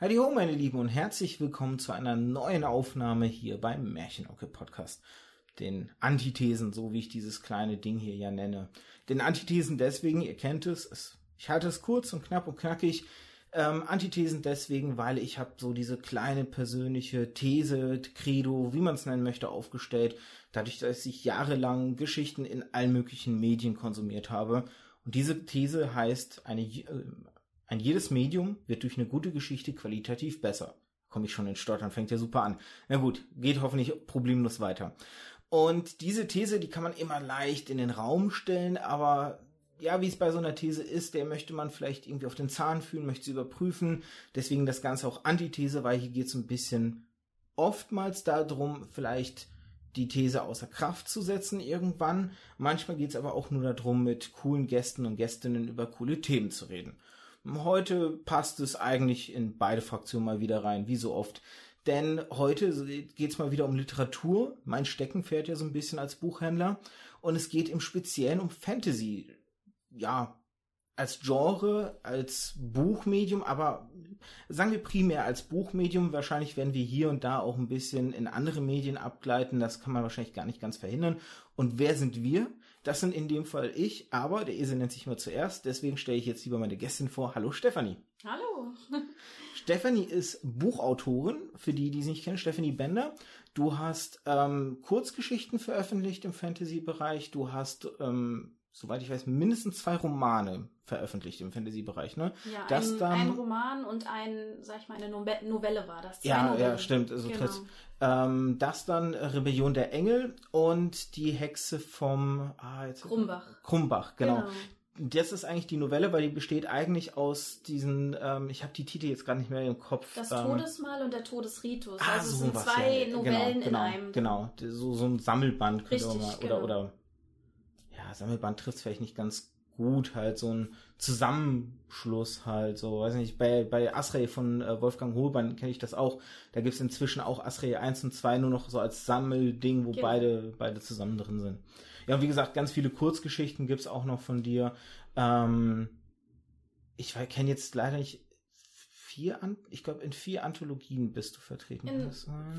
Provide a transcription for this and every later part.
Heidi ho, meine Lieben, und herzlich willkommen zu einer neuen Aufnahme hier beim Märchenocke Podcast. Den Antithesen, so wie ich dieses kleine Ding hier ja nenne. Den Antithesen deswegen, ihr kennt es, es ich halte es kurz und knapp und knackig. Ähm, Antithesen deswegen, weil ich habe so diese kleine persönliche These, Credo, wie man es nennen möchte, aufgestellt, dadurch, dass ich jahrelang Geschichten in allen möglichen Medien konsumiert habe. Und diese These heißt, eine, äh, ein jedes Medium wird durch eine gute Geschichte qualitativ besser. Komme ich schon in Stottern, fängt ja super an. Na gut, geht hoffentlich problemlos weiter. Und diese These, die kann man immer leicht in den Raum stellen, aber ja, wie es bei so einer These ist, der möchte man vielleicht irgendwie auf den Zahn fühlen, möchte sie überprüfen. Deswegen das Ganze auch Antithese, weil hier geht es ein bisschen oftmals darum, vielleicht die These außer Kraft zu setzen irgendwann. Manchmal geht es aber auch nur darum, mit coolen Gästen und Gästinnen über coole Themen zu reden. Heute passt es eigentlich in beide Fraktionen mal wieder rein, wie so oft. Denn heute geht es mal wieder um Literatur. Mein Steckenpferd ja so ein bisschen als Buchhändler. Und es geht im Speziellen um Fantasy ja, als Genre, als Buchmedium, aber sagen wir primär als Buchmedium. Wahrscheinlich werden wir hier und da auch ein bisschen in andere Medien abgleiten. Das kann man wahrscheinlich gar nicht ganz verhindern. Und wer sind wir? Das sind in dem Fall ich, aber der Esel nennt sich immer zuerst. Deswegen stelle ich jetzt lieber meine Gästin vor. Hallo Stefanie. Hallo. Stefanie ist Buchautorin, für die, die sie nicht kennen, Stefanie Bender. Du hast ähm, Kurzgeschichten veröffentlicht im Fantasy-Bereich. Du hast ähm, soweit ich weiß, mindestens zwei Romane veröffentlicht im Fantasy-Bereich, ne? Ja, das ein, dann, ein Roman und ein, sag ich mal, eine Novelle war das. Ja, ja, stimmt. Also genau. ähm, das dann Rebellion der Engel und die Hexe vom ah, jetzt, Krumbach. Krumbach, genau. genau. Das ist eigentlich die Novelle, weil die besteht eigentlich aus diesen, ähm, ich habe die Titel jetzt gar nicht mehr im Kopf. Das ähm, Todesmal und der Todesritus. Ah, also es sind zwei ja. Novellen genau, genau, in einem. Genau, so, so ein Sammelband. Richtig, mal, oder, genau. oder ja, Sammelband trifft vielleicht nicht ganz gut, halt so ein Zusammenschluss halt, so, weiß nicht, bei, bei Asrei von äh, Wolfgang Hohlbein kenne ich das auch, da gibt's inzwischen auch Asrei 1 und 2 nur noch so als Sammelding, wo genau. beide, beide zusammen drin sind. Ja, wie gesagt, ganz viele Kurzgeschichten gibt's auch noch von dir. Ähm, ich kenne jetzt leider nicht vier, An ich glaube, in vier Anthologien bist du vertreten. In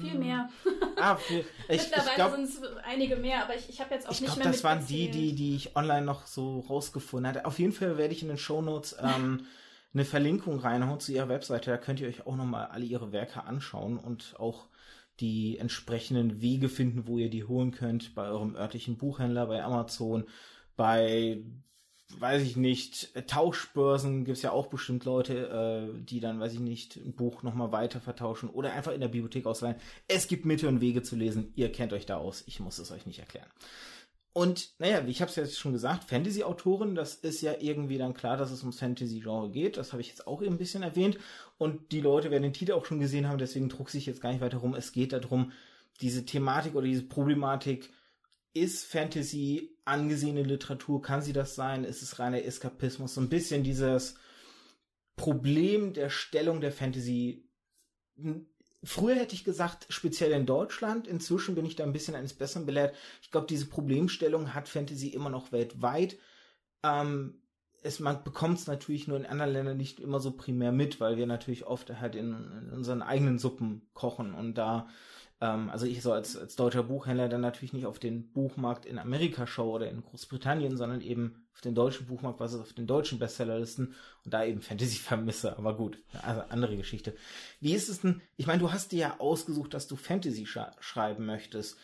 viel mehr. ah, viel. Ich, Mittlerweile sind es einige mehr, aber ich, ich habe jetzt auch ich nicht glaub, mehr das waren die, die, die ich online noch so rausgefunden hatte. Auf jeden Fall werde ich in den Shownotes ähm, eine Verlinkung reinhauen zu ihrer Webseite. Da könnt ihr euch auch nochmal alle ihre Werke anschauen und auch die entsprechenden Wege finden, wo ihr die holen könnt bei eurem örtlichen Buchhändler, bei Amazon, bei weiß ich nicht, Tauschbörsen gibt's ja auch bestimmt Leute, äh, die dann, weiß ich nicht, ein Buch nochmal weiter vertauschen oder einfach in der Bibliothek ausleihen. Es gibt Mittel und Wege zu lesen. Ihr kennt euch da aus. Ich muss es euch nicht erklären. Und naja, wie ich habe es jetzt schon gesagt, Fantasy-Autoren, das ist ja irgendwie dann klar, dass es ums Fantasy-Genre geht. Das habe ich jetzt auch eben ein bisschen erwähnt. Und die Leute werden den Titel auch schon gesehen haben, deswegen druck sich jetzt gar nicht weiter rum. Es geht darum, diese Thematik oder diese Problematik ist Fantasy angesehene Literatur? Kann sie das sein? Ist es reiner Eskapismus? So ein bisschen dieses Problem der Stellung der Fantasy. Früher hätte ich gesagt, speziell in Deutschland. Inzwischen bin ich da ein bisschen eines Besseren belehrt. Ich glaube, diese Problemstellung hat Fantasy immer noch weltweit. Ähm, es, man bekommt es natürlich nur in anderen Ländern nicht immer so primär mit, weil wir natürlich oft halt in, in unseren eigenen Suppen kochen und da ähm, also ich so als, als deutscher Buchhändler dann natürlich nicht auf den Buchmarkt in Amerika schaue oder in Großbritannien, sondern eben auf den deutschen Buchmarkt, was ist auf den deutschen Bestsellerlisten und da eben Fantasy vermisse. Aber gut, also andere Geschichte. Wie ist es denn? Ich meine, du hast dir ja ausgesucht, dass du Fantasy sch schreiben möchtest.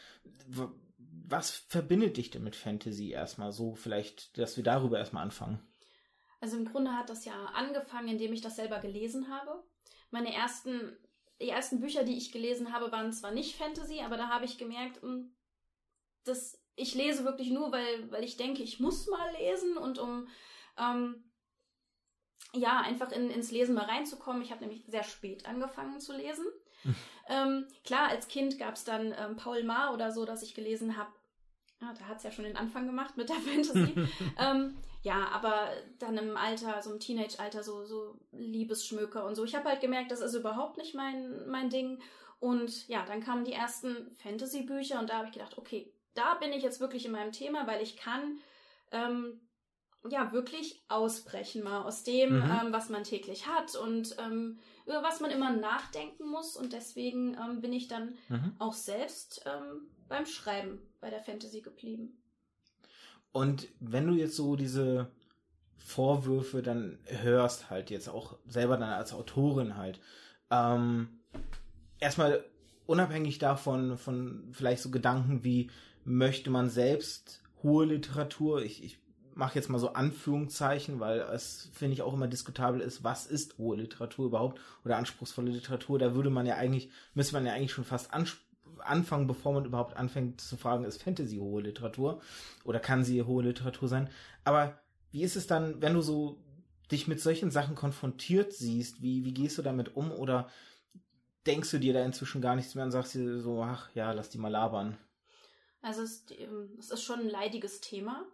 Was verbindet dich denn mit Fantasy erstmal so? Vielleicht, dass wir darüber erstmal anfangen. Also im Grunde hat das ja angefangen, indem ich das selber gelesen habe. Meine ersten die ersten Bücher, die ich gelesen habe, waren zwar nicht Fantasy, aber da habe ich gemerkt, hm, dass ich lese wirklich nur, weil, weil ich denke, ich muss mal lesen und um ähm, ja einfach in, ins Lesen mal reinzukommen. Ich habe nämlich sehr spät angefangen zu lesen. ähm, klar, als Kind gab es dann ähm, Paul Maar oder so, dass ich gelesen habe. Ja, da hat es ja schon den Anfang gemacht mit der Fantasy. ähm, ja, aber dann im Alter, so im Teenage-Alter, so, so Liebesschmöker und so. Ich habe halt gemerkt, das ist überhaupt nicht mein, mein Ding. Und ja, dann kamen die ersten Fantasy-Bücher und da habe ich gedacht, okay, da bin ich jetzt wirklich in meinem Thema, weil ich kann ähm, ja wirklich ausbrechen mal aus dem, mhm. ähm, was man täglich hat und ähm, über was man immer nachdenken muss. Und deswegen ähm, bin ich dann mhm. auch selbst ähm, beim Schreiben bei der Fantasy geblieben. Und wenn du jetzt so diese Vorwürfe dann hörst, halt jetzt auch selber dann als Autorin halt, ähm, erstmal unabhängig davon, von vielleicht so Gedanken wie, möchte man selbst hohe Literatur, ich, ich mache jetzt mal so Anführungszeichen, weil es finde ich auch immer diskutabel ist, was ist hohe Literatur überhaupt oder anspruchsvolle Literatur. Da würde man ja eigentlich, müsste man ja eigentlich schon fast anfangen, bevor man überhaupt anfängt zu fragen, ist Fantasy hohe Literatur oder kann sie hohe Literatur sein? Aber wie ist es dann, wenn du so dich mit solchen Sachen konfrontiert siehst? Wie, wie gehst du damit um oder denkst du dir da inzwischen gar nichts mehr und sagst dir so, ach ja, lass die mal labern? Also es, ähm, es ist schon ein leidiges Thema.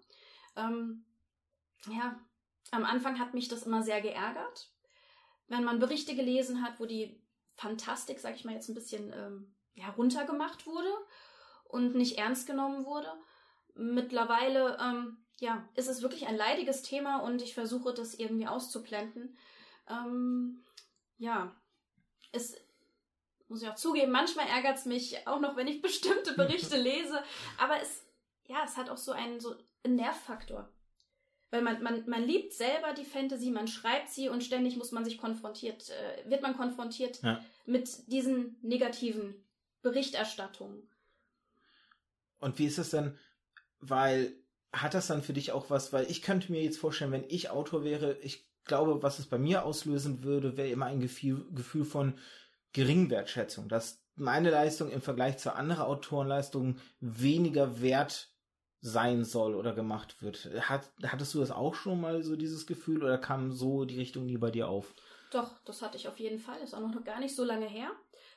Ähm, ja, am Anfang hat mich das immer sehr geärgert, wenn man Berichte gelesen hat, wo die Fantastik, sag ich mal, jetzt ein bisschen ähm, ja, runtergemacht wurde und nicht ernst genommen wurde. Mittlerweile ähm, ja, ist es wirklich ein leidiges Thema und ich versuche das irgendwie auszublenden. Ähm, ja, es muss ich auch zugeben, manchmal ärgert es mich auch noch, wenn ich bestimmte Berichte lese, aber es, ja, es hat auch so einen, so einen Nervfaktor. Weil man, man, man liebt selber die Fantasy, man schreibt sie und ständig muss man sich konfrontiert, äh, wird man konfrontiert ja. mit diesen negativen Berichterstattungen. Und wie ist es denn, weil hat das dann für dich auch was, weil ich könnte mir jetzt vorstellen, wenn ich Autor wäre, ich glaube, was es bei mir auslösen würde, wäre immer ein Gefühl, Gefühl von Geringwertschätzung, dass meine Leistung im Vergleich zu anderen Autorenleistungen weniger wert sein soll oder gemacht wird. Hat, hattest du das auch schon mal so dieses Gefühl oder kam so die Richtung nie bei dir auf? Doch, das hatte ich auf jeden Fall. Das ist auch noch gar nicht so lange her.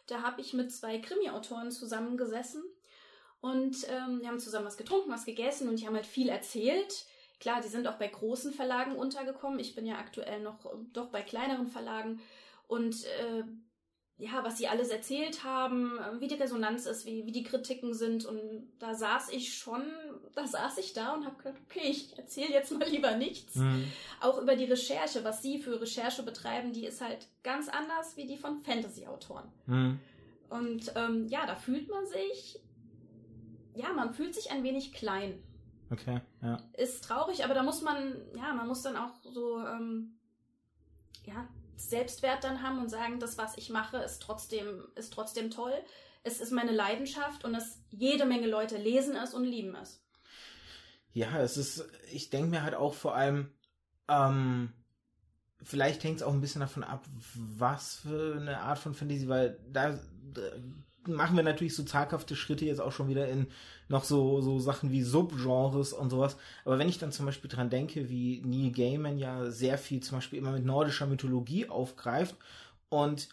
Da habe ich mit zwei Krimi-Autoren zusammengesessen und ähm, wir haben zusammen was getrunken, was gegessen und die haben halt viel erzählt. Klar, die sind auch bei großen Verlagen untergekommen. Ich bin ja aktuell noch äh, doch bei kleineren Verlagen und äh, ja, was sie alles erzählt haben, wie die Resonanz ist, wie, wie die Kritiken sind. Und da saß ich schon, da saß ich da und habe gedacht, okay, ich erzähle jetzt mal lieber nichts. Mhm. Auch über die Recherche, was sie für Recherche betreiben, die ist halt ganz anders wie die von Fantasy-Autoren. Mhm. Und ähm, ja, da fühlt man sich, ja, man fühlt sich ein wenig klein. Okay, ja. Ist traurig, aber da muss man, ja, man muss dann auch so, ähm, ja, Selbstwert dann haben und sagen, das, was ich mache, ist trotzdem, ist trotzdem toll. Es ist meine Leidenschaft und es jede Menge Leute lesen es und lieben es. Ja, es ist, ich denke mir halt auch vor allem, ähm, vielleicht hängt es auch ein bisschen davon ab, was für eine Art von Fantasy, weil da, da machen wir natürlich so zaghafte Schritte jetzt auch schon wieder in noch so, so Sachen wie Subgenres und sowas. Aber wenn ich dann zum Beispiel dran denke, wie Neil Gaiman ja sehr viel zum Beispiel immer mit nordischer Mythologie aufgreift und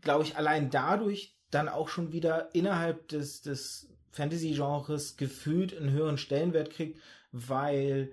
glaube ich allein dadurch dann auch schon wieder innerhalb des, des Fantasy-Genres gefühlt einen höheren Stellenwert kriegt, weil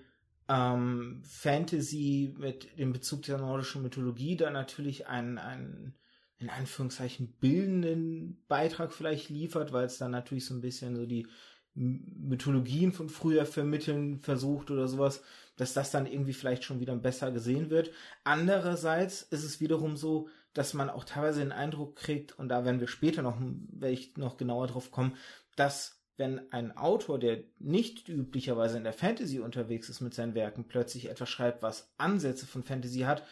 ähm, Fantasy mit dem Bezug der nordischen Mythologie dann natürlich ein, ein in Anführungszeichen bildenden Beitrag vielleicht liefert, weil es dann natürlich so ein bisschen so die Mythologien von früher vermitteln versucht oder sowas, dass das dann irgendwie vielleicht schon wieder besser gesehen wird. Andererseits ist es wiederum so, dass man auch teilweise den Eindruck kriegt, und da werden wir später noch, werde ich noch genauer drauf kommen, dass wenn ein Autor, der nicht üblicherweise in der Fantasy unterwegs ist mit seinen Werken, plötzlich etwas schreibt, was Ansätze von Fantasy hat,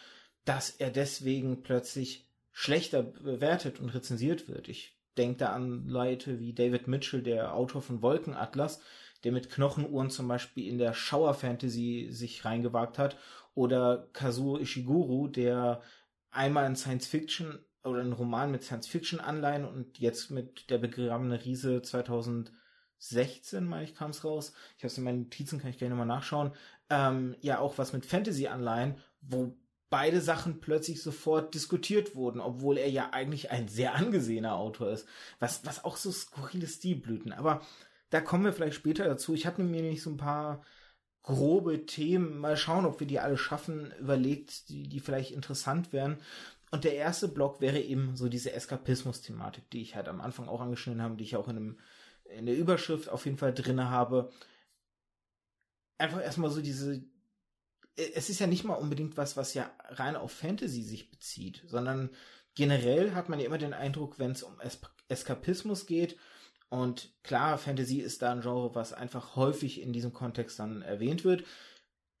dass er deswegen plötzlich schlechter bewertet und rezensiert wird. Ich denke da an Leute wie David Mitchell, der Autor von Wolkenatlas, der mit Knochenuhren zum Beispiel in der Shower Fantasy sich reingewagt hat, oder Kazuo Ishiguro, der einmal in Science Fiction oder einen Roman mit Science Fiction Anleihen und jetzt mit der begrabene Riese 2016, meine ich, kam es raus. Ich habe es in meinen Notizen, kann ich gerne mal nachschauen. Ähm, ja, auch was mit Fantasy Anleihen, wo beide Sachen plötzlich sofort diskutiert wurden, obwohl er ja eigentlich ein sehr angesehener Autor ist. Was, was auch so skurrile Stilblüten. Aber da kommen wir vielleicht später dazu. Ich habe mir nämlich so ein paar grobe Themen, mal schauen, ob wir die alle schaffen, überlegt, die, die vielleicht interessant wären. Und der erste Block wäre eben so diese Eskapismus-Thematik, die ich halt am Anfang auch angeschnitten habe, die ich auch in, einem, in der Überschrift auf jeden Fall drinne habe. Einfach erstmal so diese es ist ja nicht mal unbedingt was, was ja rein auf Fantasy sich bezieht, sondern generell hat man ja immer den Eindruck, wenn es um es Eskapismus geht, und klar, Fantasy ist da ein Genre, was einfach häufig in diesem Kontext dann erwähnt wird,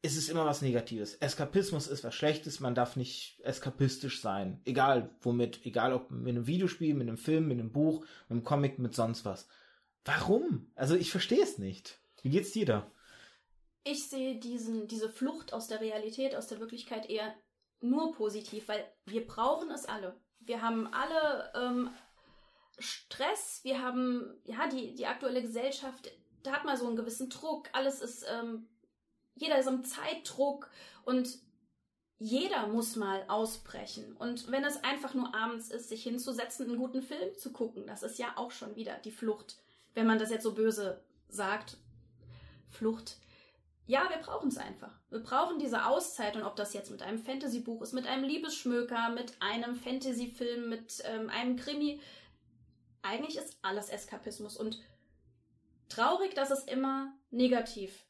ist es immer was Negatives. Eskapismus ist was Schlechtes, man darf nicht eskapistisch sein. Egal womit, egal ob mit einem Videospiel, mit einem Film, mit einem Buch, mit einem Comic, mit sonst was. Warum? Also ich verstehe es nicht. Wie geht's dir da? Ich sehe diesen, diese Flucht aus der Realität, aus der Wirklichkeit eher nur positiv, weil wir brauchen es alle. Wir haben alle ähm, Stress, wir haben, ja, die, die aktuelle Gesellschaft, da hat man so einen gewissen Druck, alles ist, ähm, jeder ist im Zeitdruck und jeder muss mal ausbrechen. Und wenn es einfach nur abends ist, sich hinzusetzen, einen guten Film zu gucken, das ist ja auch schon wieder die Flucht, wenn man das jetzt so böse sagt. Flucht. Ja, wir brauchen es einfach. Wir brauchen diese Auszeit und ob das jetzt mit einem Fantasy-Buch ist, mit einem Liebesschmöker, mit einem Fantasy-Film, mit ähm, einem Krimi, eigentlich ist alles Eskapismus und traurig, dass es immer negativ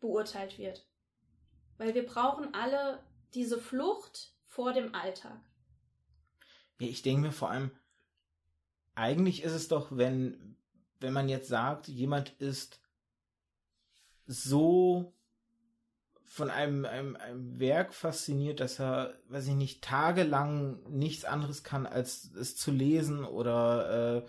beurteilt wird. Weil wir brauchen alle diese Flucht vor dem Alltag. Ja, ich denke mir vor allem, eigentlich ist es doch, wenn, wenn man jetzt sagt, jemand ist so von einem, einem, einem Werk fasziniert, dass er, weiß ich nicht, tagelang nichts anderes kann, als es zu lesen oder äh,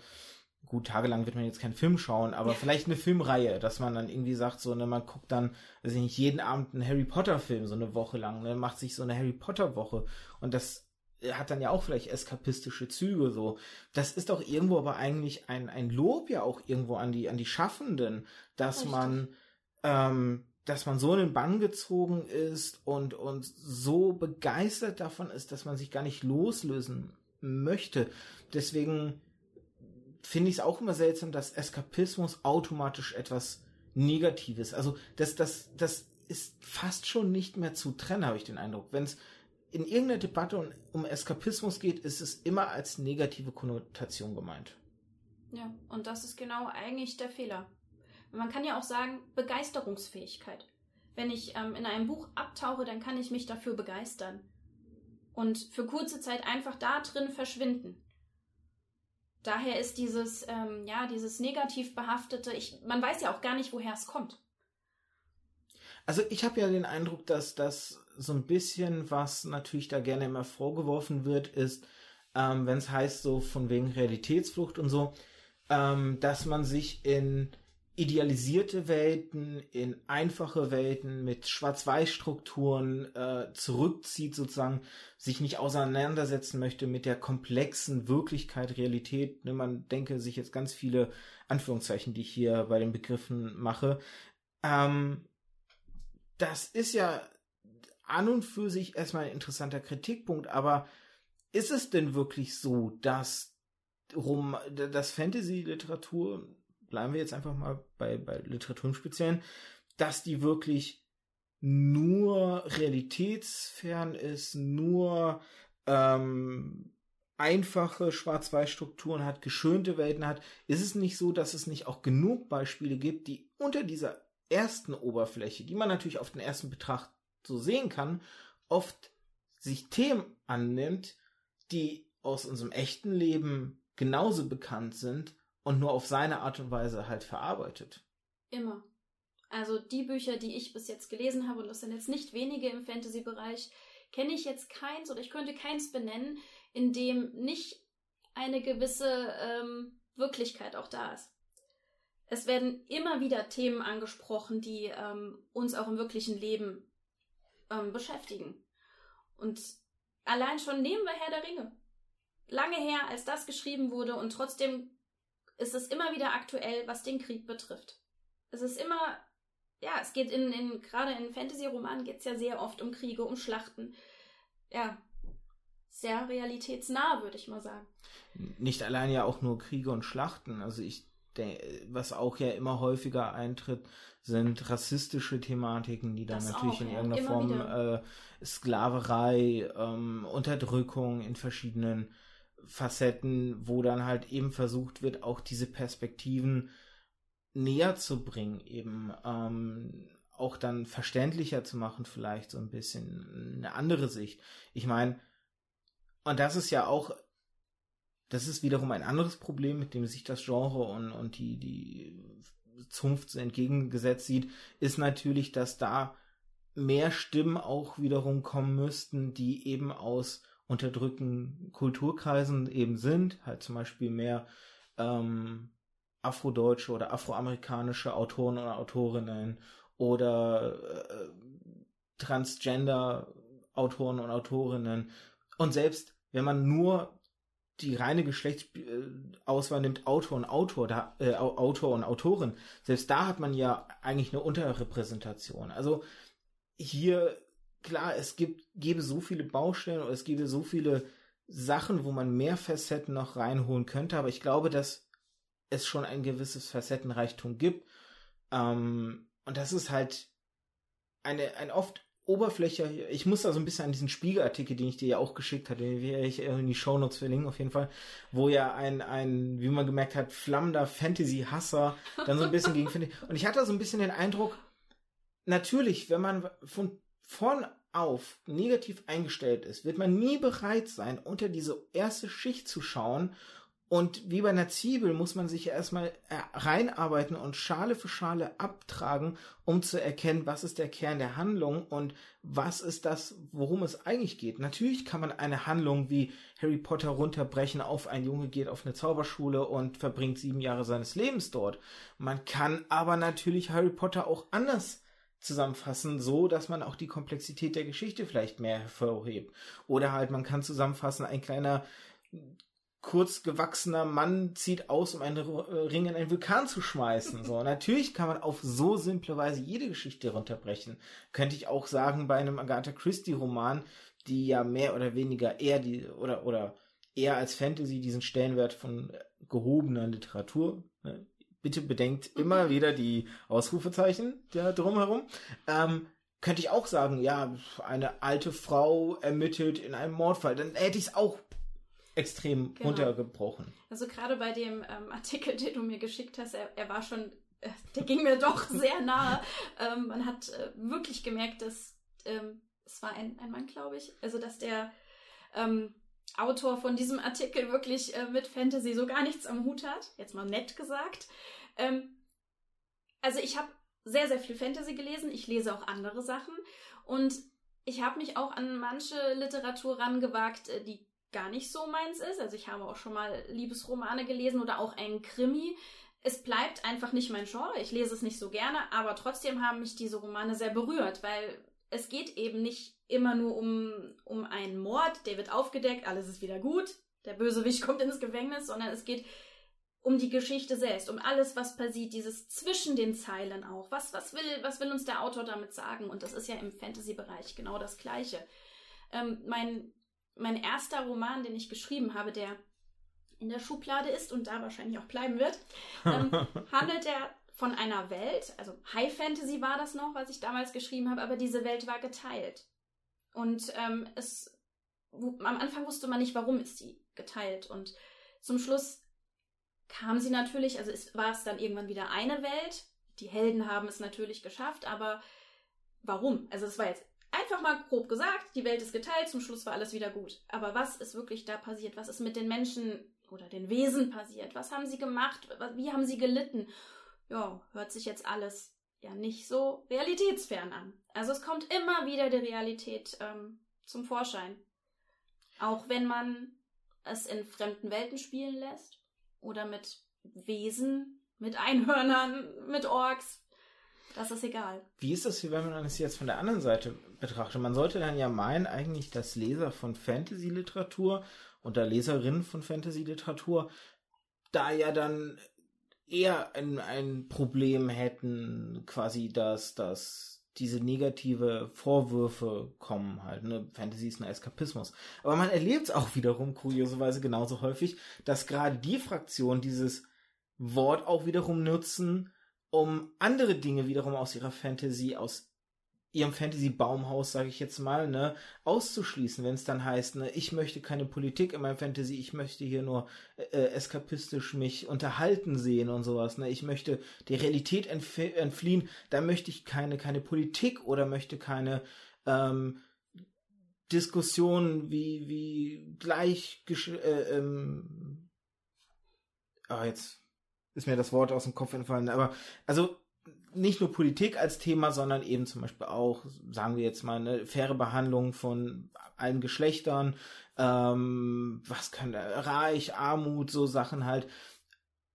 gut, tagelang wird man jetzt keinen Film schauen, aber vielleicht eine Filmreihe, dass man dann irgendwie sagt, so, ne, man guckt dann, weiß ich nicht, jeden Abend einen Harry Potter-Film, so eine Woche lang, ne, macht sich so eine Harry Potter-Woche und das hat dann ja auch vielleicht eskapistische Züge, so. Das ist doch irgendwo aber eigentlich ein, ein Lob ja auch irgendwo an die, an die Schaffenden, dass Richtig. man, ähm, dass man so in den Bann gezogen ist und, und so begeistert davon ist, dass man sich gar nicht loslösen möchte. Deswegen finde ich es auch immer seltsam, dass Eskapismus automatisch etwas Negatives. Also das, das, das ist fast schon nicht mehr zu trennen, habe ich den Eindruck. Wenn es in irgendeiner Debatte um Eskapismus geht, ist es immer als negative Konnotation gemeint. Ja, und das ist genau eigentlich der Fehler. Man kann ja auch sagen, Begeisterungsfähigkeit. Wenn ich ähm, in einem Buch abtauche, dann kann ich mich dafür begeistern. Und für kurze Zeit einfach da drin verschwinden. Daher ist dieses, ähm, ja, dieses negativ behaftete, ich, man weiß ja auch gar nicht, woher es kommt. Also ich habe ja den Eindruck, dass das so ein bisschen, was natürlich da gerne immer vorgeworfen wird, ist, ähm, wenn es heißt, so von wegen Realitätsflucht und so, ähm, dass man sich in idealisierte Welten in einfache Welten mit Schwarz-Weiß-Strukturen äh, zurückzieht, sozusagen sich nicht auseinandersetzen möchte mit der komplexen Wirklichkeit, Realität. Ne, man denke sich jetzt ganz viele Anführungszeichen, die ich hier bei den Begriffen mache. Ähm, das ist ja an und für sich erstmal ein interessanter Kritikpunkt, aber ist es denn wirklich so, dass rum, dass Fantasy-Literatur bleiben wir jetzt einfach mal bei, bei Literatur im Speziellen, dass die wirklich nur realitätsfern ist, nur ähm, einfache Schwarz-Weiß-Strukturen hat, geschönte Welten hat, ist es nicht so, dass es nicht auch genug Beispiele gibt, die unter dieser ersten Oberfläche, die man natürlich auf den ersten Betracht so sehen kann, oft sich Themen annimmt, die aus unserem echten Leben genauso bekannt sind und nur auf seine Art und Weise halt verarbeitet. Immer. Also die Bücher, die ich bis jetzt gelesen habe, und das sind jetzt nicht wenige im Fantasy-Bereich, kenne ich jetzt keins oder ich könnte keins benennen, in dem nicht eine gewisse ähm, Wirklichkeit auch da ist. Es werden immer wieder Themen angesprochen, die ähm, uns auch im wirklichen Leben ähm, beschäftigen. Und allein schon nehmen wir Herr der Ringe. Lange her, als das geschrieben wurde und trotzdem ist es immer wieder aktuell, was den Krieg betrifft. Es ist immer, ja, es geht in, in gerade in Fantasy-Romanen geht es ja sehr oft um Kriege, um Schlachten. Ja, sehr realitätsnah, würde ich mal sagen. Nicht allein ja auch nur Kriege und Schlachten. Also ich denke, was auch ja immer häufiger eintritt, sind rassistische Thematiken, die dann das natürlich auch, in irgendeiner Form äh, Sklaverei, ähm, Unterdrückung in verschiedenen Facetten, wo dann halt eben versucht wird, auch diese Perspektiven näher zu bringen, eben ähm, auch dann verständlicher zu machen, vielleicht so ein bisschen eine andere Sicht. Ich meine, und das ist ja auch, das ist wiederum ein anderes Problem, mit dem sich das Genre und, und die, die Zunft entgegengesetzt sieht, ist natürlich, dass da mehr Stimmen auch wiederum kommen müssten, die eben aus unterdrückten Kulturkreisen eben sind, halt zum Beispiel mehr ähm, afrodeutsche oder afroamerikanische Autoren oder Autorinnen oder äh, Transgender Autoren und Autorinnen. Und selbst wenn man nur die reine Geschlechtsauswahl nimmt, Autor und Autor, da, äh, Autor und Autorin, selbst da hat man ja eigentlich eine Unterrepräsentation. Also hier, klar, es gibt, gäbe so viele Baustellen oder es gäbe so viele Sachen, wo man mehr Facetten noch reinholen könnte, aber ich glaube, dass es schon ein gewisses Facettenreichtum gibt. Ähm, und das ist halt eine, ein oft Oberfläche, ich muss da so ein bisschen an diesen Spiegelartikel, den ich dir ja auch geschickt hatte, den werde ich in die Shownotes verlinken auf jeden Fall, wo ja ein, ein, wie man gemerkt hat, flammender Fantasy-Hasser dann so ein bisschen gegen. Und ich hatte so ein bisschen den Eindruck, natürlich, wenn man von vorn auf negativ eingestellt ist, wird man nie bereit sein, unter diese erste Schicht zu schauen und wie bei einer Zwiebel muss man sich erstmal äh, reinarbeiten und Schale für Schale abtragen, um zu erkennen, was ist der Kern der Handlung und was ist das, worum es eigentlich geht. Natürlich kann man eine Handlung wie Harry Potter runterbrechen auf ein Junge geht auf eine Zauberschule und verbringt sieben Jahre seines Lebens dort. Man kann aber natürlich Harry Potter auch anders zusammenfassen, so dass man auch die Komplexität der Geschichte vielleicht mehr hervorhebt. Oder halt, man kann zusammenfassen, ein kleiner kurz gewachsener Mann zieht aus, um einen äh, Ring in einen Vulkan zu schmeißen. So, natürlich kann man auf so simple Weise jede Geschichte runterbrechen. Könnte ich auch sagen bei einem Agatha Christie Roman, die ja mehr oder weniger eher die oder oder eher als Fantasy diesen Stellenwert von gehobener Literatur. Ne? Bitte bedenkt immer wieder die Ausrufezeichen da drumherum. Ähm, könnte ich auch sagen, ja, eine alte Frau ermittelt in einem Mordfall, dann hätte ich es auch extrem genau. runtergebrochen. Also gerade bei dem ähm, Artikel, den du mir geschickt hast, er, er war schon, äh, der ging mir doch sehr nahe. Ähm, man hat äh, wirklich gemerkt, dass ähm, es war ein, ein Mann, glaube ich, also dass der ähm, Autor von diesem Artikel wirklich äh, mit Fantasy so gar nichts am Hut hat. Jetzt mal nett gesagt. Ähm, also ich habe sehr, sehr viel Fantasy gelesen. Ich lese auch andere Sachen. Und ich habe mich auch an manche Literatur rangewagt, äh, die gar nicht so meins ist. Also ich habe auch schon mal Liebesromane gelesen oder auch einen Krimi. Es bleibt einfach nicht mein Genre. Ich lese es nicht so gerne, aber trotzdem haben mich diese Romane sehr berührt, weil es geht eben nicht immer nur um, um einen Mord, der wird aufgedeckt, alles ist wieder gut, der Bösewicht kommt ins Gefängnis, sondern es geht um die Geschichte selbst, um alles, was passiert, dieses zwischen den Zeilen auch. Was, was, will, was will uns der Autor damit sagen? Und das ist ja im Fantasy-Bereich genau das Gleiche. Ähm, mein mein erster Roman, den ich geschrieben habe, der in der Schublade ist und da wahrscheinlich auch bleiben wird, ähm, handelt er von einer Welt, also High Fantasy war das noch, was ich damals geschrieben habe, aber diese Welt war geteilt. Und ähm, es am Anfang wusste man nicht, warum ist sie geteilt. Und zum Schluss kam sie natürlich, also es war es dann irgendwann wieder eine Welt. Die Helden haben es natürlich geschafft, aber warum? Also es war jetzt Einfach mal grob gesagt, die Welt ist geteilt, zum Schluss war alles wieder gut. Aber was ist wirklich da passiert? Was ist mit den Menschen oder den Wesen passiert? Was haben sie gemacht? Wie haben sie gelitten? Ja, hört sich jetzt alles ja nicht so realitätsfern an. Also es kommt immer wieder die Realität ähm, zum Vorschein. Auch wenn man es in fremden Welten spielen lässt oder mit Wesen, mit Einhörnern, mit Orks, das ist egal. Wie ist das, wenn man das jetzt von der anderen Seite betrachtet? Man sollte dann ja meinen, eigentlich, dass Leser von Fantasy-Literatur oder Leserinnen von Fantasy-Literatur da ja dann eher ein, ein Problem hätten, quasi, dass, dass diese negative Vorwürfe kommen halt. Ne? Fantasy ist ein Eskapismus. Aber man erlebt es auch wiederum kurioserweise genauso häufig, dass gerade die Fraktionen dieses Wort auch wiederum nutzen, um andere Dinge wiederum aus ihrer Fantasy, aus ihrem Fantasy-Baumhaus, sage ich jetzt mal, ne, auszuschließen, wenn es dann heißt, ne, ich möchte keine Politik in meinem Fantasy, ich möchte hier nur äh, eskapistisch mich unterhalten sehen und sowas, ne, ich möchte der Realität entf entfliehen, da möchte ich keine, keine Politik oder möchte keine ähm, Diskussionen wie, wie gleich, äh, ähm, ah, jetzt ist mir das Wort aus dem Kopf entfallen, aber also nicht nur Politik als Thema, sondern eben zum Beispiel auch, sagen wir jetzt mal, eine faire Behandlung von allen Geschlechtern, ähm, was kann Reich, Armut, so Sachen halt.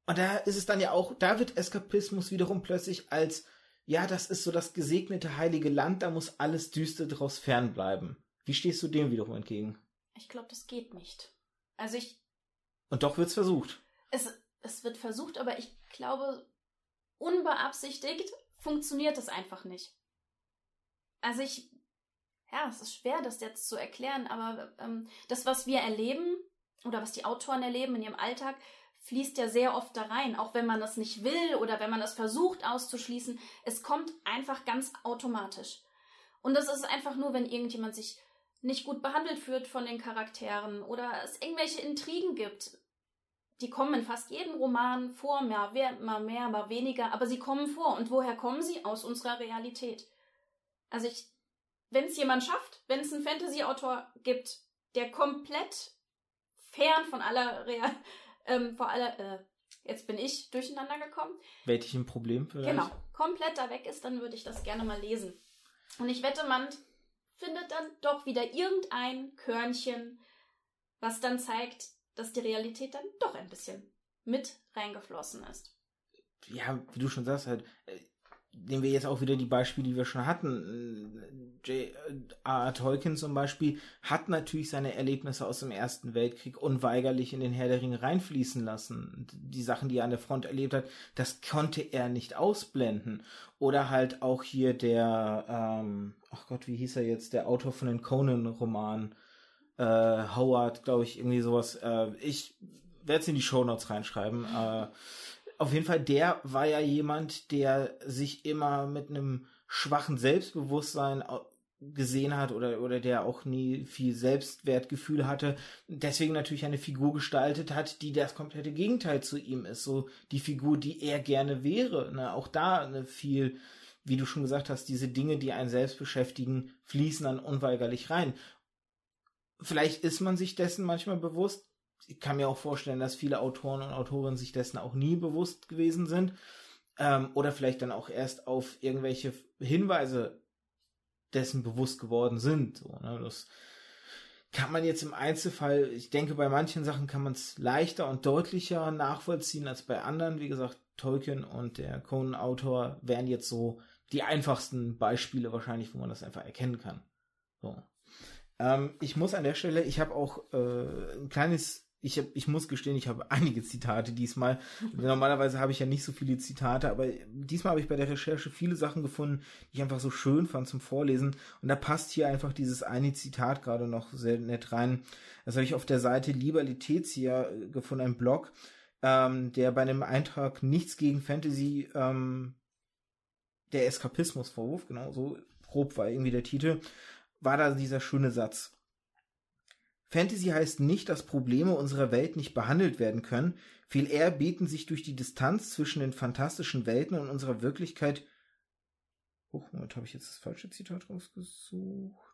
Und da ist es dann ja auch, da wird Eskapismus wiederum plötzlich als, ja, das ist so das gesegnete heilige Land, da muss alles Düste draus fernbleiben. Wie stehst du dem wiederum entgegen? Ich glaube, das geht nicht. Also ich. Und doch wird's versucht. Es, es wird versucht, aber ich glaube, unbeabsichtigt funktioniert es einfach nicht. Also ich, ja, es ist schwer, das jetzt zu erklären, aber ähm, das, was wir erleben oder was die Autoren erleben in ihrem Alltag, fließt ja sehr oft da rein, auch wenn man das nicht will oder wenn man das versucht auszuschließen. Es kommt einfach ganz automatisch. Und das ist einfach nur, wenn irgendjemand sich nicht gut behandelt fühlt von den Charakteren oder es irgendwelche Intrigen gibt, die kommen in fast jedem Roman vor, mal mehr, mal mehr, mal weniger, aber sie kommen vor. Und woher kommen sie? Aus unserer Realität. Also ich, wenn es jemand schafft, wenn es einen Fantasy-Autor gibt, der komplett fern von aller Real, ähm, vor aller, äh, jetzt bin ich durcheinander gekommen. Wette ich ein Problem vielleicht? Genau, komplett da weg ist, dann würde ich das gerne mal lesen. Und ich wette, man findet dann doch wieder irgendein Körnchen, was dann zeigt, dass die Realität dann doch ein bisschen mit reingeflossen ist. Ja, wie du schon sagst, halt, äh, nehmen wir jetzt auch wieder die Beispiele, die wir schon hatten. J.R.R. Tolkien zum Beispiel hat natürlich seine Erlebnisse aus dem Ersten Weltkrieg unweigerlich in den Herr der Ringe reinfließen lassen. Die Sachen, die er an der Front erlebt hat, das konnte er nicht ausblenden. Oder halt auch hier der, ähm, ach Gott, wie hieß er jetzt, der Autor von den Conan-Romanen äh, Howard, glaube ich, irgendwie sowas. Äh, ich werde es in die Show Notes reinschreiben. Äh, auf jeden Fall, der war ja jemand, der sich immer mit einem schwachen Selbstbewusstsein gesehen hat oder, oder der auch nie viel Selbstwertgefühl hatte, deswegen natürlich eine Figur gestaltet hat, die das komplette Gegenteil zu ihm ist. So die Figur, die er gerne wäre. Ne? Auch da eine viel, wie du schon gesagt hast, diese Dinge, die einen selbst beschäftigen, fließen dann unweigerlich rein vielleicht ist man sich dessen manchmal bewusst. Ich kann mir auch vorstellen, dass viele Autoren und Autorinnen sich dessen auch nie bewusst gewesen sind. Ähm, oder vielleicht dann auch erst auf irgendwelche Hinweise dessen bewusst geworden sind. So, ne? Das kann man jetzt im Einzelfall, ich denke, bei manchen Sachen kann man es leichter und deutlicher nachvollziehen als bei anderen. Wie gesagt, Tolkien und der Conan-Autor wären jetzt so die einfachsten Beispiele wahrscheinlich, wo man das einfach erkennen kann. So. Ähm, ich muss an der Stelle, ich habe auch äh, ein kleines, ich, hab, ich muss gestehen, ich habe einige Zitate diesmal. Normalerweise habe ich ja nicht so viele Zitate, aber diesmal habe ich bei der Recherche viele Sachen gefunden, die ich einfach so schön fand zum Vorlesen. Und da passt hier einfach dieses eine Zitat gerade noch sehr nett rein. Das habe ich auf der Seite Liberalitätia äh, gefunden, ein Blog, ähm, der bei einem Eintrag nichts gegen Fantasy, ähm, der Eskapismusvorwurf, genau so grob war irgendwie der Titel, war da dieser schöne Satz. Fantasy heißt nicht, dass Probleme unserer Welt nicht behandelt werden können, viel eher bieten sich durch die Distanz zwischen den fantastischen Welten und unserer Wirklichkeit. Oh, Moment, habe ich jetzt das falsche Zitat rausgesucht?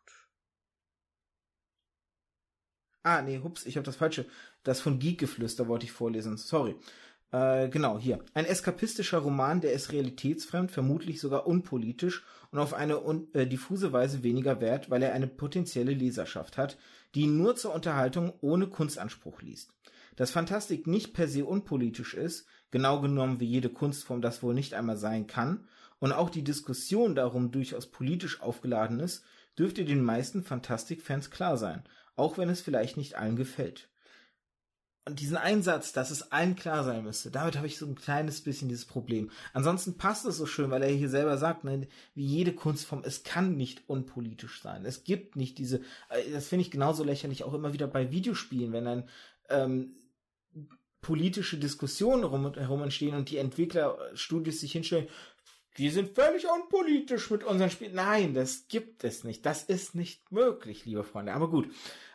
Ah, nee, hups, ich habe das falsche. Das von Geekgeflüster wollte ich vorlesen. Sorry. Äh, genau, hier. Ein eskapistischer Roman, der ist realitätsfremd, vermutlich sogar unpolitisch und auf eine un äh, diffuse Weise weniger wert, weil er eine potenzielle Leserschaft hat, die ihn nur zur Unterhaltung ohne Kunstanspruch liest. Dass Fantastik nicht per se unpolitisch ist, genau genommen wie jede Kunstform das wohl nicht einmal sein kann, und auch die Diskussion darum durchaus politisch aufgeladen ist, dürfte den meisten Fantastikfans klar sein, auch wenn es vielleicht nicht allen gefällt und diesen Einsatz, dass es allen klar sein müsste, damit habe ich so ein kleines bisschen dieses Problem. Ansonsten passt es so schön, weil er hier selber sagt, ne, wie jede Kunstform, es kann nicht unpolitisch sein. Es gibt nicht diese, äh, das finde ich genauso lächerlich auch immer wieder bei Videospielen, wenn dann ähm, politische Diskussionen rum, herum entstehen und die Entwicklerstudios sich hinstellen, die sind völlig unpolitisch mit unseren Spielen. Nein, das gibt es nicht. Das ist nicht möglich, liebe Freunde. Aber gut.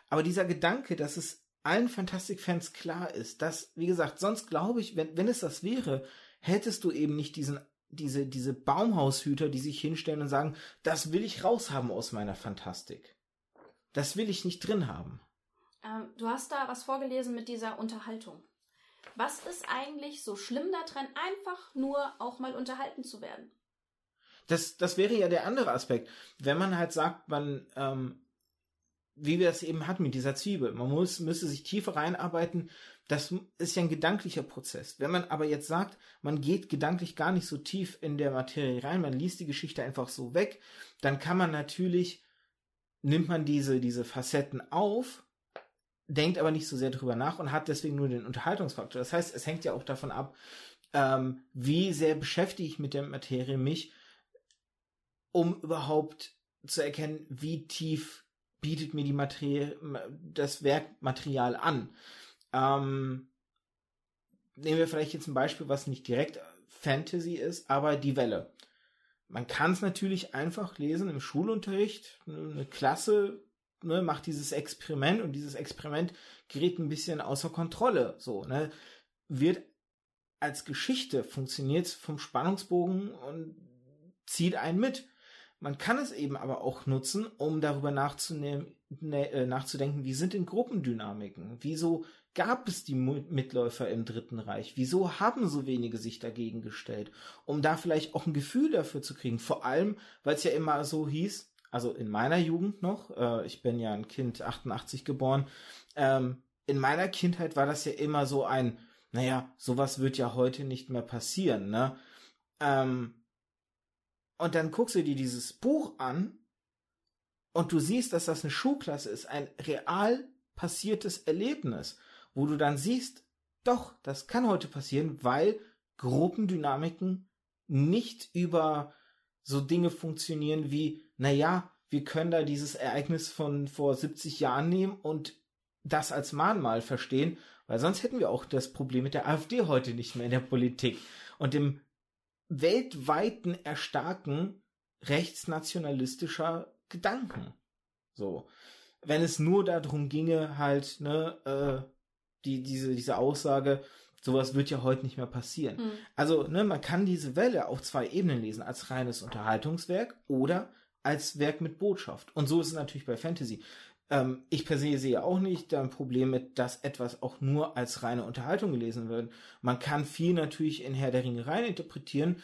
Aber dieser Gedanke, dass es allen Fantastic-Fans klar ist, dass, wie gesagt, sonst glaube ich, wenn, wenn es das wäre, hättest du eben nicht diesen, diese, diese Baumhaushüter, die sich hinstellen und sagen, das will ich raushaben aus meiner Fantastik. Das will ich nicht drin haben. Ähm, du hast da was vorgelesen mit dieser Unterhaltung. Was ist eigentlich so schlimm daran, einfach nur auch mal unterhalten zu werden? Das, das wäre ja der andere Aspekt. Wenn man halt sagt, man, ähm, wie wir es eben hatten mit dieser Zwiebel, man muss, müsste sich tiefer reinarbeiten, das ist ja ein gedanklicher Prozess. Wenn man aber jetzt sagt, man geht gedanklich gar nicht so tief in der Materie rein, man liest die Geschichte einfach so weg, dann kann man natürlich, nimmt man diese, diese Facetten auf denkt aber nicht so sehr drüber nach und hat deswegen nur den Unterhaltungsfaktor. Das heißt, es hängt ja auch davon ab, ähm, wie sehr beschäftige ich mit der Materie mich, um überhaupt zu erkennen, wie tief bietet mir die Materie, das Werkmaterial an. Ähm, nehmen wir vielleicht jetzt ein Beispiel, was nicht direkt Fantasy ist, aber die Welle. Man kann es natürlich einfach lesen im Schulunterricht. Eine Klasse ne, macht dieses Experiment und dieses Experiment gerät ein bisschen außer Kontrolle. So, ne, wird als Geschichte funktioniert vom Spannungsbogen und zieht einen mit. Man kann es eben aber auch nutzen, um darüber ne, äh, nachzudenken, wie sind denn Gruppendynamiken? Wieso gab es die Mitläufer im Dritten Reich? Wieso haben so wenige sich dagegen gestellt? Um da vielleicht auch ein Gefühl dafür zu kriegen. Vor allem, weil es ja immer so hieß, also in meiner Jugend noch, äh, ich bin ja ein Kind 88 geboren, ähm, in meiner Kindheit war das ja immer so ein, naja, sowas wird ja heute nicht mehr passieren, ne? Ähm, und dann guckst du dir dieses Buch an und du siehst, dass das eine Schulklasse ist, ein real passiertes Erlebnis, wo du dann siehst, doch, das kann heute passieren, weil Gruppendynamiken nicht über so Dinge funktionieren wie, naja, wir können da dieses Ereignis von vor 70 Jahren nehmen und das als Mahnmal verstehen, weil sonst hätten wir auch das Problem mit der AfD heute nicht mehr in der Politik. Und dem weltweiten Erstarken rechtsnationalistischer Gedanken. So. Wenn es nur darum ginge, halt, ne, äh, die, diese, diese Aussage, sowas wird ja heute nicht mehr passieren. Mhm. Also, ne, man kann diese Welle auf zwei Ebenen lesen, als reines Unterhaltungswerk oder als Werk mit Botschaft. Und so ist es natürlich bei Fantasy. Ähm, ich per se sehe auch nicht ein Problem mit, dass etwas auch nur als reine Unterhaltung gelesen wird. Man kann viel natürlich in Herr der Ringe rein interpretieren.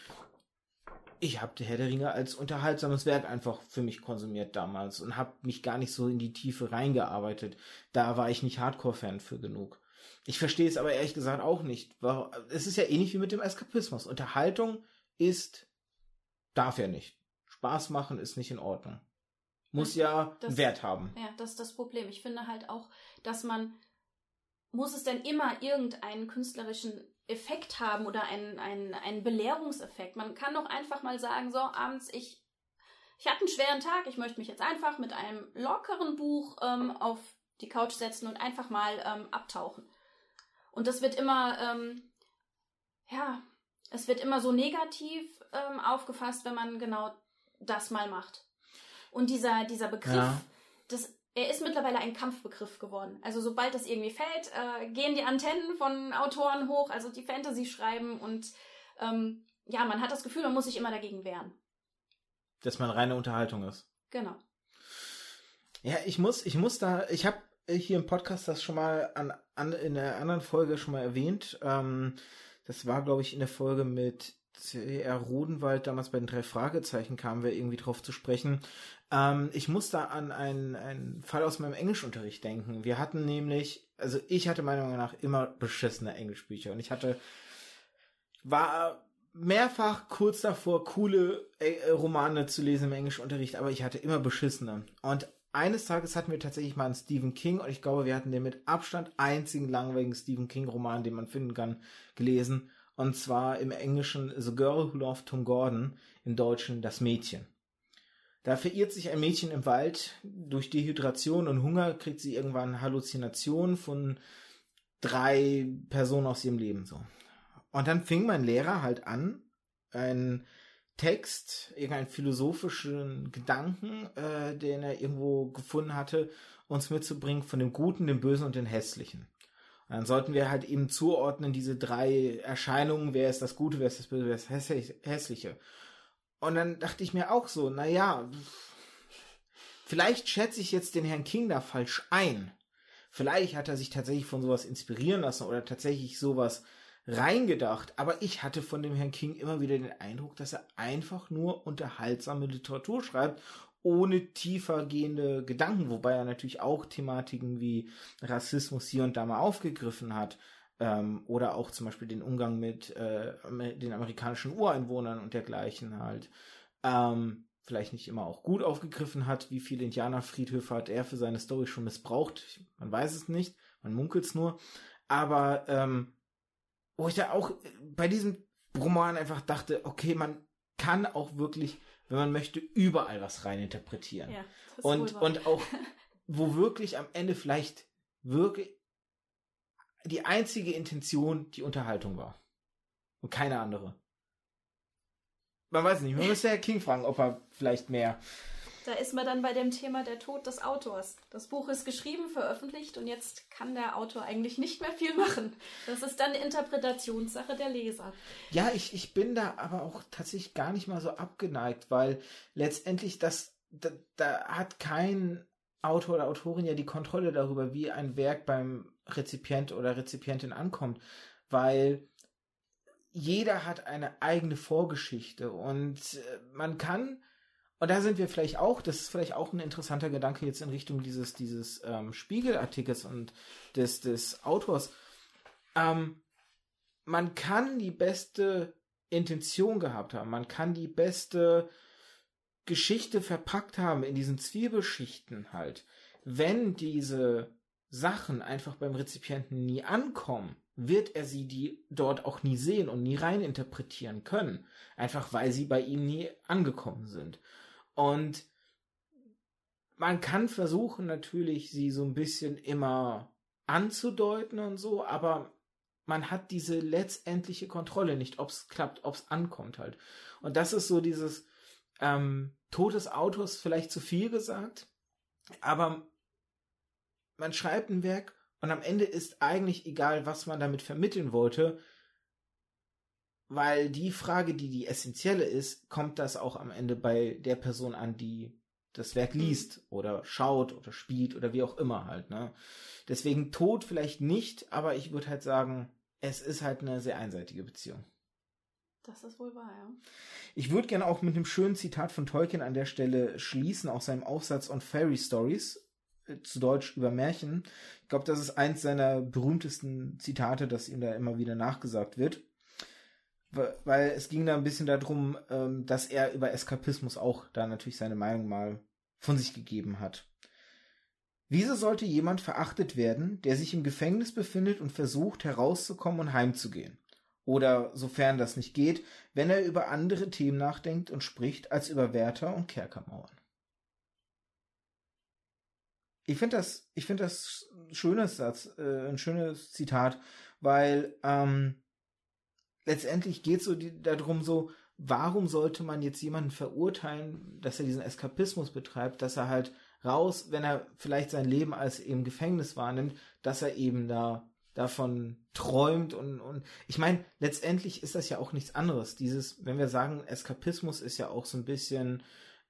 Ich habe Herr der Ringe als unterhaltsames Werk einfach für mich konsumiert damals und habe mich gar nicht so in die Tiefe reingearbeitet. Da war ich nicht Hardcore-Fan für genug. Ich verstehe es aber ehrlich gesagt auch nicht. Es ist ja ähnlich wie mit dem Eskapismus. Unterhaltung ist, darf ja nicht. Spaß machen ist nicht in Ordnung. Muss ja das, Wert haben. Ja, das ist das Problem. Ich finde halt auch, dass man, muss es denn immer irgendeinen künstlerischen Effekt haben oder einen, einen, einen Belehrungseffekt. Man kann doch einfach mal sagen, so, abends, ich, ich hatte einen schweren Tag, ich möchte mich jetzt einfach mit einem lockeren Buch ähm, auf die Couch setzen und einfach mal ähm, abtauchen. Und das wird immer, ähm, ja, es wird immer so negativ ähm, aufgefasst, wenn man genau das mal macht. Und dieser, dieser Begriff, ja. das, er ist mittlerweile ein Kampfbegriff geworden. Also sobald das irgendwie fällt, äh, gehen die Antennen von Autoren hoch, also die Fantasy schreiben und ähm, ja, man hat das Gefühl, man muss sich immer dagegen wehren. Dass man reine Unterhaltung ist. Genau. Ja, ich muss, ich muss da, ich habe hier im Podcast das schon mal an, an, in der anderen Folge schon mal erwähnt. Ähm, das war, glaube ich, in der Folge mit C.R. Rodenwald, damals bei den drei Fragezeichen, kamen wir irgendwie drauf zu sprechen. Ähm, ich muss da an einen, einen Fall aus meinem Englischunterricht denken. Wir hatten nämlich, also ich hatte meiner Meinung nach immer beschissene Englischbücher und ich hatte, war mehrfach kurz davor, coole äh, Romane zu lesen im Englischunterricht, aber ich hatte immer beschissene. Und eines Tages hatten wir tatsächlich mal einen Stephen King und ich glaube, wir hatten den mit Abstand einzigen langweiligen Stephen King Roman, den man finden kann, gelesen. Und zwar im Englischen The Girl Who Loved Tom Gordon, im Deutschen Das Mädchen. Da verirrt sich ein Mädchen im Wald. Durch Dehydration und Hunger kriegt sie irgendwann Halluzinationen von drei Personen aus ihrem Leben so. Und dann fing mein Lehrer halt an, ein Text, irgendeinen philosophischen Gedanken, äh, den er irgendwo gefunden hatte, uns mitzubringen von dem Guten, dem Bösen und dem Hässlichen. Und dann sollten wir halt eben zuordnen, diese drei Erscheinungen, wer ist das Gute, wer ist das Böse, wer ist das Hässliche. Und dann dachte ich mir auch so, naja, vielleicht schätze ich jetzt den Herrn King da falsch ein. Vielleicht hat er sich tatsächlich von sowas inspirieren lassen oder tatsächlich sowas reingedacht, aber ich hatte von dem Herrn King immer wieder den Eindruck, dass er einfach nur unterhaltsame Literatur schreibt, ohne tiefer gehende Gedanken, wobei er natürlich auch Thematiken wie Rassismus hier und da mal aufgegriffen hat. Ähm, oder auch zum Beispiel den Umgang mit, äh, den amerikanischen Ureinwohnern und dergleichen halt. Ähm, vielleicht nicht immer auch gut aufgegriffen hat, wie viele Indianerfriedhöfe hat er für seine Story schon missbraucht. Man weiß es nicht, man munkelt es nur. Aber ähm, wo ich da auch bei diesem Roman einfach dachte, okay, man kann auch wirklich, wenn man möchte, überall was reininterpretieren. Ja, und, und auch, wo wirklich am Ende vielleicht wirklich die einzige Intention die Unterhaltung war. Und keine andere. Man weiß nicht, man müsste Herr King fragen, ob er vielleicht mehr da ist man dann bei dem Thema der Tod des Autors. Das Buch ist geschrieben, veröffentlicht und jetzt kann der Autor eigentlich nicht mehr viel machen. Das ist dann Interpretationssache der Leser. Ja, ich, ich bin da aber auch tatsächlich gar nicht mal so abgeneigt, weil letztendlich das, da, da hat kein Autor oder Autorin ja die Kontrolle darüber, wie ein Werk beim Rezipient oder Rezipientin ankommt, weil jeder hat eine eigene Vorgeschichte und äh, man kann und da sind wir vielleicht auch, das ist vielleicht auch ein interessanter Gedanke jetzt in Richtung dieses, dieses ähm, Spiegelartikels und des, des Autors. Ähm, man kann die beste Intention gehabt haben, man kann die beste Geschichte verpackt haben in diesen Zwiebelschichten halt. Wenn diese Sachen einfach beim Rezipienten nie ankommen, wird er sie die dort auch nie sehen und nie reininterpretieren können. Einfach weil sie bei ihm nie angekommen sind. Und man kann versuchen natürlich, sie so ein bisschen immer anzudeuten und so, aber man hat diese letztendliche Kontrolle nicht, ob es klappt, ob es ankommt halt. Und das ist so dieses ähm, Tod des vielleicht zu viel gesagt, aber man schreibt ein Werk und am Ende ist eigentlich egal, was man damit vermitteln wollte, weil die Frage, die die essentielle ist, kommt das auch am Ende bei der Person an, die das Werk mhm. liest oder schaut oder spielt oder wie auch immer halt, ne? Deswegen Tod vielleicht nicht, aber ich würde halt sagen, es ist halt eine sehr einseitige Beziehung. Das ist wohl wahr, ja. Ich würde gerne auch mit einem schönen Zitat von Tolkien an der Stelle schließen, aus seinem Aufsatz on Fairy Stories, zu Deutsch über Märchen. Ich glaube, das ist eins seiner berühmtesten Zitate, das ihm da immer wieder nachgesagt wird weil es ging da ein bisschen darum, ähm, dass er über Eskapismus auch da natürlich seine Meinung mal von sich gegeben hat. Wieso sollte jemand verachtet werden, der sich im Gefängnis befindet und versucht herauszukommen und heimzugehen? Oder, sofern das nicht geht, wenn er über andere Themen nachdenkt und spricht als über Wärter und Kerkermauern. Ich finde das, ich finde das ein schönes Satz, äh, ein schönes Zitat, weil ähm, letztendlich geht es so die, darum so, warum sollte man jetzt jemanden verurteilen, dass er diesen Eskapismus betreibt, dass er halt raus, wenn er vielleicht sein Leben als eben Gefängnis wahrnimmt, dass er eben da davon träumt und, und ich meine, letztendlich ist das ja auch nichts anderes. Dieses, wenn wir sagen, Eskapismus ist ja auch so ein bisschen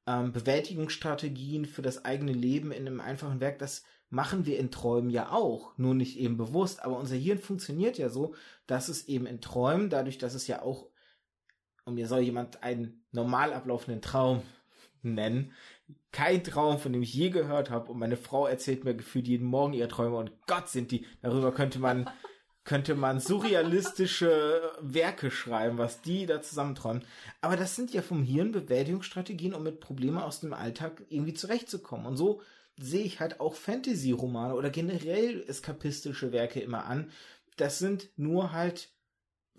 ähm, Bewältigungsstrategien für das eigene Leben in einem einfachen Werk, das machen wir in Träumen ja auch, nur nicht eben bewusst. Aber unser Hirn funktioniert ja so, dass es eben in Träumen, dadurch, dass es ja auch, und mir soll jemand einen normal ablaufenden Traum nennen, kein Traum, von dem ich je gehört habe. Und meine Frau erzählt mir gefühlt jeden Morgen ihre Träume und Gott sind die. Darüber könnte man, könnte man surrealistische Werke schreiben, was die da zusammenträumen. Aber das sind ja vom Hirn Bewältigungsstrategien, um mit Problemen aus dem Alltag irgendwie zurechtzukommen. Und so sehe ich halt auch Fantasy-Romane oder generell eskapistische Werke immer an. Das sind nur halt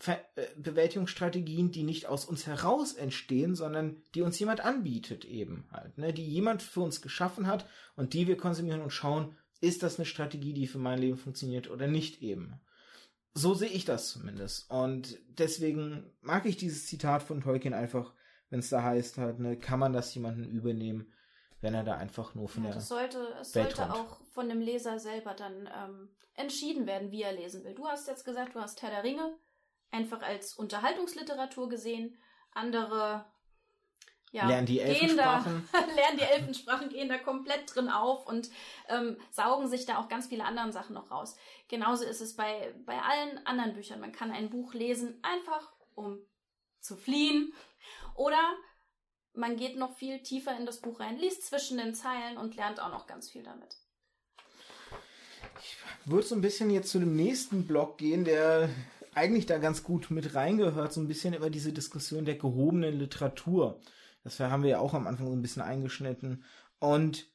äh, Bewältigungsstrategien, die nicht aus uns heraus entstehen, sondern die uns jemand anbietet eben halt, ne? die jemand für uns geschaffen hat und die wir konsumieren und schauen, ist das eine Strategie, die für mein Leben funktioniert oder nicht eben. So sehe ich das zumindest. Und deswegen mag ich dieses Zitat von Tolkien einfach, wenn es da heißt halt, ne, kann man das jemanden übernehmen, wenn er da einfach nur von Ja, der das sollte, es Welt sollte auch von dem Leser selber dann ähm, entschieden werden, wie er lesen will. Du hast jetzt gesagt, du hast Herr der Ringe einfach als Unterhaltungsliteratur gesehen. Andere ja, lernen die gehen da, Elfensprachen. lernen die Elfensprachen, gehen da komplett drin auf und ähm, saugen sich da auch ganz viele andere Sachen noch raus. Genauso ist es bei, bei allen anderen Büchern. Man kann ein Buch lesen, einfach um zu fliehen. Oder man geht noch viel tiefer in das Buch rein, liest zwischen den Zeilen und lernt auch noch ganz viel damit. würde so ein bisschen jetzt zu dem nächsten Block gehen, der eigentlich da ganz gut mit reingehört, so ein bisschen über diese Diskussion der gehobenen Literatur. Das haben wir ja auch am Anfang so ein bisschen eingeschnitten. Und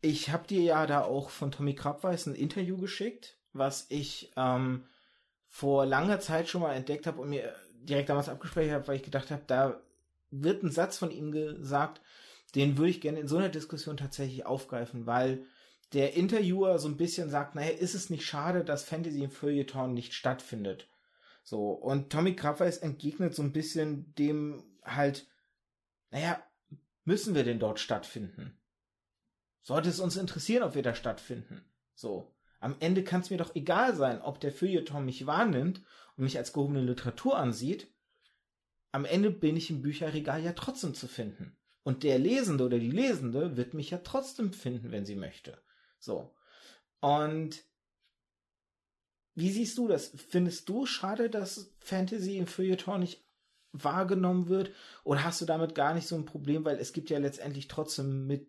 ich habe dir ja da auch von Tommy Krabweis ein Interview geschickt, was ich ähm, vor langer Zeit schon mal entdeckt habe und mir direkt damals abgespeichert habe, weil ich gedacht habe, da wird ein Satz von ihm gesagt, den würde ich gerne in so einer Diskussion tatsächlich aufgreifen, weil der Interviewer so ein bisschen sagt, naja, ist es nicht schade, dass Fantasy im Feuilleton nicht stattfindet? So, und Tommy Krabweis entgegnet so ein bisschen dem halt, naja, müssen wir denn dort stattfinden? Sollte es uns interessieren, ob wir da stattfinden? So, am Ende kann es mir doch egal sein, ob der Feuilleton mich wahrnimmt und mich als gehobene Literatur ansieht. Am Ende bin ich im Bücherregal ja trotzdem zu finden. Und der Lesende oder die Lesende wird mich ja trotzdem finden, wenn sie möchte. So. Und wie siehst du das? Findest du schade, dass Fantasy im Feuilleton nicht wahrgenommen wird? Oder hast du damit gar nicht so ein Problem, weil es gibt ja letztendlich trotzdem mit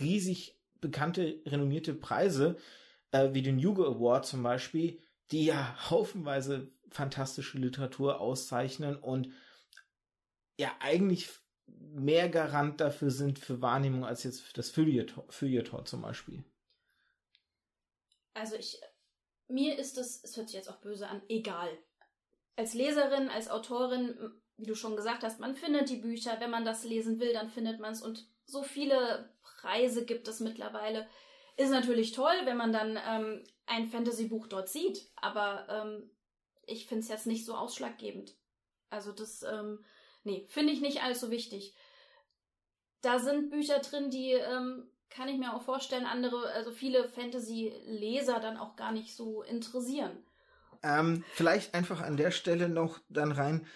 riesig bekannte, renommierte Preise, äh, wie den Hugo Award zum Beispiel, die ja haufenweise fantastische Literatur auszeichnen und ja eigentlich mehr Garant dafür sind für Wahrnehmung als jetzt das Feuilleton, Feuilleton zum Beispiel. Also ich, mir ist es, es hört sich jetzt auch böse an, egal. Als Leserin, als Autorin, wie du schon gesagt hast, man findet die Bücher, wenn man das lesen will, dann findet man es und so viele Preise gibt es mittlerweile. Ist natürlich toll, wenn man dann ähm, ein Fantasy-Buch dort sieht, aber ähm, ich finde es jetzt nicht so ausschlaggebend. Also das, ähm, nee, finde ich nicht allzu wichtig. Da sind Bücher drin, die ähm, kann ich mir auch vorstellen, andere, also viele Fantasy-Leser dann auch gar nicht so interessieren. Ähm, vielleicht einfach an der Stelle noch dann rein.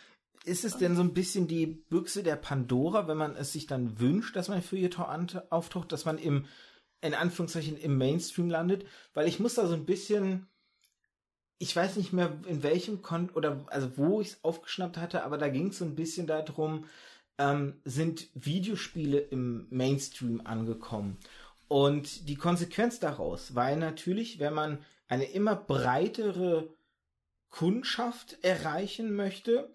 Ist es denn so ein bisschen die Büchse der Pandora, wenn man es sich dann wünscht, dass man Feuilleton auftaucht, dass man im, in Anführungszeichen, im Mainstream landet? Weil ich muss da so ein bisschen, ich weiß nicht mehr in welchem Kon oder also wo ich es aufgeschnappt hatte, aber da ging es so ein bisschen darum, ähm, sind Videospiele im Mainstream angekommen. Und die Konsequenz daraus war natürlich, wenn man eine immer breitere Kundschaft erreichen möchte,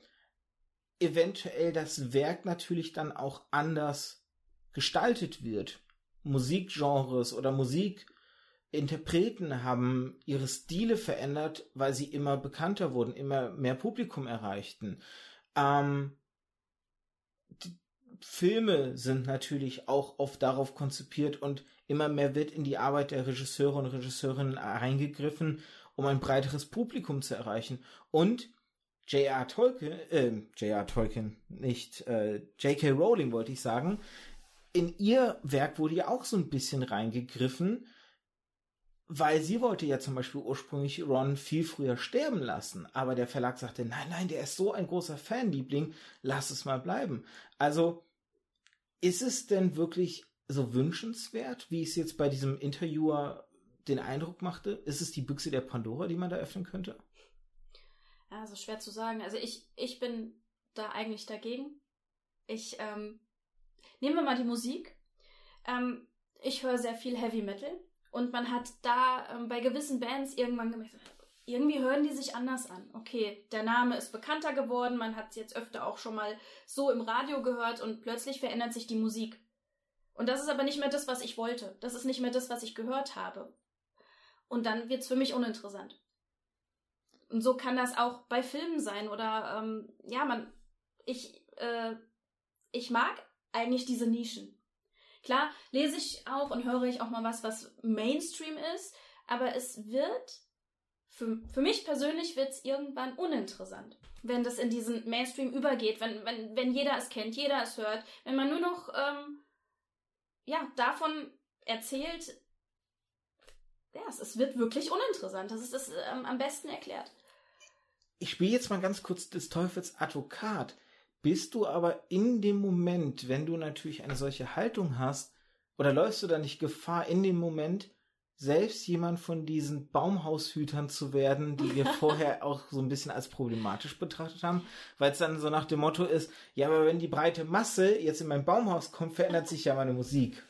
eventuell das Werk natürlich dann auch anders gestaltet wird. Musikgenres oder Musikinterpreten haben ihre Stile verändert, weil sie immer bekannter wurden, immer mehr Publikum erreichten. Ähm, Filme sind natürlich auch oft darauf konzipiert und immer mehr wird in die Arbeit der Regisseure und Regisseurinnen eingegriffen, um ein breiteres Publikum zu erreichen. Und J.R. Tolkien, äh, J.R. Tolkien, nicht äh, J.K. Rowling wollte ich sagen, in ihr Werk wurde ja auch so ein bisschen reingegriffen, weil sie wollte ja zum Beispiel ursprünglich Ron viel früher sterben lassen, aber der Verlag sagte, nein, nein, der ist so ein großer Fanliebling, lass es mal bleiben. Also ist es denn wirklich so wünschenswert, wie es jetzt bei diesem Interviewer den Eindruck machte? Ist es die Büchse der Pandora, die man da öffnen könnte? Ja, also schwer zu sagen. Also ich, ich bin da eigentlich dagegen. Ich, ähm, nehmen wir mal die Musik. Ähm, ich höre sehr viel Heavy Metal und man hat da ähm, bei gewissen Bands irgendwann gemerkt, irgendwie hören die sich anders an. Okay, der Name ist bekannter geworden, man hat es jetzt öfter auch schon mal so im Radio gehört und plötzlich verändert sich die Musik. Und das ist aber nicht mehr das, was ich wollte. Das ist nicht mehr das, was ich gehört habe. Und dann wird es für mich uninteressant. Und so kann das auch bei Filmen sein oder ähm, ja, man, ich, äh, ich mag eigentlich diese Nischen. Klar, lese ich auch und höre ich auch mal was, was Mainstream ist, aber es wird für, für mich persönlich wird es irgendwann uninteressant. Wenn das in diesen Mainstream übergeht, wenn, wenn, wenn jeder es kennt, jeder es hört, wenn man nur noch ähm, ja, davon erzählt, ja, es, es wird wirklich uninteressant. Das ist das ähm, am besten erklärt. Ich spiele jetzt mal ganz kurz des Teufels Advokat. Bist du aber in dem Moment, wenn du natürlich eine solche Haltung hast, oder läufst du da nicht Gefahr, in dem Moment selbst jemand von diesen Baumhaushütern zu werden, die wir vorher auch so ein bisschen als problematisch betrachtet haben, weil es dann so nach dem Motto ist, ja, aber wenn die breite Masse jetzt in mein Baumhaus kommt, verändert sich ja meine Musik.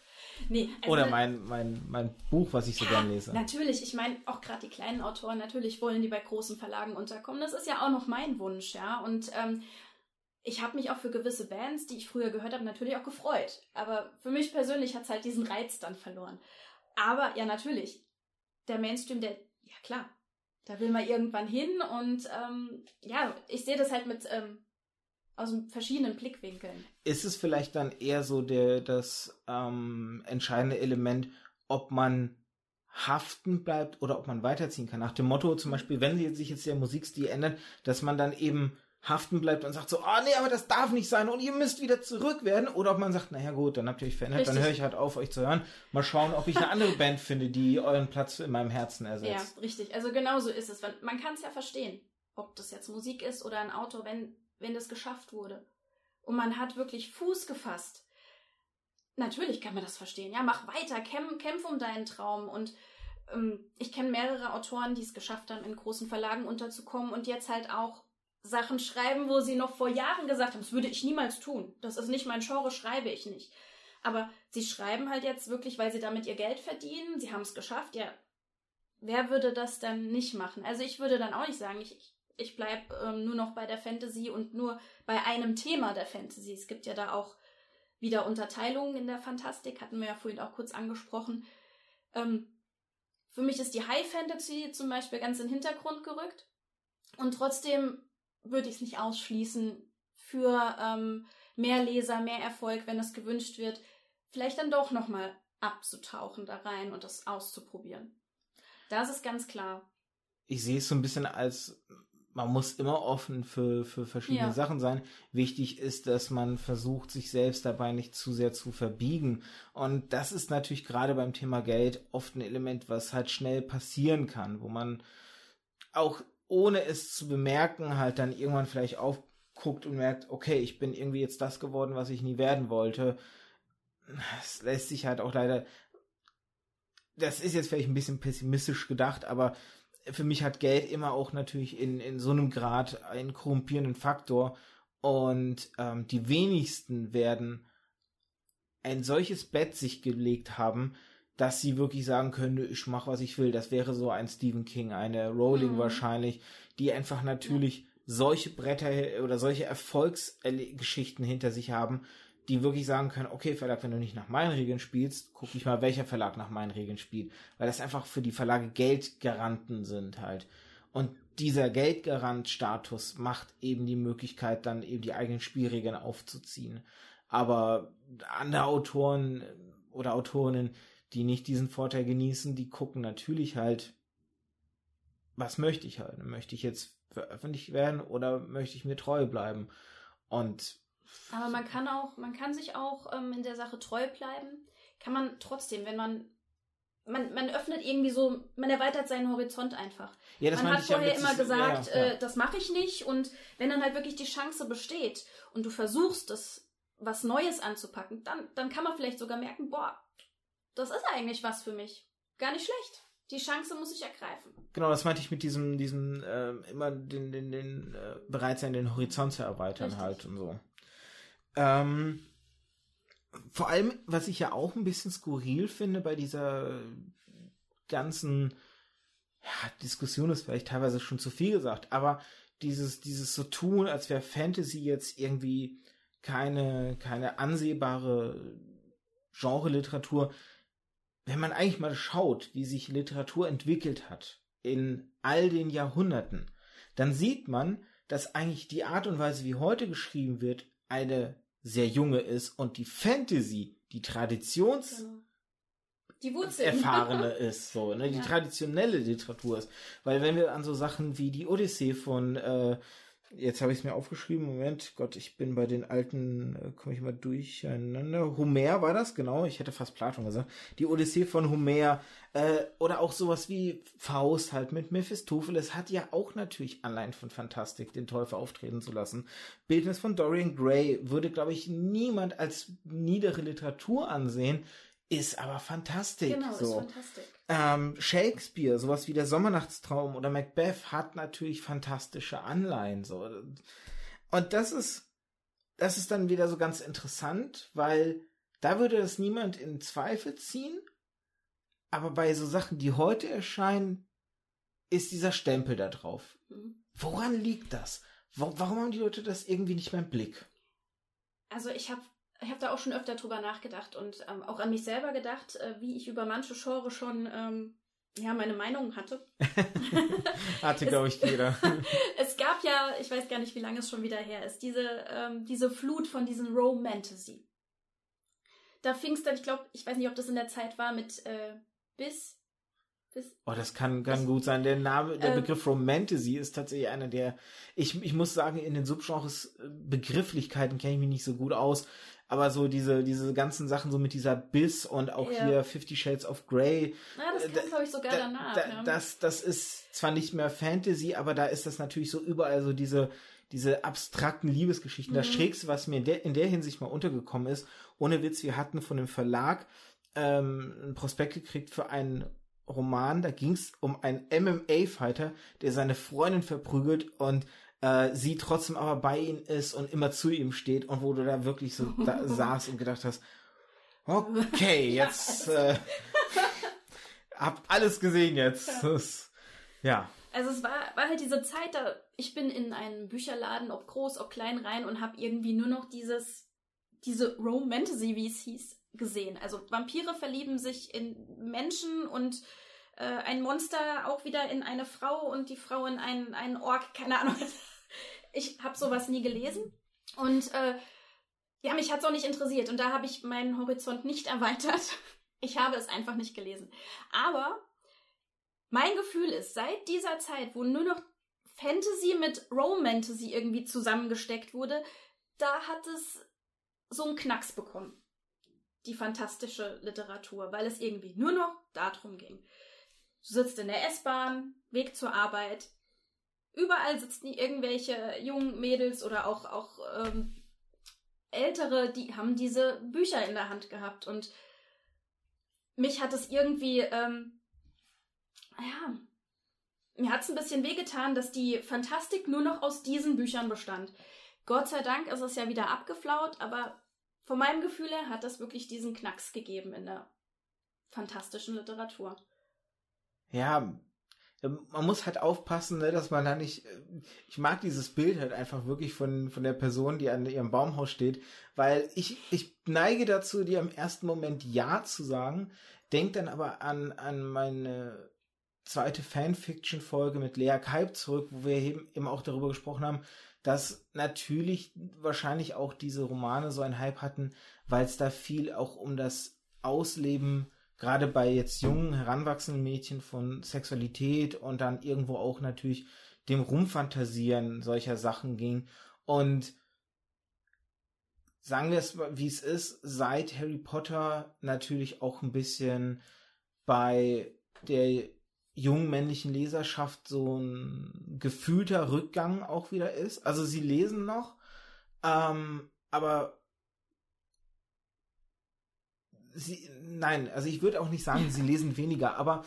Nee, also Oder mein, mein, mein Buch, was ich so ja, gern lese. Natürlich, ich meine, auch gerade die kleinen Autoren, natürlich wollen die bei großen Verlagen unterkommen. Das ist ja auch noch mein Wunsch, ja. Und ähm, ich habe mich auch für gewisse Bands, die ich früher gehört habe, natürlich auch gefreut. Aber für mich persönlich hat es halt diesen Reiz dann verloren. Aber ja, natürlich, der Mainstream, der, ja klar, da will man irgendwann hin und ähm, ja, ich sehe das halt mit ähm, aus verschiedenen Blickwinkeln. Ist es vielleicht dann eher so der, das ähm, entscheidende Element, ob man haften bleibt oder ob man weiterziehen kann? Nach dem Motto zum Beispiel, wenn sich jetzt der Musikstil ändert, dass man dann eben haften bleibt und sagt so, oh nee, aber das darf nicht sein und ihr müsst wieder zurück werden. Oder ob man sagt, naja gut, dann habt ihr euch verändert, richtig. dann höre ich halt auf, euch zu hören. Mal schauen, ob ich eine andere Band finde, die euren Platz in meinem Herzen ersetzt. Ja, richtig. Also genau so ist es. Man kann es ja verstehen, ob das jetzt Musik ist oder ein Auto, wenn, wenn das geschafft wurde. Und man hat wirklich Fuß gefasst. Natürlich kann man das verstehen. Ja, mach weiter, kämpf, kämpf um deinen Traum. Und ähm, ich kenne mehrere Autoren, die es geschafft haben, in großen Verlagen unterzukommen und jetzt halt auch Sachen schreiben, wo sie noch vor Jahren gesagt haben, das würde ich niemals tun. Das ist nicht mein Genre, schreibe ich nicht. Aber sie schreiben halt jetzt wirklich, weil sie damit ihr Geld verdienen. Sie haben es geschafft. Ja, wer würde das dann nicht machen? Also ich würde dann auch nicht sagen, ich, ich bleibe ähm, nur noch bei der Fantasy und nur bei einem Thema der Fantasy. Es gibt ja da auch wieder Unterteilungen in der Fantastik, hatten wir ja vorhin auch kurz angesprochen. Ähm, für mich ist die High Fantasy zum Beispiel ganz in den Hintergrund gerückt. Und trotzdem würde ich es nicht ausschließen für ähm, mehr Leser, mehr Erfolg, wenn es gewünscht wird, vielleicht dann doch nochmal abzutauchen da rein und das auszuprobieren. Das ist ganz klar. Ich sehe es so ein bisschen als, man muss immer offen für, für verschiedene ja. Sachen sein. Wichtig ist, dass man versucht, sich selbst dabei nicht zu sehr zu verbiegen. Und das ist natürlich gerade beim Thema Geld oft ein Element, was halt schnell passieren kann, wo man auch ohne es zu bemerken, halt dann irgendwann vielleicht aufguckt und merkt, okay, ich bin irgendwie jetzt das geworden, was ich nie werden wollte. Es lässt sich halt auch leider, das ist jetzt vielleicht ein bisschen pessimistisch gedacht, aber für mich hat Geld immer auch natürlich in, in so einem Grad einen korrumpierenden Faktor und ähm, die wenigsten werden ein solches Bett sich gelegt haben, dass sie wirklich sagen können, ich mache, was ich will. Das wäre so ein Stephen King, eine Rowling mhm. wahrscheinlich, die einfach natürlich solche Bretter oder solche Erfolgsgeschichten hinter sich haben, die wirklich sagen können, okay, Verlag, wenn du nicht nach meinen Regeln spielst, guck ich mal, welcher Verlag nach meinen Regeln spielt. Weil das einfach für die Verlage Geldgaranten sind halt. Und dieser Geldgarant-Status macht eben die Möglichkeit, dann eben die eigenen Spielregeln aufzuziehen. Aber andere Autoren oder Autorinnen, die nicht diesen Vorteil genießen, die gucken natürlich halt, was möchte ich halt? Möchte ich jetzt veröffentlicht werden oder möchte ich mir treu bleiben? Und aber man kann auch, man kann sich auch ähm, in der Sache treu bleiben. Kann man trotzdem, wenn man man, man öffnet irgendwie so, man erweitert seinen Horizont einfach. Ja, man hat vorher ja immer gesagt, ja. Äh, das mache ich nicht. Und wenn dann halt wirklich die Chance besteht und du versuchst, das was Neues anzupacken, dann, dann kann man vielleicht sogar merken, boah, das ist eigentlich was für mich. Gar nicht schlecht. Die Chance muss ich ergreifen. Genau, das meinte ich mit diesem, diesem äh, immer den, den, den äh, bereit sein, den Horizont zu erweitern Richtig. halt und so. Ähm, vor allem, was ich ja auch ein bisschen skurril finde bei dieser ganzen ja, Diskussion ist vielleicht teilweise schon zu viel gesagt, aber dieses, dieses so tun, als wäre Fantasy jetzt irgendwie keine, keine ansehbare Genre-Literatur, wenn man eigentlich mal schaut, wie sich Literatur entwickelt hat in all den Jahrhunderten, dann sieht man, dass eigentlich die Art und Weise, wie heute geschrieben wird, eine sehr junge ist und die Fantasy, die traditionsälteste die Wurzeln. erfahrene ist, so, ne, die Ja. traditionelle Literatur ist. Weil wenn wir an so Sachen wie die Odyssee von, äh, jetzt habe ich es mir aufgeschrieben, Moment, Gott, ich bin bei den alten, äh, komme ich mal durcheinander. Homer war das, genau, ich hätte fast Platon gesagt. Die Odyssee von Homer, äh, oder auch sowas wie Faust halt mit Mephistopheles hat ja auch natürlich Anleihen von Fantastik, den Teufel auftreten zu lassen. Bildnis von Dorian Gray würde, glaube ich, niemand als niedere Literatur ansehen, ist aber Fantastik. Genau, ist so. Ähm, Shakespeare, sowas wie der Sommernachtstraum oder Macbeth hat natürlich fantastische Anleihen. So. Und das ist, das ist dann wieder so ganz interessant, weil da würde das niemand in Zweifel ziehen. Aber bei so Sachen, die heute erscheinen, ist dieser Stempel da drauf. Woran liegt das? Wa- Warum haben die Leute das irgendwie nicht mehr im Blick? Also ich habe ich hab da auch schon öfter drüber nachgedacht und ähm, auch an mich selber gedacht, äh, wie ich über manche Genre schon ähm, ja meine Meinung hatte. Hatte, glaube ich, jeder. Es gab ja, ich weiß gar nicht, wie lange es schon wieder her ist, diese, ähm, diese Flut von diesen Romantasy. Da fing es dann, ich glaube, ich weiß nicht, ob das in der Zeit war mit äh, bis, bis Oh, das kann, kann gut sein. Der Name, der Ähm. Begriff Romantasy ist tatsächlich einer der, ich, ich muss sagen, in den Subgenres äh, Begrifflichkeiten kenne ich mich nicht so gut aus. Aber so diese, diese ganzen Sachen, so mit dieser Biss und auch Ja. hier Fifty Shades of Grey, Na, das Äh, kam, glaube ich, sogar da, danach. da, ja. das, das ist zwar nicht mehr Fantasy, aber da ist das natürlich so überall so diese, diese abstrakten Liebesgeschichten. Das Mhm. Schrägste, was mir in der, in der Hinsicht mal untergekommen ist, ohne Witz, wir hatten von dem Verlag ähm, einen Prospekt gekriegt für einen Roman, da ging es um einen MMA-Fighter, der seine Freundin verprügelt und äh, sie trotzdem aber bei ihm ist und immer zu ihm steht und wo du da wirklich so da saß und gedacht hast, okay, jetzt äh, hab alles gesehen jetzt. Das, ja. Also es war, war halt diese Zeit, da ich bin in einen Bücherladen, ob groß, ob klein rein und habe irgendwie nur noch dieses, diese Romantasy, wie es hieß, gesehen. Also Vampire verlieben sich in Menschen und äh, ein Monster auch wieder in eine Frau und die Frau in einen, einen Ork, keine Ahnung. Ich habe sowas nie gelesen und äh, ja, mich hat's auch nicht interessiert und da habe ich meinen Horizont nicht erweitert. Ich habe es einfach nicht gelesen. Aber mein Gefühl ist, seit dieser Zeit, wo nur noch Fantasy mit Romantasy irgendwie zusammengesteckt wurde, da hat es so einen Knacks bekommen. Die fantastische Literatur, weil es irgendwie nur noch darum ging. Du sitzt in der S-Bahn, Weg zur Arbeit. Überall sitzen irgendwelche jungen Mädels oder auch, auch ähm, Ältere, die haben diese Bücher in der Hand gehabt. Und mich hat es irgendwie, ähm, ja, mir hat es ein bisschen wehgetan, dass die Fantastik nur noch aus diesen Büchern bestand. Gott sei Dank ist es ja wieder abgeflaut, aber von meinem Gefühl her hat das wirklich diesen Knacks gegeben in der fantastischen Literatur. Ja, man muss halt aufpassen, ne, dass man da nicht. äh, Ich mag dieses Bild halt einfach wirklich von, von der Person, die an ihrem Baumhaus steht, weil ich, ich neige dazu, dir im ersten Moment Ja zu sagen, denk dann aber an, an meine zweite Fanfiction-Folge mit Lea Kalb zurück, wo wir eben, eben auch darüber gesprochen haben, dass natürlich wahrscheinlich auch diese Romane so einen Hype hatten, weil es da viel auch um das Ausleben gerade bei jetzt jungen, heranwachsenden Mädchen von Sexualität und dann irgendwo auch natürlich dem Rumfantasieren solcher Sachen ging. Und sagen wir es, wie es ist, seit Harry Potter natürlich auch ein bisschen bei der jungen männlichen Leserschaft so ein gefühlter Rückgang auch wieder ist. Also sie lesen noch, ähm, aber sie, nein, also ich würde auch nicht sagen, sie lesen weniger, aber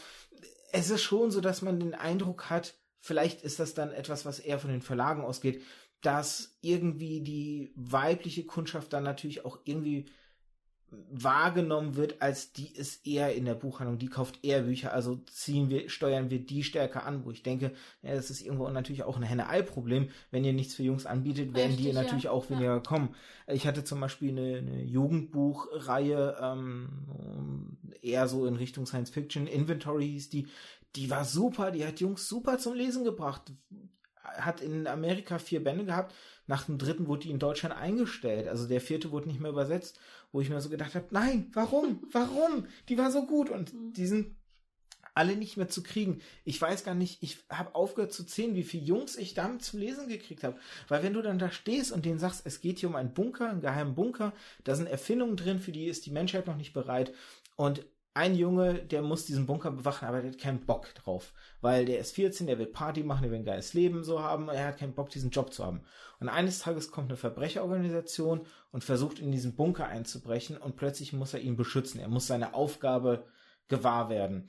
es ist schon so, dass man den Eindruck hat, vielleicht ist das dann etwas, was eher von den Verlagen ausgeht, dass irgendwie die weibliche Kundschaft dann natürlich auch irgendwie wahrgenommen wird, als die ist eher in der Buchhandlung, die kauft eher Bücher, also ziehen wir, steuern wir die stärker an, wo ich denke, ja, das ist irgendwo natürlich auch ein Henne-Ei-Problem. Wenn ihr nichts für Jungs anbietet, werden die Richtig, natürlich ja. auch weniger kommen. Ich hatte zum Beispiel eine, eine Jugendbuchreihe, ähm, eher so in Richtung Science Fiction, Inventory hieß die, die war super, die hat Jungs super zum Lesen gebracht. Hat in Amerika vier Bände gehabt. Nach dem dritten wurde die in Deutschland eingestellt. Also der vierte wurde nicht mehr übersetzt, wo ich mir so gedacht habe, nein, warum? Warum? Die war so gut und mhm. die sind alle nicht mehr zu kriegen. Ich weiß gar nicht, ich habe aufgehört zu zählen, wie viele Jungs ich damit zum Lesen gekriegt habe. Weil wenn du dann da stehst und denen sagst, es geht hier um einen Bunker, einen geheimen Bunker, da sind Erfindungen drin, für die ist die Menschheit noch nicht bereit. Und ein Junge, der muss diesen Bunker bewachen, aber der hat keinen Bock drauf. Weil der ist 14, der will Party machen, der will ein geiles Leben so haben, er hat keinen Bock, diesen Job zu haben. Und eines Tages kommt eine Verbrecherorganisation und versucht in diesen Bunker einzubrechen und plötzlich muss er ihn beschützen. Er muss seine Aufgabe gewahr werden.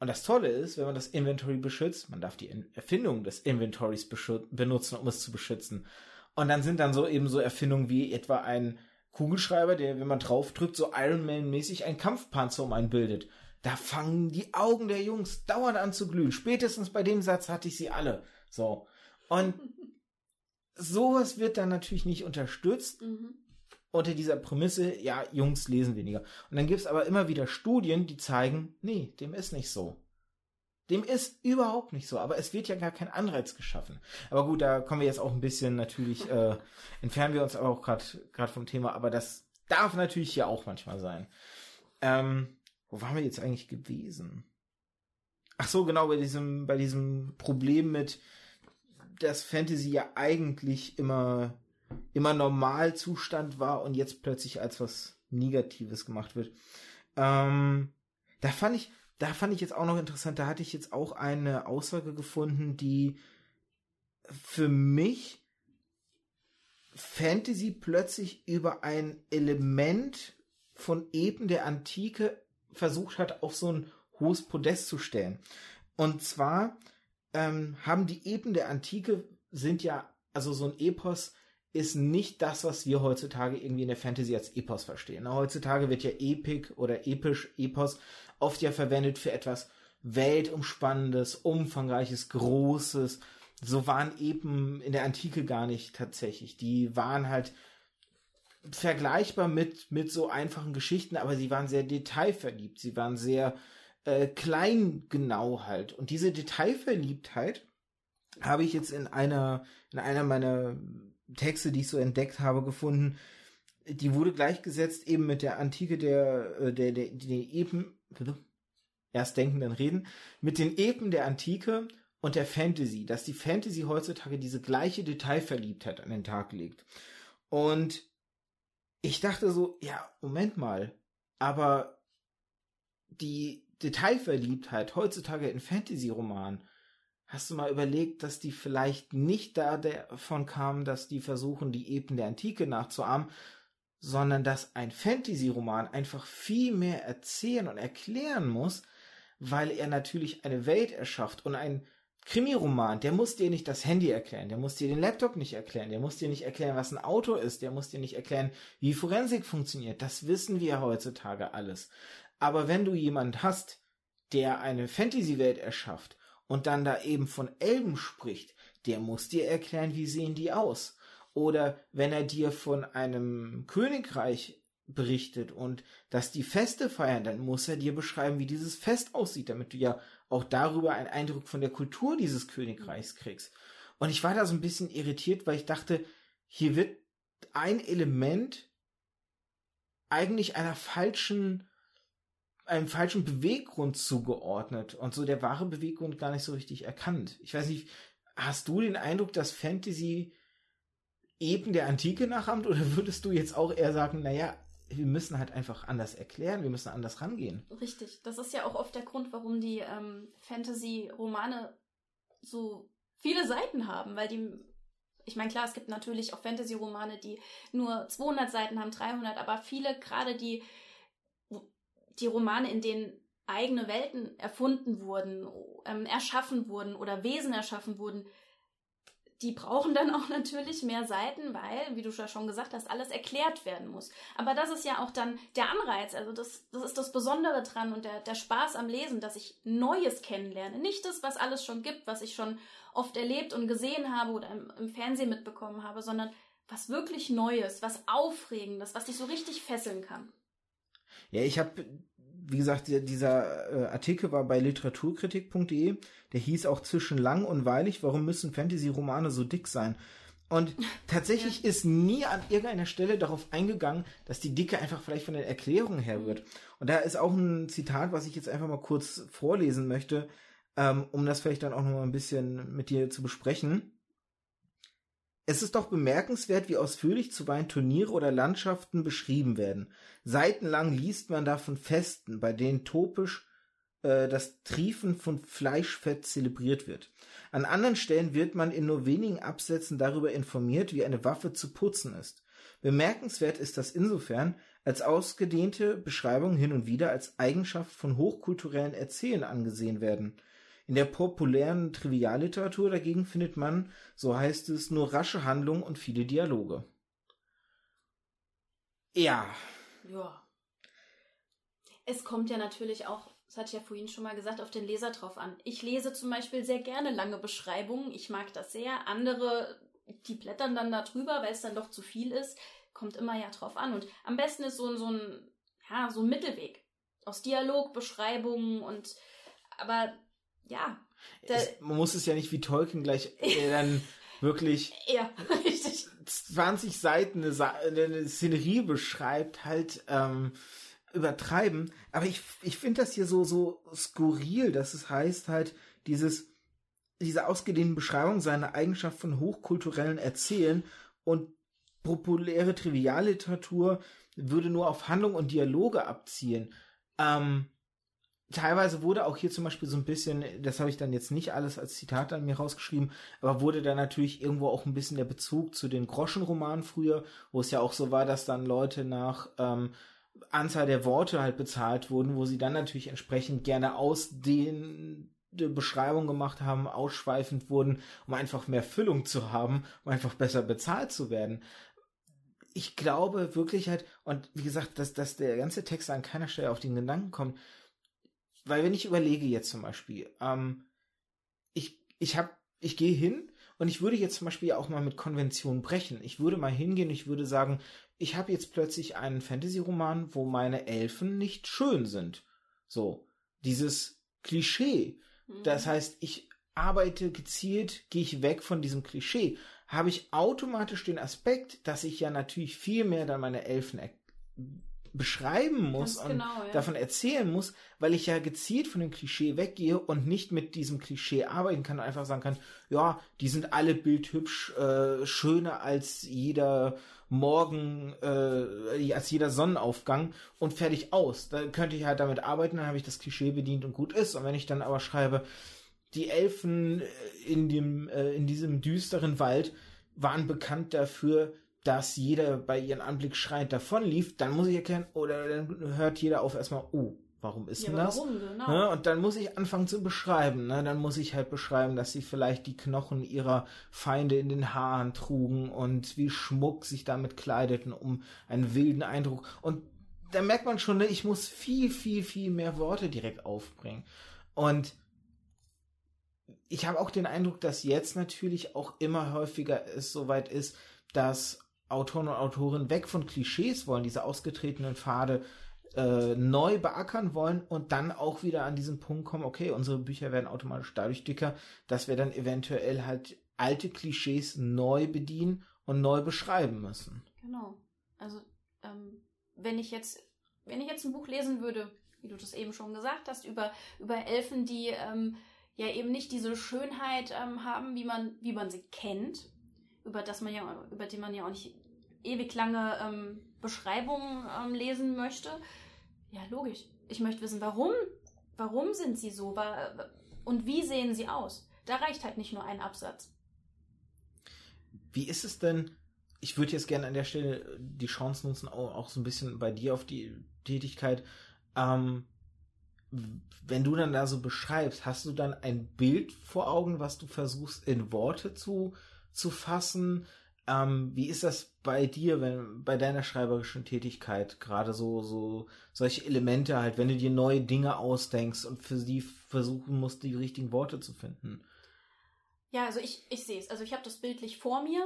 Und das Tolle ist, wenn man das Inventory beschützt, man darf die Erfindung des Inventories benutzen, um es zu beschützen. Und dann sind dann so eben so Erfindungen wie etwa ein Kugelschreiber, der, wenn man draufdrückt, so Iron Man-mäßig ein Kampfpanzer um einen bildet. Da fangen die Augen der Jungs dauernd an zu glühen. Spätestens bei dem Satz hatte ich sie alle. So. Und sowas wird dann natürlich nicht unterstützt. Mhm. Unter dieser Prämisse, ja, Jungs lesen weniger. Und dann gibt es aber immer wieder Studien, die zeigen, nee, dem ist nicht so. Dem ist überhaupt nicht so, aber es wird ja gar kein Anreiz geschaffen. Aber gut, da kommen wir jetzt auch ein bisschen natürlich, äh, entfernen wir uns aber auch gerade vom Thema, aber das darf natürlich hier auch manchmal sein. Ähm, wo waren wir jetzt eigentlich gewesen? Ach so, genau, bei diesem, bei diesem Problem mit, dass Fantasy ja eigentlich immer, immer Normalzustand war und jetzt plötzlich als was Negatives gemacht wird. Ähm, da fand ich, da fand ich jetzt auch noch interessant, da hatte ich jetzt auch eine Aussage gefunden, die für mich Fantasy plötzlich über ein Element von eben der Antike versucht hat, auf so ein hohes Podest zu stellen. Und zwar ähm, haben die Eben der Antike sind ja, also so ein Epos ist nicht das, was wir heutzutage irgendwie in der Fantasy als Epos verstehen. Heutzutage wird ja Epic oder episch, Epos oft ja verwendet für etwas weltumspannendes, umfangreiches, großes. So waren eben in der Antike gar nicht tatsächlich. Die waren halt vergleichbar mit, mit so einfachen Geschichten, aber sie waren sehr detailverliebt. Sie waren sehr äh, kleingenau halt. Und diese Detailverliebtheit habe ich jetzt in einer, in einer meiner Texte, die ich so entdeckt habe, gefunden. Die wurde gleichgesetzt eben mit der Antike der, äh, der, der, der eben, erst denken, dann reden, mit den Epen der Antike und der Fantasy, dass die Fantasy heutzutage diese gleiche Detailverliebtheit an den Tag legt. Und ich dachte so, ja, Moment mal, aber die Detailverliebtheit heutzutage in Fantasy-Romanen, hast du mal überlegt, dass die vielleicht nicht davon kamen, dass die versuchen, die Epen der Antike nachzuahmen, sondern dass ein Fantasy-Roman einfach viel mehr erzählen und erklären muss, weil er natürlich eine Welt erschafft und ein Krimiroman, der muss dir nicht das Handy erklären, der muss dir den Laptop nicht erklären, der muss dir nicht erklären, was ein Auto ist, der muss dir nicht erklären, wie Forensik funktioniert. Das wissen wir heutzutage alles. Aber wenn du jemand hast, der eine Fantasy-Welt erschafft und dann da eben von Elben spricht, der muss dir erklären, wie sehen die aus. Oder wenn er dir von einem Königreich berichtet und dass die Feste feiern, dann muss er dir beschreiben, wie dieses Fest aussieht, damit du ja auch darüber einen Eindruck von der Kultur dieses Königreichs kriegst. Und ich war da so ein bisschen irritiert, weil ich dachte, hier wird ein Element eigentlich einer falschen, einem falschen Beweggrund zugeordnet und so der wahre Beweggrund gar nicht so richtig erkannt. Ich weiß nicht, hast du den Eindruck, dass Fantasy eben der Antike nachahmt oder würdest du jetzt auch eher sagen, naja, wir müssen halt einfach anders erklären, wir müssen anders rangehen. Richtig, das ist ja auch oft der Grund, warum die ähm, Fantasy-Romane so viele Seiten haben, weil die, ich meine, klar, es gibt natürlich auch Fantasy-Romane, die nur 200 Seiten haben, 300, aber viele, gerade die, die Romane, in denen eigene Welten erfunden wurden, ähm, erschaffen wurden oder Wesen erschaffen wurden, die brauchen dann auch natürlich mehr Seiten, weil, wie du schon gesagt hast, alles erklärt werden muss. Aber das ist ja auch dann der Anreiz. Also das, das ist das Besondere dran und der, der Spaß am Lesen, dass ich Neues kennenlerne. Nicht das, was alles schon gibt, was ich schon oft erlebt und gesehen habe oder im, im Fernsehen mitbekommen habe, sondern was wirklich Neues, was Aufregendes, was dich so richtig fesseln kann. Ja, ich habe wie gesagt, dieser äh, Artikel war bei literaturkritik.de, der hieß auch zwischen lang und weilig, warum müssen Fantasy-Romane so dick sein? Und tatsächlich ja. ist nie an irgendeiner Stelle darauf eingegangen, dass die Dicke einfach vielleicht von den Erklärungen her wird. Und da ist auch ein Zitat, was ich jetzt einfach mal kurz vorlesen möchte, ähm, um das vielleicht dann auch noch mal ein bisschen mit dir zu besprechen. Es ist doch bemerkenswert, wie ausführlich zuweilen Turniere oder Landschaften beschrieben werden. Seitenlang liest man davon Festen, bei denen topisch äh, das Triefen von Fleischfett zelebriert wird. An anderen Stellen wird man in nur wenigen Absätzen darüber informiert, wie eine Waffe zu putzen ist. Bemerkenswert ist das insofern, als ausgedehnte Beschreibungen hin und wieder als Eigenschaft von hochkulturellen Erzählen angesehen werden. In der populären Trivialliteratur dagegen findet man, so heißt es, nur rasche Handlungen und viele Dialoge. Ja. Ja. Es kommt ja natürlich auch das hatte ich ja vorhin schon mal gesagt, auf den Leser drauf an. Ich lese zum Beispiel sehr gerne lange Beschreibungen. Ich mag das sehr. Andere, die blättern dann da drüber, weil es dann doch zu viel ist. Kommt immer ja drauf an. Und am besten ist so, ein, so ein, ja, so ein Mittelweg. Aus Dialog, Beschreibungen und, aber, ja. Es, man muss es ja nicht wie Tolkien gleich äh, dann wirklich ja, richtig. 20 Seiten eine, eine Szenerie beschreibt, halt, ähm, übertreiben, aber ich, ich finde das hier so, so skurril, dass es heißt halt, dieses, diese ausgedehnten Beschreibung seiner Eigenschaft von hochkulturellen Erzählen und populäre Trivialliteratur würde nur auf Handlung und Dialoge abzielen. Ähm, teilweise wurde auch hier zum Beispiel so ein bisschen, das habe ich dann jetzt nicht alles als Zitat an mir rausgeschrieben, aber wurde da natürlich irgendwo auch ein bisschen der Bezug zu den Groschenromanen früher, wo es ja auch so war, dass dann Leute nach ähm, Anzahl der Worte halt bezahlt wurden, wo sie dann natürlich entsprechend gerne aus den Beschreibung gemacht haben, ausschweifend wurden, um einfach mehr Füllung zu haben, um einfach besser bezahlt zu werden. Ich glaube wirklich halt, und wie gesagt, dass, dass der ganze Text an keiner Stelle auf den Gedanken kommt, weil wenn ich überlege jetzt zum Beispiel, ähm, ich, ich hab, ich gehe hin und ich würde jetzt zum Beispiel auch mal mit Konventionen brechen. Ich würde mal hingehen, ich würde sagen, ich habe jetzt plötzlich einen Fantasy-Roman, wo meine Elfen nicht schön sind. So, dieses Klischee. Mhm. Das heißt, ich arbeite gezielt, gehe ich weg von diesem Klischee, habe ich automatisch den Aspekt, dass ich ja natürlich viel mehr dann meine Elfen beschreiben muss Ganz und genau, ja. davon erzählen muss, weil ich ja gezielt von dem Klischee weggehe und nicht mit diesem Klischee arbeiten kann und einfach sagen kann, ja, die sind alle bildhübsch, äh, schöner als jeder Morgen, äh, als jeder Sonnenaufgang und fertig aus. Da könnte ich halt damit arbeiten, dann habe ich das Klischee bedient und gut ist. Und wenn ich dann aber schreibe, die Elfen äh, in dem, äh, in diesem düsteren Wald waren bekannt dafür, dass jeder bei ihrem Anblick schreiend davonlief, dann muss ich erkennen, oder dann hört jeder auf erstmal, oh, warum ist ja, denn das? Warum, genau. ne? Und dann muss ich anfangen zu beschreiben. Ne? Dann muss ich halt beschreiben, dass sie vielleicht die Knochen ihrer Feinde in den Haaren trugen und wie Schmuck sich damit kleideten, um einen wilden Eindruck. Und da merkt man schon, ne, ich muss viel, viel, viel mehr Worte direkt aufbringen. Und ich habe auch den Eindruck, dass jetzt natürlich auch immer häufiger es soweit ist, dass Autoren und Autorinnen weg von Klischees wollen, diese ausgetretenen Pfade äh, neu beackern wollen und dann auch wieder an diesen Punkt kommen, okay, unsere Bücher werden automatisch dadurch dicker, dass wir dann eventuell halt alte Klischees neu bedienen und neu beschreiben müssen. Genau. Also ähm, wenn ich jetzt, wenn ich jetzt ein Buch lesen würde, wie du das eben schon gesagt hast, über, über Elfen, die ähm, ja eben nicht diese Schönheit ähm, haben, wie man, wie man sie kennt, über das man ja, über die man ja auch nicht ewig lange ähm, Beschreibungen ähm, lesen möchte, ja, logisch. Ich möchte wissen, warum? Warum sind sie so? Und wie sehen sie aus? Da reicht halt nicht nur ein Absatz. Wie ist es denn? Ich würde jetzt gerne an der Stelle die Chance nutzen, auch, so ein bisschen bei dir auf die Tätigkeit. Ähm, wenn du dann da so beschreibst, hast du dann ein Bild vor Augen, was du versuchst in Worte zu, zu fassen? Ähm, wie ist das bei dir, wenn bei deiner schreiberischen Tätigkeit gerade so so solche Elemente halt, wenn du dir neue Dinge ausdenkst und für sie versuchen musst, die richtigen Worte zu finden? Ja, also ich ich sehe es. Also ich habe das bildlich vor mir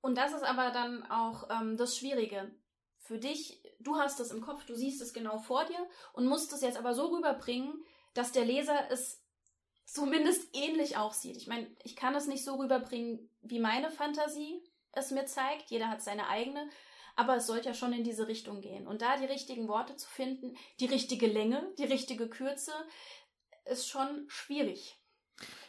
und das ist aber dann auch ähm, das Schwierige für dich, du hast es im Kopf, du siehst es genau vor dir und musst es jetzt aber so rüberbringen, dass der Leser es zumindest ähnlich auch sieht. Ich meine, ich kann es nicht so rüberbringen, wie meine Fantasie es mir zeigt. Jeder hat seine eigene. Aber es sollte ja schon in diese Richtung gehen. Und da die richtigen Worte zu finden, die richtige Länge, die richtige Kürze, ist schon schwierig.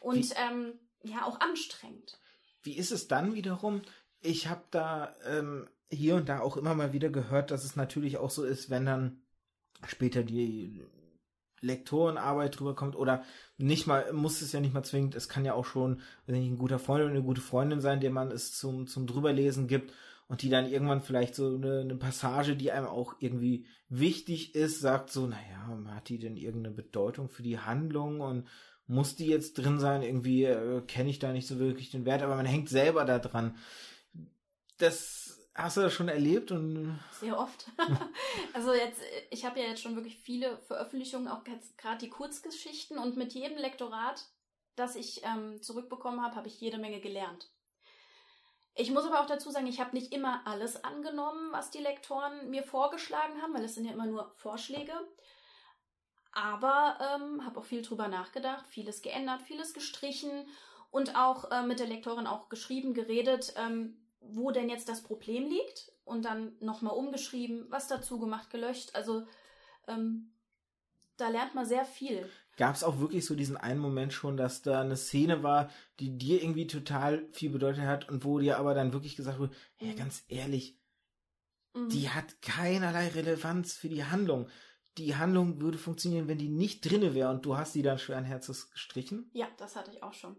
Und ähm, ja, auch anstrengend. Wie ist es dann wiederum? Ich habe da ähm, hier und da auch immer mal wieder gehört, dass es natürlich auch so ist, wenn dann später die Lektorenarbeit drüber kommt oder nicht mal, muss es ja nicht mal zwingend, es kann ja auch schon, ich ein guter Freund oder eine gute Freundin sein, der man es zum, zum drüberlesen gibt und die dann irgendwann vielleicht so eine, eine Passage, die einem auch irgendwie wichtig ist, sagt so, naja, hat die denn irgendeine Bedeutung für die Handlung und muss die jetzt drin sein? Irgendwie äh, kenne ich da nicht so wirklich den Wert, aber man hängt selber da dran. Das Hast du das schon erlebt? Und Sehr oft. also jetzt, ich habe ja jetzt schon wirklich viele Veröffentlichungen, auch gerade die Kurzgeschichten und mit jedem Lektorat, das ich ähm, zurückbekommen habe, habe ich jede Menge gelernt. Ich muss aber auch dazu sagen, ich habe nicht immer alles angenommen, was die Lektoren mir vorgeschlagen haben, weil es sind ja immer nur Vorschläge. Aber ähm, habe auch viel drüber nachgedacht, vieles geändert, vieles gestrichen und auch äh, mit der Lektorin auch geschrieben, geredet. Ähm, wo denn jetzt das Problem liegt und dann nochmal umgeschrieben, was dazu gemacht, gelöscht. Also ähm, da lernt man sehr viel. Gab es auch wirklich so diesen einen Moment schon, dass da eine Szene war, die dir irgendwie total viel bedeutet hat und wo dir aber dann wirklich gesagt wurde, hey, mhm. ganz ehrlich, mhm. die hat keinerlei Relevanz für die Handlung. Die Handlung würde funktionieren, wenn die nicht drinne wäre und du hast die dann schweren Herzens gestrichen? Ja, das hatte ich auch schon.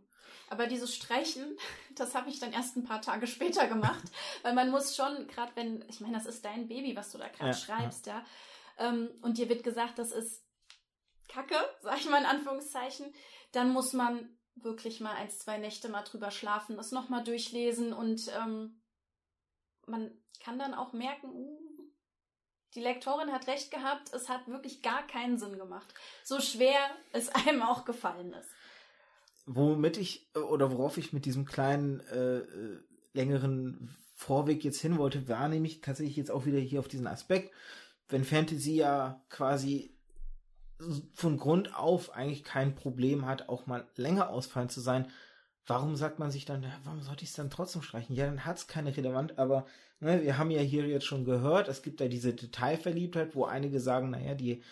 Aber dieses Streichen, das habe ich dann erst ein paar Tage später gemacht, weil man muss schon, gerade wenn, ich meine, das ist dein Baby, was du da gerade ja, schreibst, ja. ja ähm, und dir wird gesagt, das ist Kacke, sag ich mal in Anführungszeichen, dann muss man wirklich mal ein, zwei Nächte mal drüber schlafen, das nochmal durchlesen und ähm, man kann dann auch merken, uh, die Lektorin hat recht gehabt, es hat wirklich gar keinen Sinn gemacht. So schwer es einem auch gefallen ist womit ich oder worauf ich mit diesem kleinen äh, äh, längeren Vorweg jetzt hin wollte, war nämlich tatsächlich jetzt auch wieder hier auf diesen Aspekt, wenn Fantasy ja quasi von Grund auf eigentlich kein Problem hat, auch mal länger ausfallen zu sein, warum sagt man sich dann, warum sollte ich es dann trotzdem streichen? Ja, dann hat es keine Relevanz, aber ne, wir haben ja hier jetzt schon gehört, es gibt da diese Detailverliebtheit, wo einige sagen, naja, die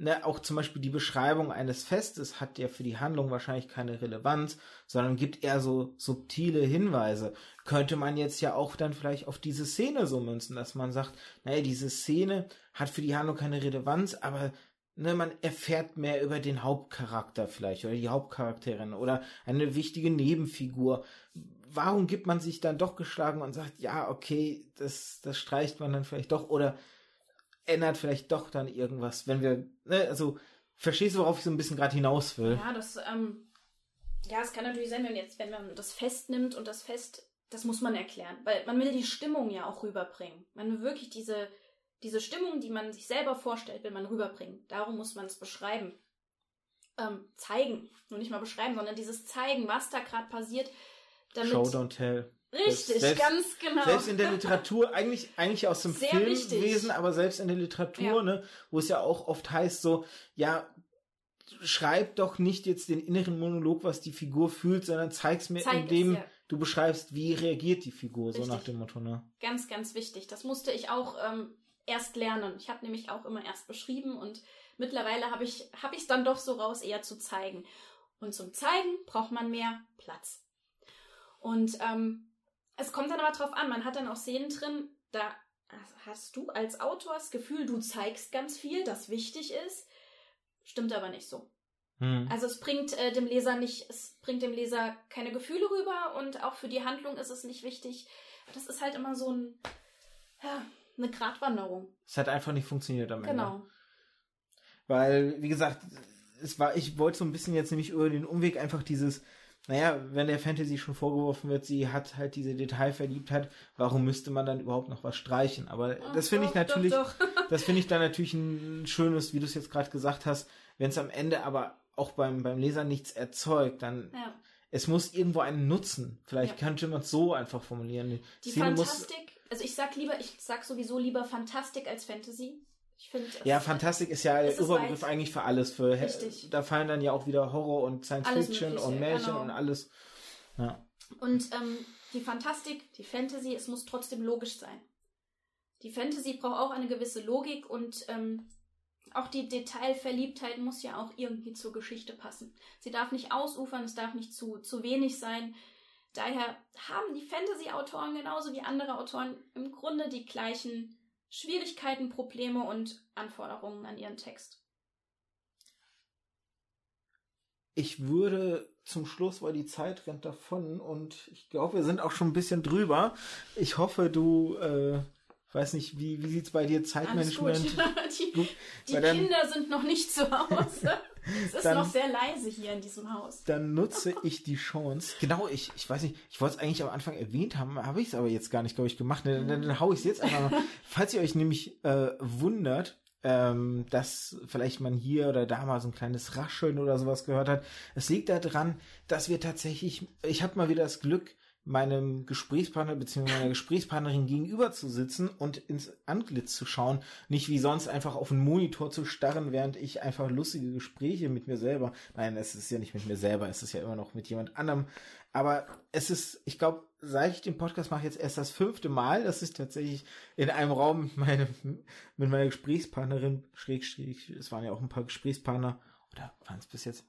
ne, auch zum Beispiel die Beschreibung eines Festes hat ja für die Handlung wahrscheinlich keine Relevanz, sondern gibt eher so subtile Hinweise. Könnte man jetzt ja auch dann vielleicht auf diese Szene so münzen, dass man sagt, naja, diese Szene hat für die Handlung keine Relevanz, aber ne, man erfährt mehr über den Hauptcharakter vielleicht oder die Hauptcharakterin oder eine wichtige Nebenfigur. Warum gibt man sich dann doch geschlagen und sagt, ja, okay, das, das streicht man dann vielleicht doch oder ändert vielleicht doch dann irgendwas, wenn wir, ne, also, verstehst du, worauf ich so ein bisschen gerade hinaus will? Ja, das, ähm, ja, es kann natürlich sein, wenn jetzt, wenn man das Fest nimmt und das Fest, das muss man erklären, weil man will die Stimmung ja auch rüberbringen. Man will wirklich diese, diese Stimmung, die man sich selber vorstellt, will man rüberbringen. Darum muss man es beschreiben. Ähm, zeigen. Nur nicht mal beschreiben, sondern dieses zeigen, was da gerade passiert. Damit, Show, don't tell. Richtig, selbst, ganz genau. Selbst in der Literatur, eigentlich, eigentlich aus dem Sehr Filmwesen, wichtig. aber selbst in der Literatur, ja. ne, wo es ja auch oft heißt so, ja, schreib doch nicht jetzt den inneren Monolog, was die Figur fühlt, sondern zeig's mir, Zeig indem es, ja. du beschreibst, wie reagiert die Figur, Richtig. so nach dem Motto, ne? Ganz, ganz wichtig. Das musste ich auch ähm, erst lernen. Ich habe nämlich auch immer erst beschrieben und mittlerweile habe ich habe ich es dann doch so raus, eher zu zeigen. Und zum Zeigen braucht man mehr Platz. Und ähm, es kommt dann aber drauf an, man hat dann auch Szenen drin, da hast du als Autor das Gefühl, du zeigst ganz viel, das wichtig ist. Stimmt aber nicht so. Hm. Also es bringt äh, dem Leser nicht, es bringt dem Leser keine Gefühle rüber und auch für die Handlung ist es nicht wichtig. Das ist halt immer so ein, ja, eine Gratwanderung. Es hat einfach nicht funktioniert am Ende. Genau. Weil, wie gesagt, es war, ich wollte so ein bisschen jetzt nämlich über den Umweg einfach dieses, naja, wenn der Fantasy schon vorgeworfen wird, sie hat halt diese Detailverliebtheit, warum müsste man dann überhaupt noch was streichen? Aber Ach, das finde ich natürlich, doch, doch. das finde ich dann natürlich ein schönes, wie du es jetzt gerade gesagt hast, wenn es am Ende aber auch beim, beim Leser nichts erzeugt, dann ja. es muss irgendwo einen Nutzen. Vielleicht ja. könnte man es so einfach formulieren. Die, die Fantastik, also ich sag lieber, ich sag sowieso lieber Fantastik als Fantasy. Ich finde. Ja, Fantastik ist ja der weit. eigentlich für alles. Für, Richtig. Da fallen dann ja auch wieder Horror und Science Alles Fiction Mögliche, und Märchen genau. und alles. Ja. Und ähm, die Fantastik, die Fantasy, es muss trotzdem logisch sein. Die Fantasy braucht auch eine gewisse Logik und ähm, auch die Detailverliebtheit muss ja auch irgendwie zur Geschichte passen. Sie darf nicht ausufern, es darf nicht zu, zu wenig sein. Daher haben die Fantasy-Autoren genauso wie andere Autoren im Grunde die gleichen Schwierigkeiten, Probleme und Anforderungen an ihren Text. Ich würde zum Schluss, weil die Zeit rennt davon und ich glaube, wir sind auch schon ein bisschen drüber. Ich hoffe, du, äh, weiß nicht, wie, wie sieht es bei dir Alles Zeitmanagement? gut. die Gut, die dann- Kinder sind noch nicht zu Hause. Es ist Dann- noch sehr leise hier in diesem Haus. Dann nutze ich die Chance. Genau, ich, ich weiß nicht, ich wollte es eigentlich am Anfang erwähnt haben, habe ich es aber jetzt gar nicht, glaube ich, gemacht. Dann, dann, dann hau ich es jetzt einfach mal. Falls ihr euch nämlich äh, wundert, ähm, dass vielleicht man hier oder da mal so ein kleines Rascheln oder sowas gehört hat. Es liegt daran, dass wir tatsächlich, ich habe mal wieder das Glück, meinem Gesprächspartner bzw. meiner Gesprächspartnerin gegenüber zu sitzen und ins Antlitz zu schauen, nicht wie sonst einfach auf den Monitor zu starren, während ich einfach lustige Gespräche mit mir selber, nein, es ist ja nicht mit mir selber, es ist ja immer noch mit jemand anderem, aber es ist, ich glaube, seit ich den Podcast mache, jetzt erst das fünfte Mal, dass ich tatsächlich in einem Raum mit, meine, mit meiner Gesprächspartnerin, Schrägstrich, es waren ja auch ein paar Gesprächspartner, oder waren es bis jetzt?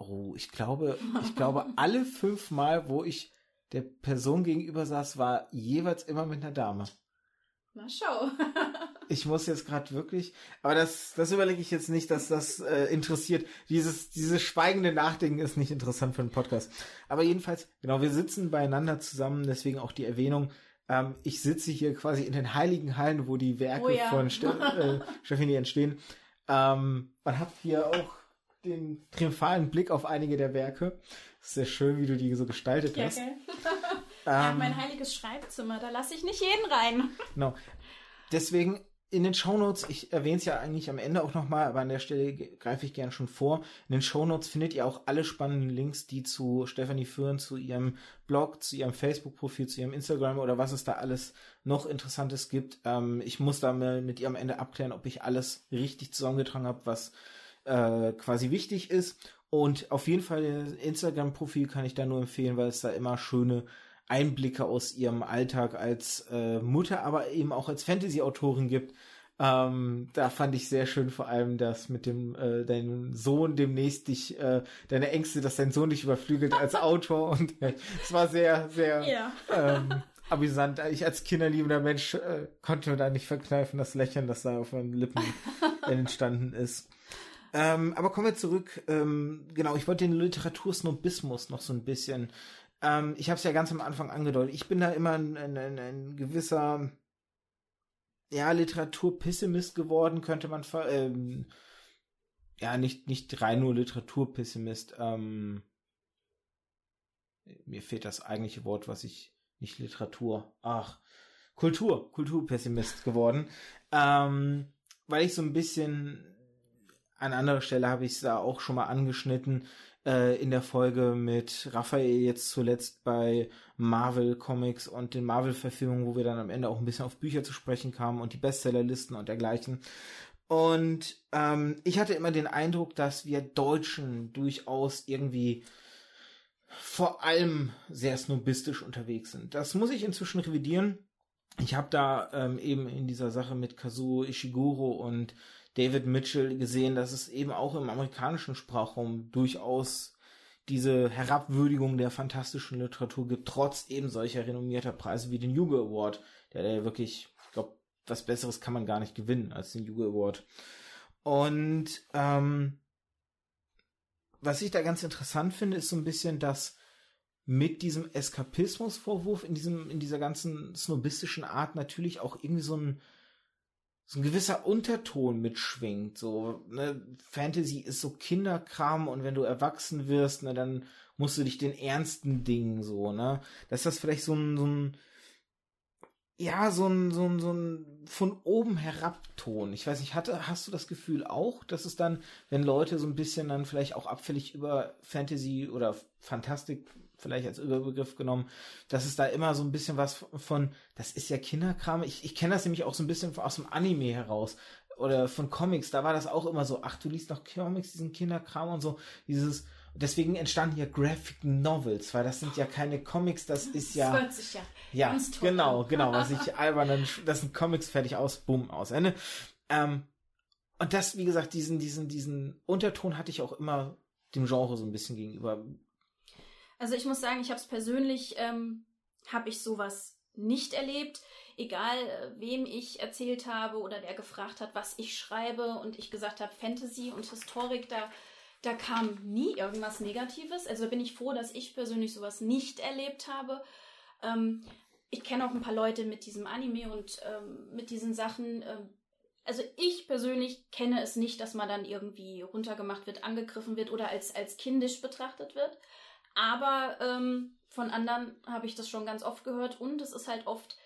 Oh, ich glaube, ich glaube, alle fünf Mal, wo ich der Person gegenüber saß, war jeweils immer mit einer Dame. Na schau. Ich muss jetzt gerade wirklich, aber das, das überlege ich jetzt nicht, dass das äh, interessiert. Dieses, dieses schweigende Nachdenken ist nicht interessant für einen Podcast. Aber jedenfalls, genau, wir sitzen beieinander zusammen, deswegen auch die Erwähnung. Ähm, ich sitze hier quasi in den heiligen Hallen, wo die Werke Oh ja. von Ste äh, entstehen. Ähm, man hat hier auch den triumphalen Blick auf einige der Werke. Ist sehr schön, wie du die so gestaltet Ja, hast. gell? ja, Ähm, mein heiliges Schreibzimmer, da lasse ich nicht jeden rein. Genau. Deswegen in den Shownotes, ich erwähne es ja eigentlich am Ende auch nochmal, aber an der Stelle greife ich gern schon vor. In den Shownotes findet ihr auch alle spannenden Links, die zu Stefanie führen, zu ihrem Blog, zu ihrem Facebook-Profil, zu ihrem Instagram oder was es da alles noch Interessantes gibt. Ähm, ich muss da mal mit ihr am Ende abklären, ob ich alles richtig zusammengetragen habe, was äh, quasi wichtig ist. Und auf jeden Fall das Instagram-Profil kann ich da nur empfehlen, weil es da immer schöne Einblicke aus ihrem Alltag als äh, Mutter, aber eben auch als Fantasy-Autorin gibt. Ähm, da fand ich sehr schön vor allem das mit dem äh, deinem Sohn demnächst dich äh, deine Ängste, dass dein Sohn dich überflügelt als Autor und äh, es war sehr sehr Ja. ähm, amüsant. Ich als kinderliebender Mensch äh, konnte da nicht verkneifen das Lächeln, das da auf meinen Lippen entstanden ist. Ähm, aber kommen wir zurück. Ähm, genau, ich wollte den Literatursnobismus noch so ein bisschen. Ähm, ich habe es ja ganz am Anfang angedeutet. Ich bin da immer ein, ein, ein, gewisser ja, Literaturpessimist geworden, könnte man ähm, ja, nicht, nicht rein nur Literaturpessimist. Ähm, mir fehlt das eigentliche Wort, was ich nicht Literatur, ach, Kultur, Kulturpessimist geworden. Ähm, weil ich so ein bisschen an anderer Stelle habe ich es da auch schon mal angeschnitten äh, in der Folge mit Raphael jetzt zuletzt bei Marvel Comics und den Marvel Verfilmungen, wo wir dann am Ende auch ein bisschen auf Bücher zu sprechen kamen und die Bestsellerlisten und dergleichen. Und ähm, ich hatte immer den Eindruck, dass wir Deutschen durchaus irgendwie vor allem sehr snobistisch unterwegs sind. Das muss ich inzwischen revidieren. Ich habe da ähm, eben in dieser Sache mit Kazuo Ishiguro und David Mitchell gesehen, dass es eben auch im amerikanischen Sprachraum durchaus diese Herabwürdigung der fantastischen Literatur gibt, trotz eben solcher renommierter Preise wie den Hugo Award, der, der wirklich, ich glaube, was Besseres kann man gar nicht gewinnen als den Hugo Award. Und ähm, was ich da ganz interessant finde, ist so ein bisschen, dass mit diesem Eskapismusvorwurf in diesem, in dieser ganzen snobistischen Art natürlich auch irgendwie so ein, so ein gewisser Unterton mitschwingt. So, ne, Fantasy ist so Kinderkram und wenn du erwachsen wirst, ne, dann musst du dich den ernsten Dingen so, ne? Dass das vielleicht so ein, so ein ja, so ein, so ein, so ein von oben herab Ton. Ich weiß nicht, hatte, hast du das Gefühl auch, dass es dann, wenn Leute so ein bisschen dann vielleicht auch abfällig über Fantasy oder Fantastik, vielleicht als Überbegriff genommen, dass es da immer so ein bisschen was von, das ist ja Kinderkram. Ich, ich kenne das nämlich auch so ein bisschen aus dem Anime heraus oder von Comics. Da war das auch immer so, ach, du liest noch Comics, diesen Kinderkram und so, dieses, deswegen entstanden ja Graphic Novels, weil das sind ja keine Comics, das ist ja. Das hört sich ja. Ja, genau, genau, was ich albern, dann, das sind Comics fertig aus, bumm, aus Ende. Ähm, und das, wie gesagt, diesen, diesen, diesen Unterton hatte ich auch immer dem Genre so ein bisschen gegenüber. Also ich muss sagen, ich habe es persönlich, ähm, habe ich sowas nicht erlebt. Egal, äh, wem ich erzählt habe oder der gefragt hat, was ich schreibe und ich gesagt habe, Fantasy und Historik, da, da kam nie irgendwas Negatives. Also bin ich froh, dass ich persönlich sowas nicht erlebt habe. Ähm, ich kenne auch ein paar Leute mit diesem Anime und ähm, mit diesen Sachen. Ähm, also ich persönlich kenne es nicht, dass man dann irgendwie runtergemacht wird, angegriffen wird oder als, als kindisch betrachtet wird. Aber ähm, von anderen habe ich das schon ganz oft gehört und es ist halt oft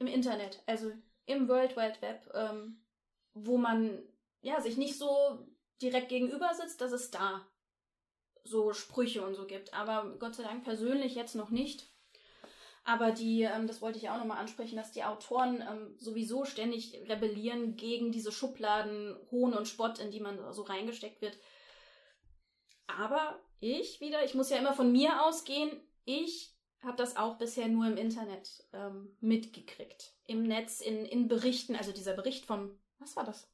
im Internet, also im World Wide Web, ähm, wo man ja sich nicht so direkt gegenüber sitzt, dass es da so Sprüche und so gibt. Aber Gott sei Dank persönlich jetzt noch nicht. Aber die, ähm, das wollte ich ja auch nochmal ansprechen, dass die Autoren ähm, sowieso ständig rebellieren gegen diese Schubladen Hohn und Spott, in die man so reingesteckt wird. Aber ich wieder, ich muss ja immer von mir ausgehen, ich habe das auch bisher nur im Internet ähm, mitgekriegt. Im Netz, in, in Berichten, also dieser Bericht vom, was war das?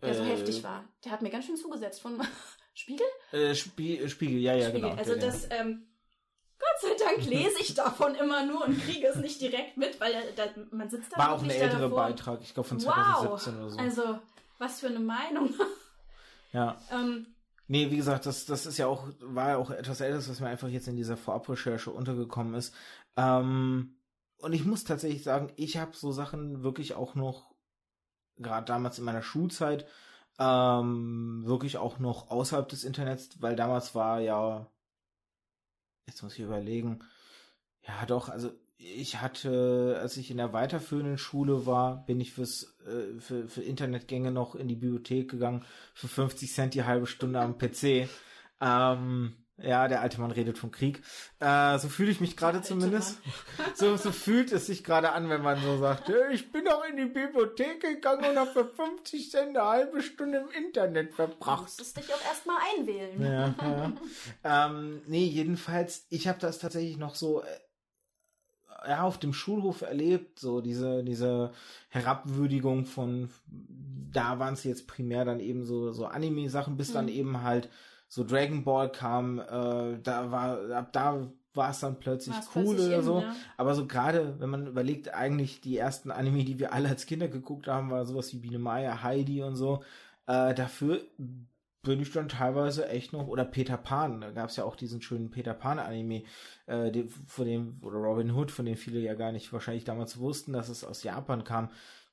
Der so äh, heftig war. Der hat mir ganz schön zugesetzt. Von Spiegel? Äh, Spie Spiegel, ja, ja, Spiegel. genau. Also das, ähm, Gott sei Dank lese ich davon immer nur und kriege es nicht direkt mit, weil da, man sitzt da War auch ein älterer Beitrag, ich glaube von 2017 wow. oder so. Also, was für eine Meinung. ja. Ähm, Nee, wie gesagt, das, das ist ja auch, war ja auch etwas älteres, was mir einfach jetzt in dieser Vorabrecherche untergekommen ist. Ähm, und ich muss tatsächlich sagen, ich habe so Sachen wirklich auch noch, gerade damals in meiner Schulzeit, ähm, wirklich auch noch außerhalb des Internets, weil damals war ja, jetzt muss ich überlegen, ja doch, also ich hatte, als ich in der weiterführenden Schule war, bin ich fürs, äh, für, für Internetgänge noch in die Bibliothek gegangen, für 50 Cent die halbe Stunde am PC. Ähm, ja, der alte Mann redet vom Krieg. Äh, so fühle ich mich gerade zumindest. So, so fühlt es sich gerade an, wenn man so sagt, ich bin auch in die Bibliothek gegangen und habe für 50 Cent eine halbe Stunde im Internet verbracht. Du musstest dich auch erstmal einwählen. Ja, ja. ähm, nee, jedenfalls, ich habe das tatsächlich noch so äh, ja, auf dem Schulhof erlebt, so diese, diese Herabwürdigung von, da waren es jetzt primär dann eben so, so Anime-Sachen, bis mhm. dann eben halt so Dragon Ball kam, äh, da war, ab da war es dann plötzlich War's cool plötzlich oder so. ja. Aber so gerade, wenn man überlegt, eigentlich die ersten Anime, die wir alle als Kinder geguckt haben, war sowas wie Biene Maya, Heidi und so. Äh, dafür bin ich dann teilweise echt noch, oder Peter Pan, da gab es ja auch diesen schönen Peter Pan-Anime, äh, die, von dem, oder Robin Hood, von dem viele ja gar nicht wahrscheinlich damals wussten, dass es aus Japan kam.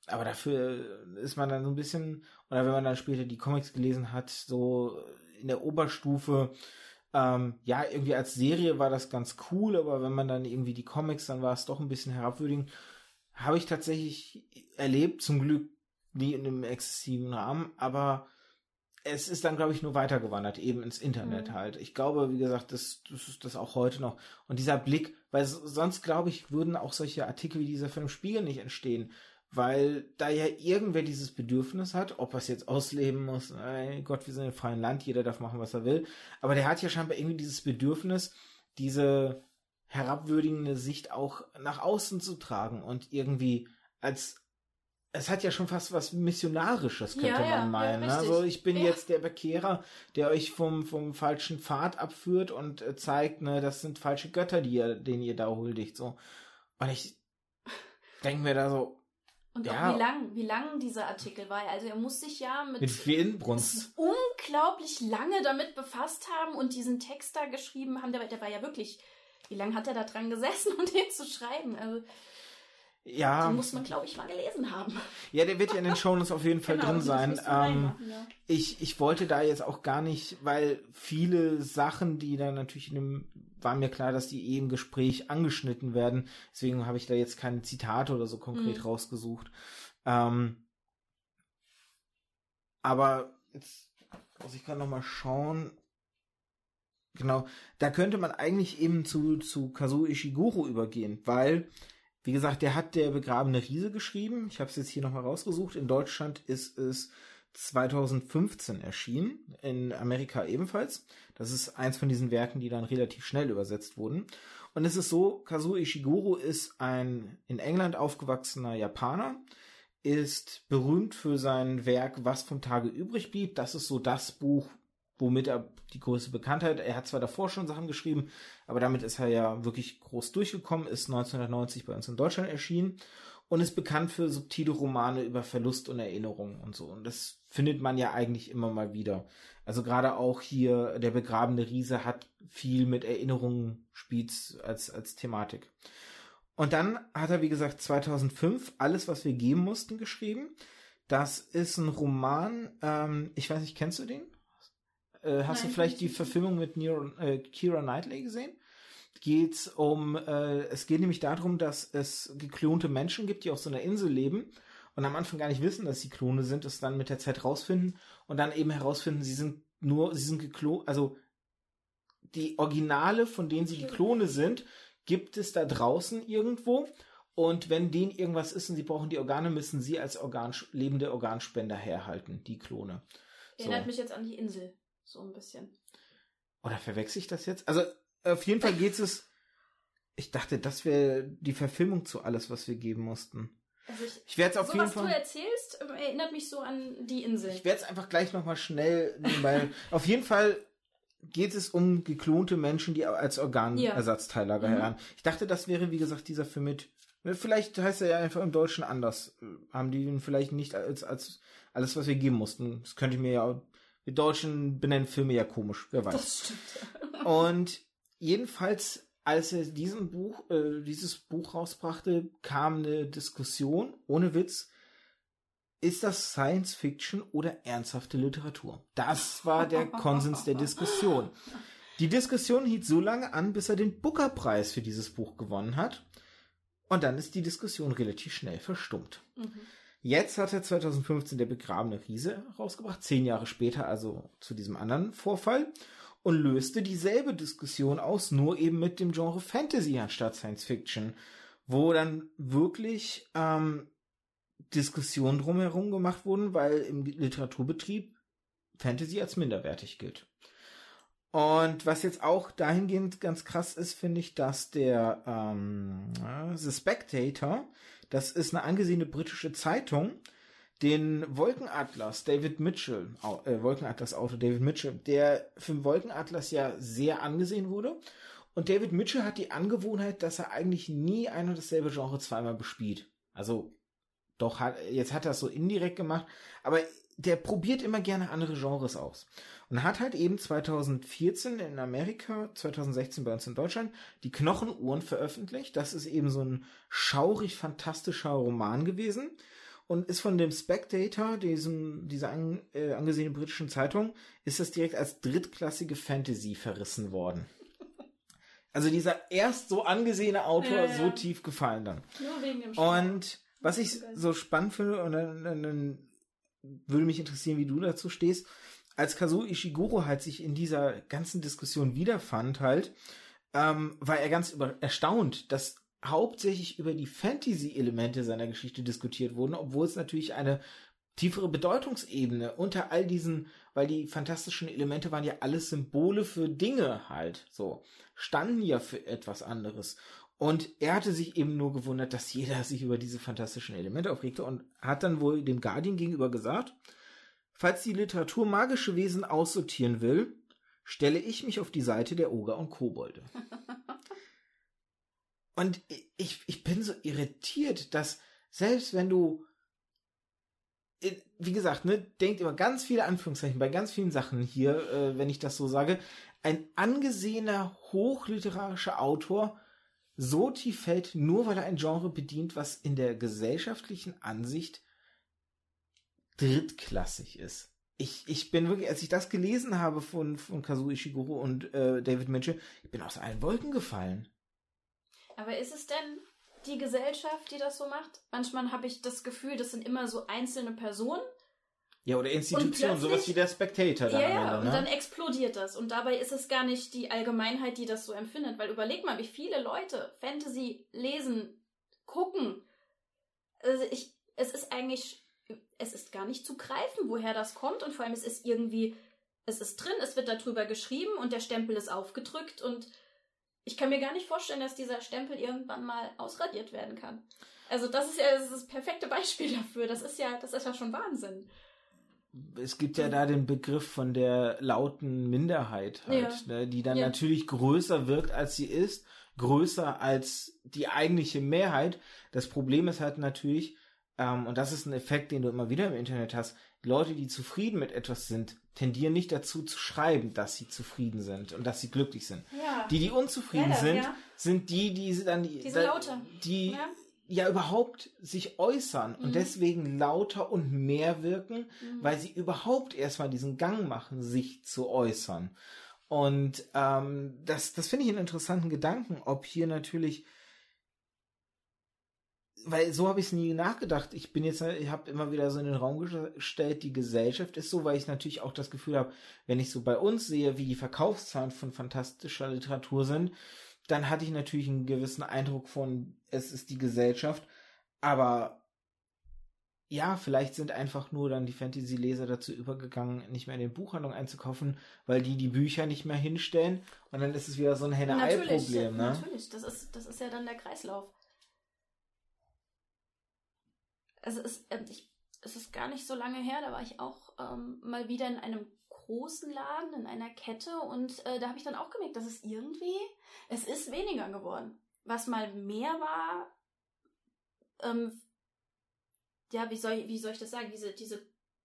Aber dafür ist man dann so ein bisschen, oder wenn man dann später die Comics gelesen hat, so in der Oberstufe, ähm, ja, irgendwie als Serie war das ganz cool, aber wenn man dann irgendwie die Comics, dann war es doch ein bisschen herabwürdigend. Habe ich tatsächlich erlebt, zum Glück nie in einem exzessiven Rahmen, aber es ist dann, glaube ich, nur weitergewandert, eben ins Internet mhm. halt. Ich glaube, wie gesagt, das, das ist das auch heute noch. Und dieser Blick, weil sonst, glaube ich, würden auch solche Artikel wie dieser Film Spiegel nicht entstehen. Weil da ja irgendwer dieses Bedürfnis hat, ob er es jetzt ausleben muss, ey Gott, wir sind im freien Land, jeder darf machen, was er will. Aber der hat ja scheinbar irgendwie dieses Bedürfnis, diese herabwürdigende Sicht auch nach außen zu tragen und irgendwie als es hat ja schon fast was Missionarisches, könnte ja, man meinen. Ja, also ich bin ja. jetzt der Bekehrer, der euch vom, vom falschen Pfad abführt und äh, zeigt, ne, das sind falsche Götter, die ihr, denen ihr da huldigt. So. Und ich denke mir da so. Und auch wie lang, wie lang dieser Artikel war. Also er muss sich ja mit, mit viel Inbrunst unglaublich lange damit befasst haben und diesen Text da geschrieben haben. Der, der war ja wirklich, wie lange hat er da dran gesessen, um den zu schreiben? Also ja. Den muss man, glaube ich, mal gelesen haben. Ja, der wird ja in den Shownotes auf jeden Fall genau, drin sein. Ähm, ja. ich, ich wollte da jetzt auch gar nicht, weil viele Sachen, die da natürlich in dem, war mir klar, dass die eh im Gespräch angeschnitten werden. Deswegen habe ich da jetzt keine Zitate oder so konkret mhm. rausgesucht. Ähm, aber jetzt muss ich gerade noch mal schauen. Genau, da könnte man eigentlich eben zu, zu Kazuo Ishiguro übergehen, weil, wie gesagt, der hat der begrabene Riese geschrieben. Ich habe es jetzt hier nochmal rausgesucht. In Deutschland ist es 2015 erschienen, in Amerika ebenfalls. Das ist eins von diesen Werken, die dann relativ schnell übersetzt wurden. Und es ist so, Kazuo Ishiguro ist ein in England aufgewachsener Japaner, ist berühmt für sein Werk Was vom Tage übrig blieb. Das ist so das Buch, womit er die größte Bekanntheit, er hat zwar davor schon Sachen geschrieben, aber damit ist er ja wirklich groß durchgekommen, ist 1990 bei uns in Deutschland erschienen und ist bekannt für subtile Romane über Verlust und Erinnerung und so. Und das findet man ja eigentlich immer mal wieder. Also gerade auch hier der begrabene Riese hat viel mit Erinnerungen spielt als, als Thematik. Und dann hat er, wie gesagt, 2005 alles, was wir geben mussten, geschrieben. Das ist ein Roman, ähm, ich weiß nicht, kennst du den? Äh, hast Nein, du vielleicht die Verfilmung mit Nero, äh, Kira Knightley gesehen? Geht's um, äh, es geht nämlich darum, dass es geklonte Menschen gibt, die auf so einer Insel leben und am Anfang gar nicht wissen, dass sie Klone sind, es dann mit der Zeit rausfinden und dann eben herausfinden, sie sind nur, sie sind geklont, also die Originale, von denen sie die Klone sind, gibt es da draußen irgendwo. Und wenn denen irgendwas ist und sie brauchen die Organe, müssen sie als Organ, lebende Organspender herhalten, die Klone. Erinnert so. mich jetzt an die Insel. So ein bisschen. Oder verwechsel ich das jetzt? Also, auf jeden Fall geht es. Ich dachte, das wäre die Verfilmung zu alles, was wir geben mussten. Also ich, ich werde es auf so, jeden was Fall. Was du erzählst, ähm, erinnert mich so an die Insel. Ich werde es einfach gleich nochmal schnell nehmen, weil auf jeden Fall geht es um geklonte Menschen, die als Organersatzteillager ja. mhm. Ich dachte, das wäre, wie gesagt, dieser Film mit. Vielleicht heißt er ja einfach im Deutschen anders. Haben die ihn vielleicht nicht als, als alles, was wir geben mussten. Das könnte ich mir ja wir Deutschen benennen Filme ja komisch, wer weiß. Das stimmt. Und jedenfalls, als er diesen Buch, äh, dieses Buch rausbrachte, kam eine Diskussion, ohne Witz, ist das Science Fiction oder ernsthafte Literatur? Das war der Konsens der Diskussion. Die Diskussion hielt so lange an, bis er den Booker-Preis für dieses Buch gewonnen hat. Und dann ist die Diskussion relativ schnell verstummt. Mhm. Jetzt hat er 2015 der begrabene Riese rausgebracht, zehn Jahre später also zu diesem anderen Vorfall und löste dieselbe Diskussion aus, nur eben mit dem Genre Fantasy anstatt Science Fiction, wo dann wirklich ähm, Diskussionen drumherum gemacht wurden, weil im Literaturbetrieb Fantasy als minderwertig gilt. Und was jetzt auch dahingehend ganz krass ist, finde ich, dass der ähm, The Spectator das ist eine angesehene britische Zeitung. Den Wolkenatlas David Mitchell, äh, Wolkenatlas Autor David Mitchell, der für den Wolkenatlas ja sehr angesehen wurde. Und David Mitchell hat die Angewohnheit, dass er eigentlich nie ein und dasselbe Genre zweimal bespielt. Also, doch, hat, jetzt hat er es so indirekt gemacht, aber der probiert immer gerne andere Genres aus. Und hat halt eben 2014 in Amerika, 2016 bei uns in Deutschland, die Knochenuhren veröffentlicht. Das ist eben so ein schaurig fantastischer Roman gewesen und ist von dem Spectator, diesem, dieser an, äh, angesehenen britischen Zeitung, ist das direkt als drittklassige Fantasy verrissen worden. Also dieser erst so angesehene Autor ja, ja. so tief gefallen dann. Nur wegen dem Und was ich so spannend finde, und dann, dann, dann würde mich interessieren, wie du dazu stehst, als Kazuo Ishiguro halt sich in dieser ganzen Diskussion wiederfand halt, ähm, war er ganz über erstaunt, dass hauptsächlich über die Fantasy-Elemente seiner Geschichte diskutiert wurden, obwohl es natürlich eine tiefere Bedeutungsebene unter all diesen, weil die fantastischen Elemente waren ja alles Symbole für Dinge halt, so, standen ja für etwas anderes. Und er hatte sich eben nur gewundert, dass jeder sich über diese fantastischen Elemente aufregte und hat dann wohl dem Guardian gegenüber gesagt, Falls die Literatur magische Wesen aussortieren will, stelle ich mich auf die Seite der Oger und Kobolde. und ich, ich bin so irritiert, dass selbst wenn du, wie gesagt, ne, denkt immer ganz viele Anführungszeichen bei ganz vielen Sachen hier, äh, wenn ich das so sage, ein angesehener, hochliterarischer Autor so tief fällt, nur weil er ein Genre bedient, was in der gesellschaftlichen Ansicht drittklassig ist. Ich, ich bin wirklich, als ich das gelesen habe von, von Kazuo Ishiguro und äh, David Mitchell, ich bin aus allen Wolken gefallen. Aber ist es denn die Gesellschaft, die das so macht? Manchmal habe ich das Gefühl, das sind immer so einzelne Personen Ja, oder Institution, sowas wie der Spectator dann ja, ja, Ende, ne? und dann explodiert das. Und dabei ist es gar nicht die Allgemeinheit, die das so empfindet. Weil überleg mal, wie viele Leute Fantasy lesen, gucken. Also ich, es ist eigentlich, es ist gar nicht zu greifen, woher das kommt. Und vor allem, es ist irgendwie, es ist drin, es wird darüber geschrieben und der Stempel ist aufgedrückt. Und ich kann mir gar nicht vorstellen, dass dieser Stempel irgendwann mal ausradiert werden kann. Also das ist ja das, ist das perfekte Beispiel dafür. Das ist ja, das ist ja schon Wahnsinn es gibt ja da den Begriff von der lauten Minderheit halt, ja. ne, die dann ja. natürlich größer wirkt, als sie ist, größer als die eigentliche Mehrheit. Das Problem ist halt natürlich, ähm, und das ist ein Effekt, den du immer wieder im Internet hast, Leute, die zufrieden mit etwas sind, tendieren nicht dazu zu schreiben, dass sie zufrieden sind und dass sie glücklich sind. Ja. Die, die unzufrieden ja, sind, sind die, die dann die, Diese Laute. die ja überhaupt sich äußern und mhm. deswegen lauter und mehr wirken, mhm. weil sie überhaupt erstmal diesen Gang machen, sich zu äußern. Und ähm, das, das finde ich einen interessanten Gedanken, ob hier natürlich, weil so habe ich es nie nachgedacht. Ich bin jetzt, ich habe immer wieder so in den Raum gestellt, die Gesellschaft ist so, weil ich natürlich auch das Gefühl habe, wenn ich so bei uns sehe, wie die Verkaufszahlen von fantastischer Literatur sind, dann hatte ich natürlich einen gewissen Eindruck von, es ist die Gesellschaft, aber ja, vielleicht sind einfach nur dann die Fantasy-Leser dazu übergegangen, nicht mehr in den Buchhandlungen einzukaufen, weil die die Bücher nicht mehr hinstellen und dann ist es wieder so ein Henne-Ei-Problem. Ne? Natürlich, das ist, das ist ja dann der Kreislauf. Also es ist, äh, ich, es ist gar nicht so lange her, da war ich auch ähm, mal wieder in einem großen Laden, in einer Kette und äh, da habe ich dann auch gemerkt, dass es irgendwie, es ist weniger geworden. Was mal mehr war, ähm, ja, wie soll, wie soll ich das sagen, diese, diese,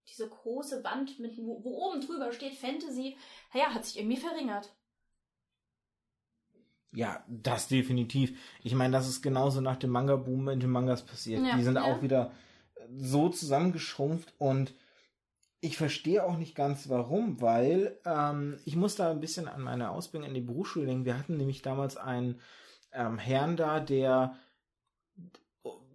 diese große Wand, mit, wo, wo oben drüber steht Fantasy, ja, hat sich irgendwie verringert. Ja, das definitiv. Ich meine, das ist genauso nach dem Manga-Boom in den Mangas passiert. Ja, Die sind ja. auch wieder so zusammengeschrumpft und ich verstehe auch nicht ganz warum, weil ähm, ich muss da ein bisschen an meine Ausbildung in die Berufsschule denken. Wir hatten nämlich damals einen ähm, Herrn da, der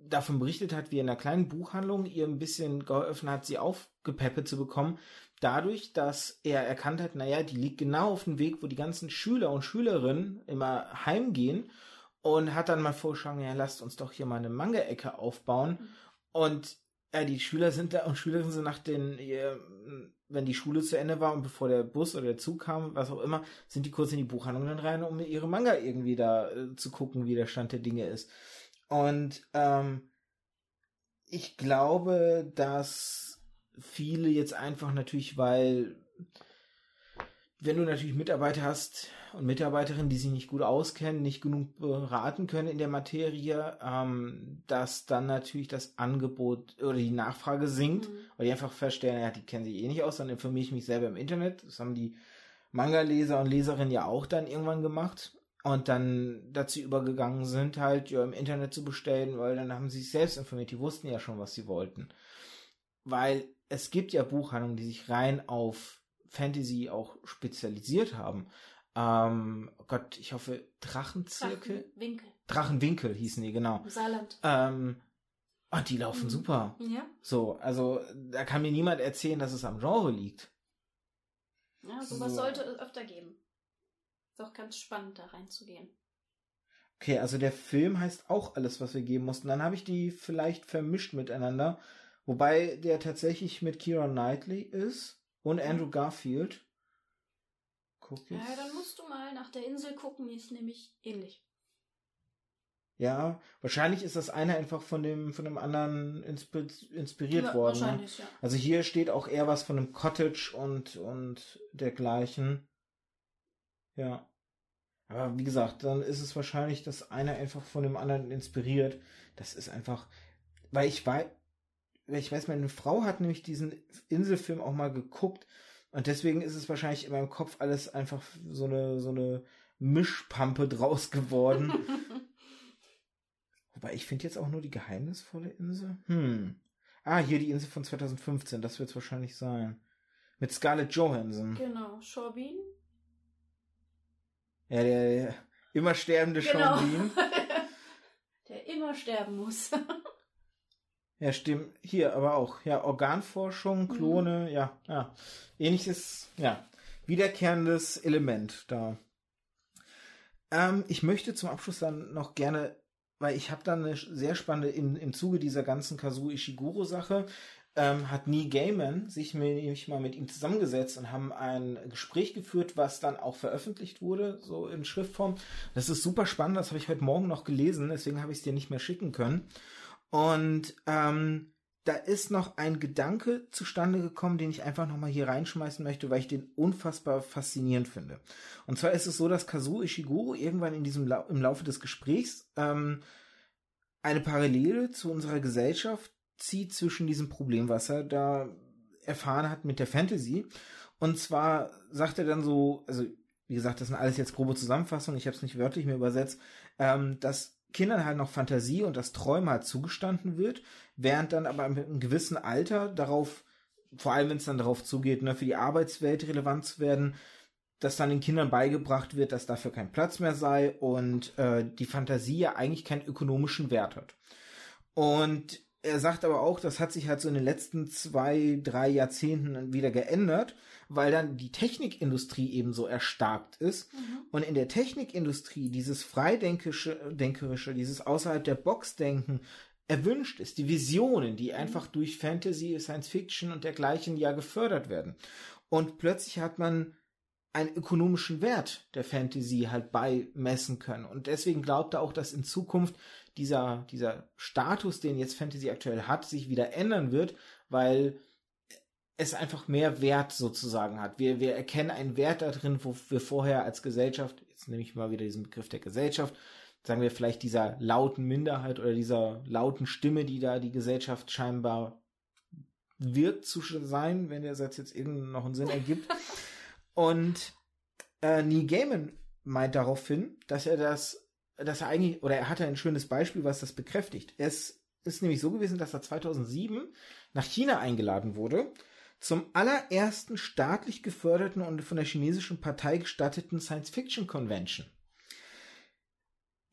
davon berichtet hat, wie er in einer kleinen Buchhandlung ihr ein bisschen geholfen hat, sie aufgepäppelt zu bekommen. Dadurch, dass er erkannt hat, naja, die liegt genau auf dem Weg, wo die ganzen Schüler und Schülerinnen immer heimgehen und hat dann mal vorgeschlagen, ja, lasst uns doch hier mal eine Manga-Ecke aufbauen. Mhm. Und ja, die Schüler sind da und Schülerinnen sind nach den, wenn die Schule zu Ende war und bevor der Bus oder der Zug kam, was auch immer, sind die kurz in die Buchhandlung dann rein, um ihre Manga irgendwie da äh, zu gucken, wie der Stand der Dinge ist. Und ähm, ich glaube, dass viele jetzt einfach natürlich, weil wenn du natürlich Mitarbeiter hast und Mitarbeiterinnen, die sich nicht gut auskennen, nicht genug beraten können in der Materie, ähm, dass dann natürlich das Angebot oder die Nachfrage sinkt, mhm. weil die einfach feststellen, ja, die kennen sich eh nicht aus, dann informiere ich mich selber im Internet. Das haben die Manga-Leser und Leserinnen ja auch dann irgendwann gemacht und dann dazu übergegangen sind, halt ja im Internet zu bestellen, weil dann haben sie sich selbst informiert, die wussten ja schon, was sie wollten. Weil es gibt ja Buchhandlungen, die sich rein auf Fantasy auch spezialisiert haben. Ähm, oh Gott, ich hoffe, Drachenzirkel? Drachenwinkel. Drachenwinkel hießen die, genau. Im Saarland. Ähm, oh, die laufen mhm. super. Ja. So, also da kann mir niemand erzählen, dass es am Genre liegt. Ja, sowas so. sollte es öfter geben. Ist auch ganz spannend, da reinzugehen. Okay, also der Film heißt auch alles, was wir geben mussten. Dann habe ich die vielleicht vermischt miteinander. Wobei der tatsächlich mit Kira Knightley ist und Andrew Garfield. Guck jetzt. Ja, dann musst du mal nach der Insel gucken, die ist nämlich ähnlich. Ja, wahrscheinlich ist das eine einfach von dem, von dem anderen inspiriert ja, worden. Ne? Wahrscheinlich, ja. Also hier steht auch eher was von einem Cottage und, und dergleichen. Ja. Aber wie gesagt, dann ist es wahrscheinlich das eine einfach von dem anderen inspiriert. Das ist einfach, weil ich weiß, ich weiß, meine Frau hat nämlich diesen Inselfilm auch mal geguckt und deswegen ist es wahrscheinlich in meinem Kopf alles einfach so eine, so eine Mischpampe draus geworden. Wobei ich finde jetzt auch nur die geheimnisvolle Insel. Hm. Ah, hier die Insel von 2015, das wird es wahrscheinlich sein. Mit Scarlett Johansson. Genau, Shorbin. Ja, der, der immer sterbende genau. Sean der immer sterben muss. Ja, stimmt. Hier aber auch. Ja, Organforschung, Klone, mhm. ja, ja. Ähnliches, ja. Wiederkehrendes Element da. Ähm, ich möchte zum Abschluss dann noch gerne, weil ich habe dann eine sehr spannende, in, im Zuge dieser ganzen Kazuo Ishiguro-Sache, ähm, hat Nie Gaiman sich nämlich mal mit ihm zusammengesetzt und haben ein Gespräch geführt, was dann auch veröffentlicht wurde, so in Schriftform. Das ist super spannend, das habe ich heute Morgen noch gelesen, deswegen habe ich es dir nicht mehr schicken können. Und ähm, da ist noch ein Gedanke zustande gekommen, den ich einfach nochmal hier reinschmeißen möchte, weil ich den unfassbar faszinierend finde. Und zwar ist es so, dass Kazuo Ishiguro irgendwann in diesem La im Laufe des Gesprächs ähm, eine Parallele zu unserer Gesellschaft zieht zwischen diesem Problem, was er da erfahren hat mit der Fantasy. Und zwar sagt er dann so, also wie gesagt, das sind alles jetzt grobe Zusammenfassungen, ich habe es nicht wörtlich mehr übersetzt, ähm, dass Kindern halt noch Fantasie und das Träumen halt zugestanden wird, während dann aber mit einem gewissen Alter darauf, vor allem wenn es dann darauf zugeht, ne, für die Arbeitswelt relevant zu werden, dass dann den Kindern beigebracht wird, dass dafür kein Platz mehr sei und äh, die Fantasie ja eigentlich keinen ökonomischen Wert hat. Und er sagt aber auch, das hat sich halt so in den letzten zwei, drei Jahrzehnten wieder geändert, weil dann die Technikindustrie eben so erstarkt ist. Mhm. Und in der Technikindustrie dieses Freidenkerische, dieses außerhalb der Box denken erwünscht ist, die Visionen, die mhm. einfach durch Fantasy, Science Fiction und dergleichen ja gefördert werden. Und plötzlich hat man einen ökonomischen Wert der Fantasy halt beimessen können. Und deswegen glaubt er auch, dass in Zukunft dieser, dieser Status, den jetzt Fantasy aktuell hat, sich wieder ändern wird, weil es einfach mehr Wert sozusagen hat. Wir, wir erkennen einen Wert da drin, wo wir vorher als Gesellschaft, jetzt nehme ich mal wieder diesen Begriff der Gesellschaft, sagen wir vielleicht dieser lauten Minderheit oder dieser lauten Stimme, die da die Gesellschaft scheinbar wird zu sein, wenn der Satz jetzt eben noch einen Sinn ergibt. Und äh, Neil Gaiman meint daraufhin, dass er das, dass er eigentlich, oder er hatte ein schönes Beispiel, was das bekräftigt. Es ist nämlich so gewesen, dass er 2007 nach China eingeladen wurde zum allerersten staatlich geförderten und von der chinesischen Partei gestatteten Science-Fiction-Convention.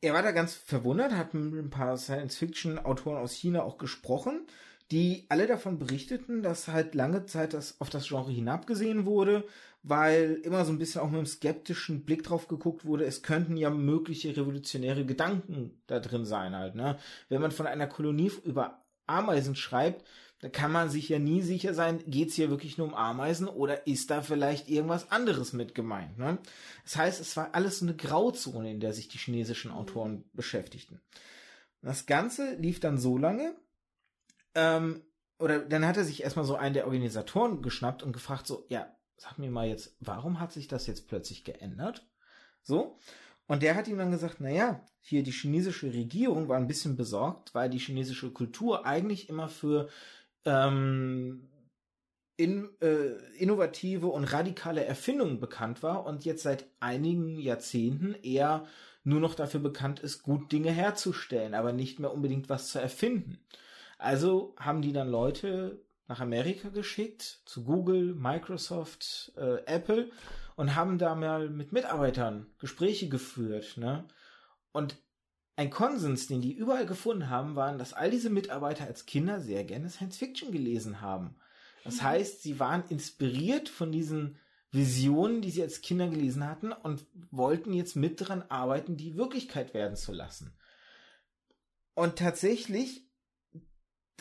Er war da ganz verwundert, hat mit ein paar Science-Fiction-Autoren aus China auch gesprochen, die alle davon berichteten, dass halt lange Zeit das auf das Genre hinabgesehen wurde, weil immer so ein bisschen auch mit einem skeptischen Blick drauf geguckt wurde, es könnten ja mögliche revolutionäre Gedanken da drin sein halt, ne? Wenn man von einer Kolonie über Ameisen schreibt, da kann man sich ja nie sicher sein, geht's hier wirklich nur um Ameisen oder ist da vielleicht irgendwas anderes mit gemeint. Ne? Das heißt, es war alles so eine Grauzone, in der sich die chinesischen Autoren beschäftigten. Das Ganze lief dann so lange, ähm, oder dann hat er sich erstmal so einen der Organisatoren geschnappt und gefragt, so, ja, sag mir mal jetzt, warum hat sich das jetzt plötzlich geändert? So. Und der hat ihm dann gesagt, naja, hier die chinesische Regierung war ein bisschen besorgt, weil die chinesische Kultur eigentlich immer für ähm, in, äh, innovative und radikale Erfindungen bekannt war und jetzt seit einigen Jahrzehnten eher nur noch dafür bekannt ist, gut Dinge herzustellen, aber nicht mehr unbedingt was zu erfinden. Also haben die dann Leute nach Amerika geschickt, zu Google, Microsoft, äh, Apple und haben da mal mit Mitarbeitern Gespräche geführt. Ne? Und ein Konsens, den die überall gefunden haben, waren, dass all diese Mitarbeiter als Kinder sehr gerne Science Fiction gelesen haben. Das mhm. heißt, sie waren inspiriert von diesen Visionen, die sie als Kinder gelesen hatten und wollten jetzt mit dran arbeiten, die Wirklichkeit werden zu lassen. Und tatsächlich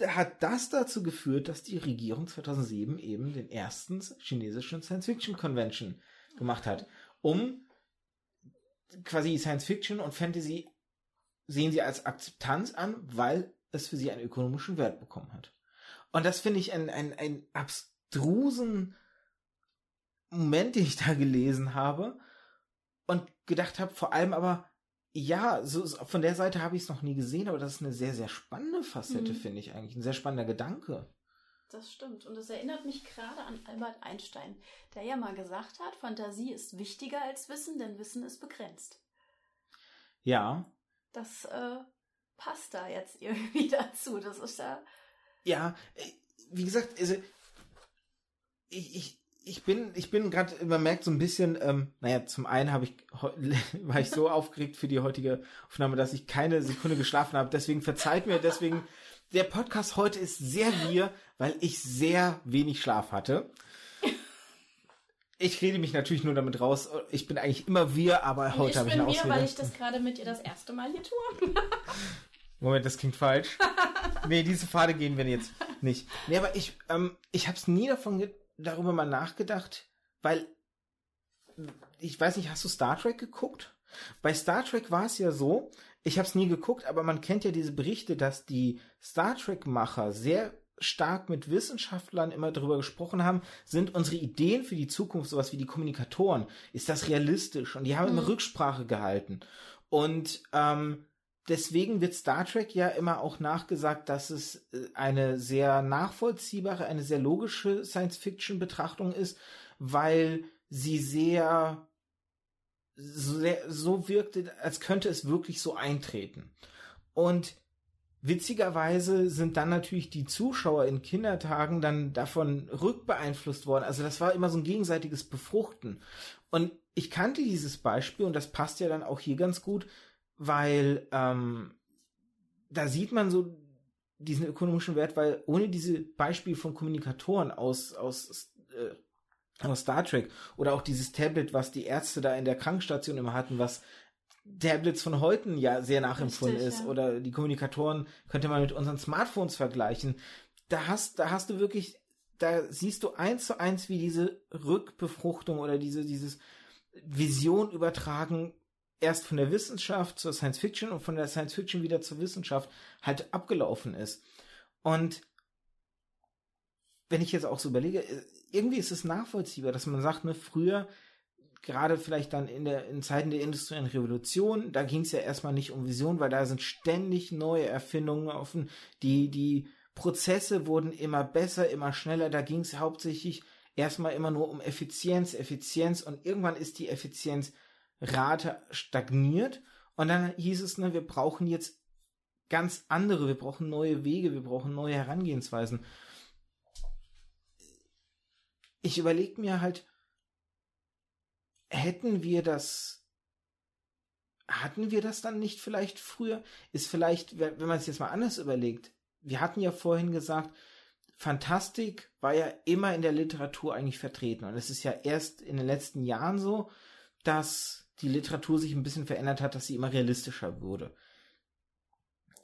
hat das dazu geführt, dass die Regierung 2007 eben den ersten chinesischen Science Fiction Convention gemacht hat, um quasi Science Fiction und Fantasy sehen sie als Akzeptanz an, weil es für sie einen ökonomischen Wert bekommen hat. Und das finde ich einen, einen, einen abstrusen Moment, den ich da gelesen habe und gedacht habe, vor allem aber, ja, so, von der Seite habe ich es noch nie gesehen, aber das ist eine sehr, sehr spannende Facette, mhm. finde ich eigentlich. Ein sehr spannender Gedanke. Das stimmt. Und es erinnert mich gerade an Albert Einstein, der ja mal gesagt hat, Fantasie ist wichtiger als Wissen, denn Wissen ist begrenzt. Ja, das äh, passt da jetzt irgendwie dazu. Das ist ja. Ja, äh, wie gesagt, also ich, ich ich bin, ich bin gerade, man merkt so ein bisschen, ähm, naja, zum einen habe ich, war ich so aufgeregt für die heutige Aufnahme, dass ich keine Sekunde geschlafen habe. Deswegen verzeiht mir, deswegen, der Podcast heute ist sehr wir, weil ich sehr wenig Schlaf hatte. Ich rede mich natürlich nur damit raus. Ich bin eigentlich immer wir, aber heute habe ich eine Ausrede. Ich bin wir, weil ich das gerade mit dir das erste Mal hier tue. Moment, das klingt falsch. nee, diese Pfade gehen wir jetzt nicht. Nee, aber ich, ähm, ich habe es nie davon darüber mal nachgedacht, weil ich weiß nicht, hast du Star Trek geguckt? Bei Star Trek war es ja so, ich habe es nie geguckt, aber man kennt ja diese Berichte, dass die Star Trek-Macher sehr stark mit Wissenschaftlern immer darüber gesprochen haben, sind unsere Ideen für die Zukunft, sowas wie die Kommunikatoren, ist das realistisch? Und die haben mhm. immer Rücksprache gehalten. Und ähm, deswegen wird Star Trek ja immer auch nachgesagt, dass es äh, eine sehr nachvollziehbare, eine sehr logische Science-Fiction-Betrachtung ist, weil sie sehr so, so wirkte, als könnte es wirklich so eintreten. Und Witzigerweise sind dann natürlich die Zuschauer in Kindertagen dann davon rückbeeinflusst worden. Also das war immer so ein gegenseitiges Befruchten. Und ich kannte dieses Beispiel und das passt ja dann auch hier ganz gut, weil ähm, da sieht man so diesen ökonomischen Wert, weil ohne diese Beispiele von Kommunikatoren aus, aus, äh, aus Star Trek oder auch dieses Tablet, was die Ärzte da in der Krankenstation immer hatten, was Tablets von heute ja sehr nachempfunden Richtig, ist ja. oder die Kommunikatoren könnte man mit unseren Smartphones vergleichen. Da hast, da hast du wirklich, da siehst du eins zu eins, wie diese Rückbefruchtung oder diese, dieses Vision übertragen erst von der Wissenschaft zur Science Fiction und von der Science Fiction wieder zur Wissenschaft halt abgelaufen ist. Und wenn ich jetzt auch so überlege, irgendwie ist es nachvollziehbar, dass man sagt, ne, früher gerade vielleicht dann in der in Zeiten der industriellen Revolution, da ging es ja erstmal nicht um Vision, weil da sind ständig neue Erfindungen offen. Die die Prozesse wurden immer besser, immer schneller. Da ging es hauptsächlich erstmal immer nur um Effizienz, Effizienz und irgendwann ist die Effizienzrate stagniert und dann hieß es, ne, wir brauchen jetzt ganz andere, wir brauchen neue Wege, wir brauchen neue Herangehensweisen. Ich überlege mir halt, hätten wir das, hatten wir das dann nicht vielleicht früher? Ist vielleicht, wenn man es jetzt mal anders überlegt, wir hatten ja vorhin gesagt, Fantastik war ja immer in der Literatur eigentlich vertreten. Und es ist ja erst in den letzten Jahren so, dass die Literatur sich ein bisschen verändert hat, dass sie immer realistischer wurde.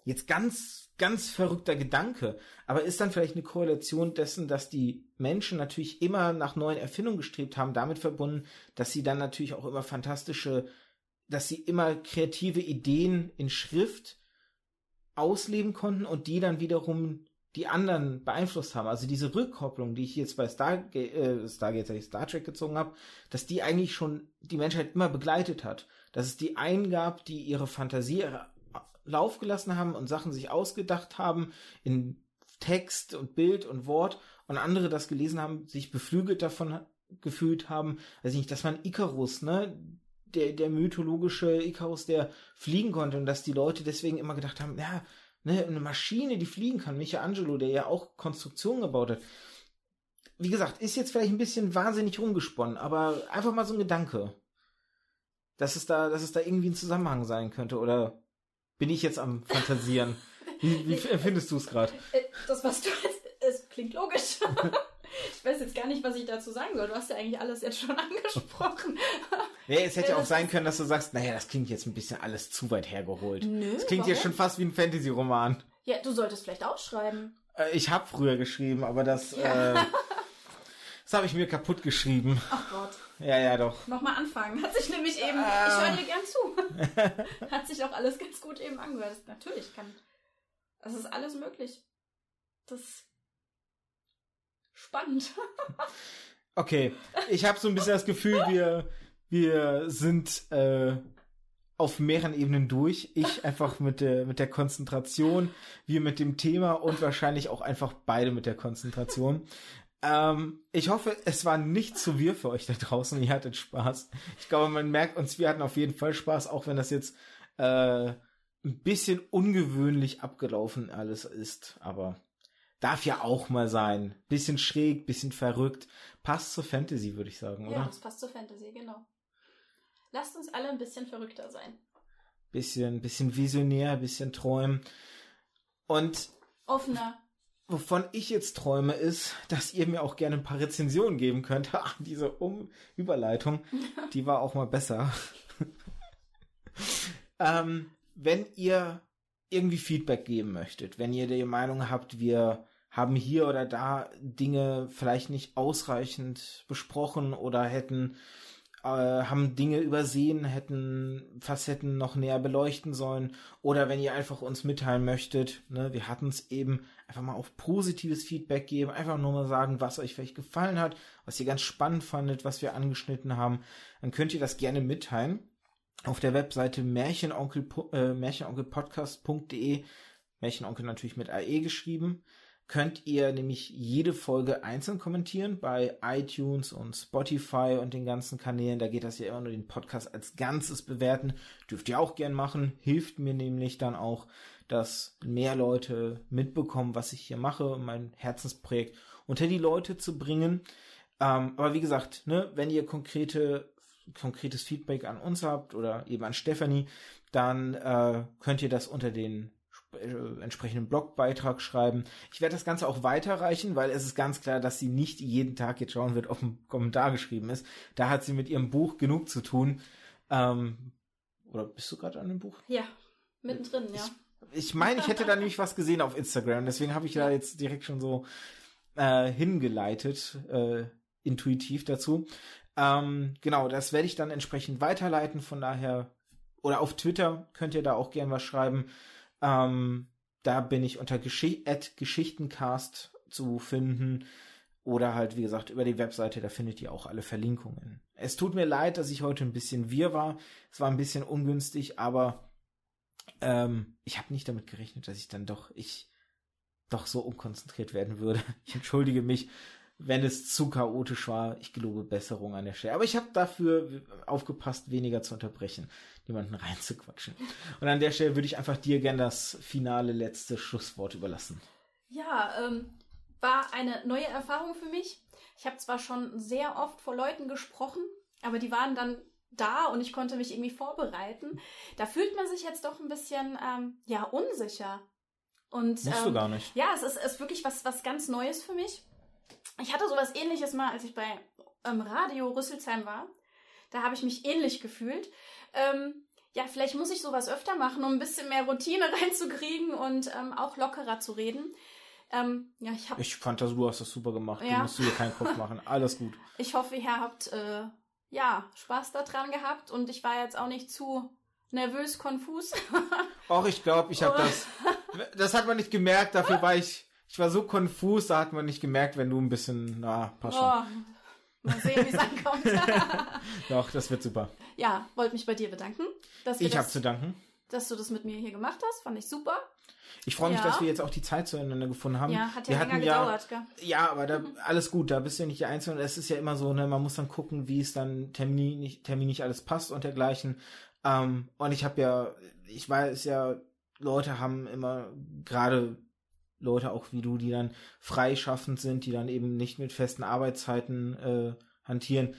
Jetzt ganz, ganz verrückter Gedanke, aber ist dann vielleicht eine Korrelation dessen, dass die Menschen natürlich immer nach neuen Erfindungen gestrebt haben, damit verbunden, dass sie dann natürlich auch immer fantastische, dass sie immer kreative Ideen in Schrift ausleben konnten und die dann wiederum die anderen beeinflusst haben. Also diese Rückkopplung, die ich jetzt bei Star, äh, Stargate, Star Trek gezogen habe, dass die eigentlich schon die Menschheit immer begleitet hat. Dass es die einen gab, die ihre Fantasie, ihre Lauf gelassen haben und Sachen sich ausgedacht haben in Text und Bild und Wort und andere das gelesen haben, sich beflügelt davon gefühlt haben, weiß ich nicht, dass man Icarus, ne, der, der mythologische Icarus, der fliegen konnte und dass die Leute deswegen immer gedacht haben, ja, ne, eine Maschine, die fliegen kann, Michelangelo, der ja auch Konstruktionen gebaut hat. Wie gesagt, ist jetzt vielleicht ein bisschen wahnsinnig rumgesponnen, aber einfach mal so ein Gedanke, dass es da, dass es da irgendwie ein Zusammenhang sein könnte oder bin ich jetzt am Fantasieren? Wie, wie empfindest du es gerade? Äh, das, was du jetzt, es klingt logisch. ich weiß jetzt gar nicht, was ich dazu sagen soll. Du hast ja eigentlich alles jetzt schon angesprochen. Nee, es hätte ja auch sein können, dass du sagst, naja, das klingt jetzt ein bisschen alles zu weit hergeholt. Nö, das klingt warum? jetzt schon fast wie ein Fantasy-Roman. Ja, du solltest vielleicht ausschreiben. Äh, ich habe früher geschrieben, aber das, ja. äh, das habe ich mir kaputt geschrieben. Ach Gott. Ja, ja, doch. Nochmal anfangen. Hat sich nämlich eben, äh. ich höre dir gern zu. Hat sich auch alles ganz gut eben angehört. Das, natürlich kann, das ist alles möglich. Das ist spannend. okay, ich habe so ein bisschen das Gefühl, wir, wir sind äh, auf mehreren Ebenen durch. Ich einfach mit der, mit der Konzentration, wir mit dem Thema und wahrscheinlich auch einfach beide mit der Konzentration. Ähm, ich hoffe, es war nicht zu wir für euch da draußen. Ihr hattet Spaß. Ich glaube, man merkt uns, wir hatten auf jeden Fall Spaß, auch wenn das jetzt äh, ein bisschen ungewöhnlich abgelaufen alles ist. Aber darf ja auch mal sein. Bisschen schräg, bisschen verrückt. Passt zur Fantasy, würde ich sagen, oder? Ja, das passt zur Fantasy, genau. Lasst uns alle ein bisschen verrückter sein. Bisschen, bisschen visionär, bisschen träumen. Und Offener. Wovon ich jetzt träume, ist, dass ihr mir auch gerne ein paar Rezensionen geben könnt. Ach, diese um Überleitung, die war auch mal besser. ähm, wenn ihr irgendwie Feedback geben möchtet, wenn ihr die Meinung habt, wir haben hier oder da Dinge vielleicht nicht ausreichend besprochen oder hätten äh, haben Dinge übersehen, hätten Facetten noch näher beleuchten sollen oder wenn ihr einfach uns mitteilen möchtet, ne, wir hatten es eben einfach mal auf positives Feedback geben, einfach nur mal sagen, was euch vielleicht gefallen hat, was ihr ganz spannend fandet, was wir angeschnitten haben, dann könnt ihr das gerne mitteilen auf der Webseite Märchenonkel, äh, märchenonkelpodcast.de, Märchenonkel natürlich mit AE geschrieben, könnt ihr nämlich jede Folge einzeln kommentieren bei iTunes und Spotify und den ganzen Kanälen. Da geht das ja immer nur den Podcast als Ganzes bewerten. Dürft ihr auch gern machen. Hilft mir nämlich dann auch, dass mehr Leute mitbekommen, was ich hier mache, mein Herzensprojekt unter die Leute zu bringen. Ähm, aber wie gesagt, ne, wenn ihr konkrete konkretes Feedback an uns habt oder eben an Stefanie, dann äh, könnt ihr das unter den äh, entsprechenden Blogbeitrag schreiben. Ich werde das Ganze auch weiterreichen, weil es ist ganz klar, dass sie nicht jeden Tag jetzt schauen wird, ob ein Kommentar geschrieben ist. Da hat sie mit ihrem Buch genug zu tun. Ähm, oder bist du gerade an dem Buch? Ja, mittendrin, ja. Ich meine, ich hätte da nämlich was gesehen auf Instagram, deswegen habe ich da jetzt direkt schon so äh, hingeleitet, äh, intuitiv dazu. Ähm, genau, das werde ich dann entsprechend weiterleiten. Von daher, oder auf Twitter könnt ihr da auch gern was schreiben. Ähm, da bin ich unter Gesch Geschichtencast zu finden. Oder halt, wie gesagt, über die Webseite, da findet ihr auch alle Verlinkungen. Es tut mir leid, dass ich heute ein bisschen wirr war. Es war ein bisschen ungünstig, aber ähm, ich habe nicht damit gerechnet, dass ich dann doch, ich doch so unkonzentriert werden würde. Ich entschuldige mich wenn es zu chaotisch war. Ich gelobe Besserung an der Stelle. Aber ich habe dafür aufgepasst, weniger zu unterbrechen, jemanden reinzuquatschen. Und an der Stelle würde ich einfach dir gerne das finale letzte Schlusswort überlassen. Ja, ähm, war eine neue Erfahrung für mich. Ich habe zwar schon sehr oft vor Leuten gesprochen, aber die waren dann da und ich konnte mich irgendwie vorbereiten. Da fühlt man sich jetzt doch ein bisschen ähm, ja unsicher. Und Musst ähm, du gar nicht. Ja, es ist, ist wirklich was was ganz Neues für mich. Ich hatte sowas ähnliches mal, als ich bei ähm, Radio Rüsselsheim war. Da habe ich mich ähnlich gefühlt. Ähm, ja, vielleicht muss ich sowas öfter machen, um ein bisschen mehr Routine reinzukriegen und ähm, auch lockerer zu reden. Ähm, ja, ich, hab, ich fand das, du hast das super gemacht. Ja. Du musst dir keinen Kopf machen. Alles gut. Ich hoffe, ihr habt äh, ja Spaß daran gehabt und ich war jetzt auch nicht zu nervös, konfus. Auch ich glaube, ich habe das. Das hat man nicht gemerkt. Dafür war ich. Ich war so konfus, da hat man nicht gemerkt, wenn du ein bisschen. Na, passt schon. oh, mal sehen, wie es ankommt. Doch, das wird super. ja, wollte mich bei dir bedanken, Ich habe zu danken. Dass du das mit mir hier gemacht hast. Fand ich super. Ich freue mich, Ja. dass wir jetzt auch die Zeit zueinander gefunden haben. Ja, hat wir ja länger hatten ja, gedauert, gell? Ja, aber da, alles gut, da bist du ja nicht die Einzige. Es ist ja immer so, ne, man muss dann gucken, wie es dann terminlich, terminlich alles passt und dergleichen. Ähm, und ich habe ja, ich weiß ja, Leute haben immer, gerade Leute auch wie du, die dann freischaffend sind, die dann eben nicht mit festen Arbeitszeiten äh, hantieren.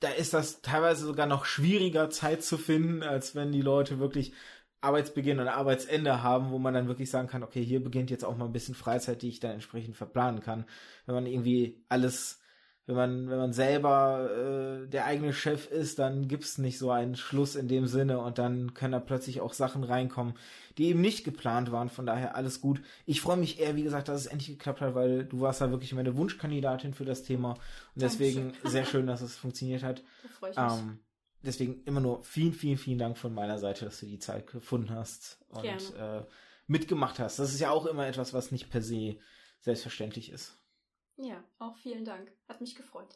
Da ist das teilweise sogar noch schwieriger, Zeit zu finden, als wenn die Leute wirklich Arbeitsbeginn und Arbeitsende haben, wo man dann wirklich sagen kann, okay, hier beginnt jetzt auch mal ein bisschen Freizeit, die ich dann entsprechend verplanen kann. Wenn man irgendwie alles, wenn man, wenn man selber äh, der eigene Chef ist, dann gibt's nicht so einen Schluss in dem Sinne und dann können da plötzlich auch Sachen reinkommen, die eben nicht geplant waren. Von daher alles gut. Ich freue mich eher, wie gesagt, dass es endlich geklappt hat, weil du warst da wirklich meine Wunschkandidatin für das Thema und deswegen Dankeschön. sehr schön, dass es funktioniert hat. Da freue ich mich. Ähm, deswegen immer nur vielen, vielen, vielen Dank von meiner Seite, dass du die Zeit gefunden hast und Gerne. äh, mitgemacht hast. Das ist ja auch immer etwas, was nicht per se selbstverständlich ist. Ja, auch vielen Dank. Hat mich gefreut.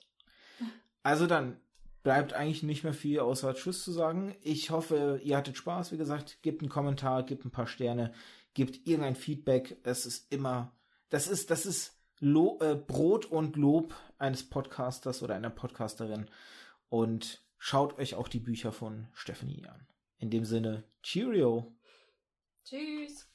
Also dann bleibt eigentlich nicht mehr viel außer Tschüss zu sagen. Ich hoffe, ihr hattet Spaß. Wie gesagt, gebt einen Kommentar, gebt ein paar Sterne, gebt irgendein Feedback. Es ist immer, das ist, das ist Lo äh, Brot und Lob eines Podcasters oder einer Podcasterin. Und schaut euch auch die Bücher von Stephanie an. In dem Sinne, Cheerio! Tschüss.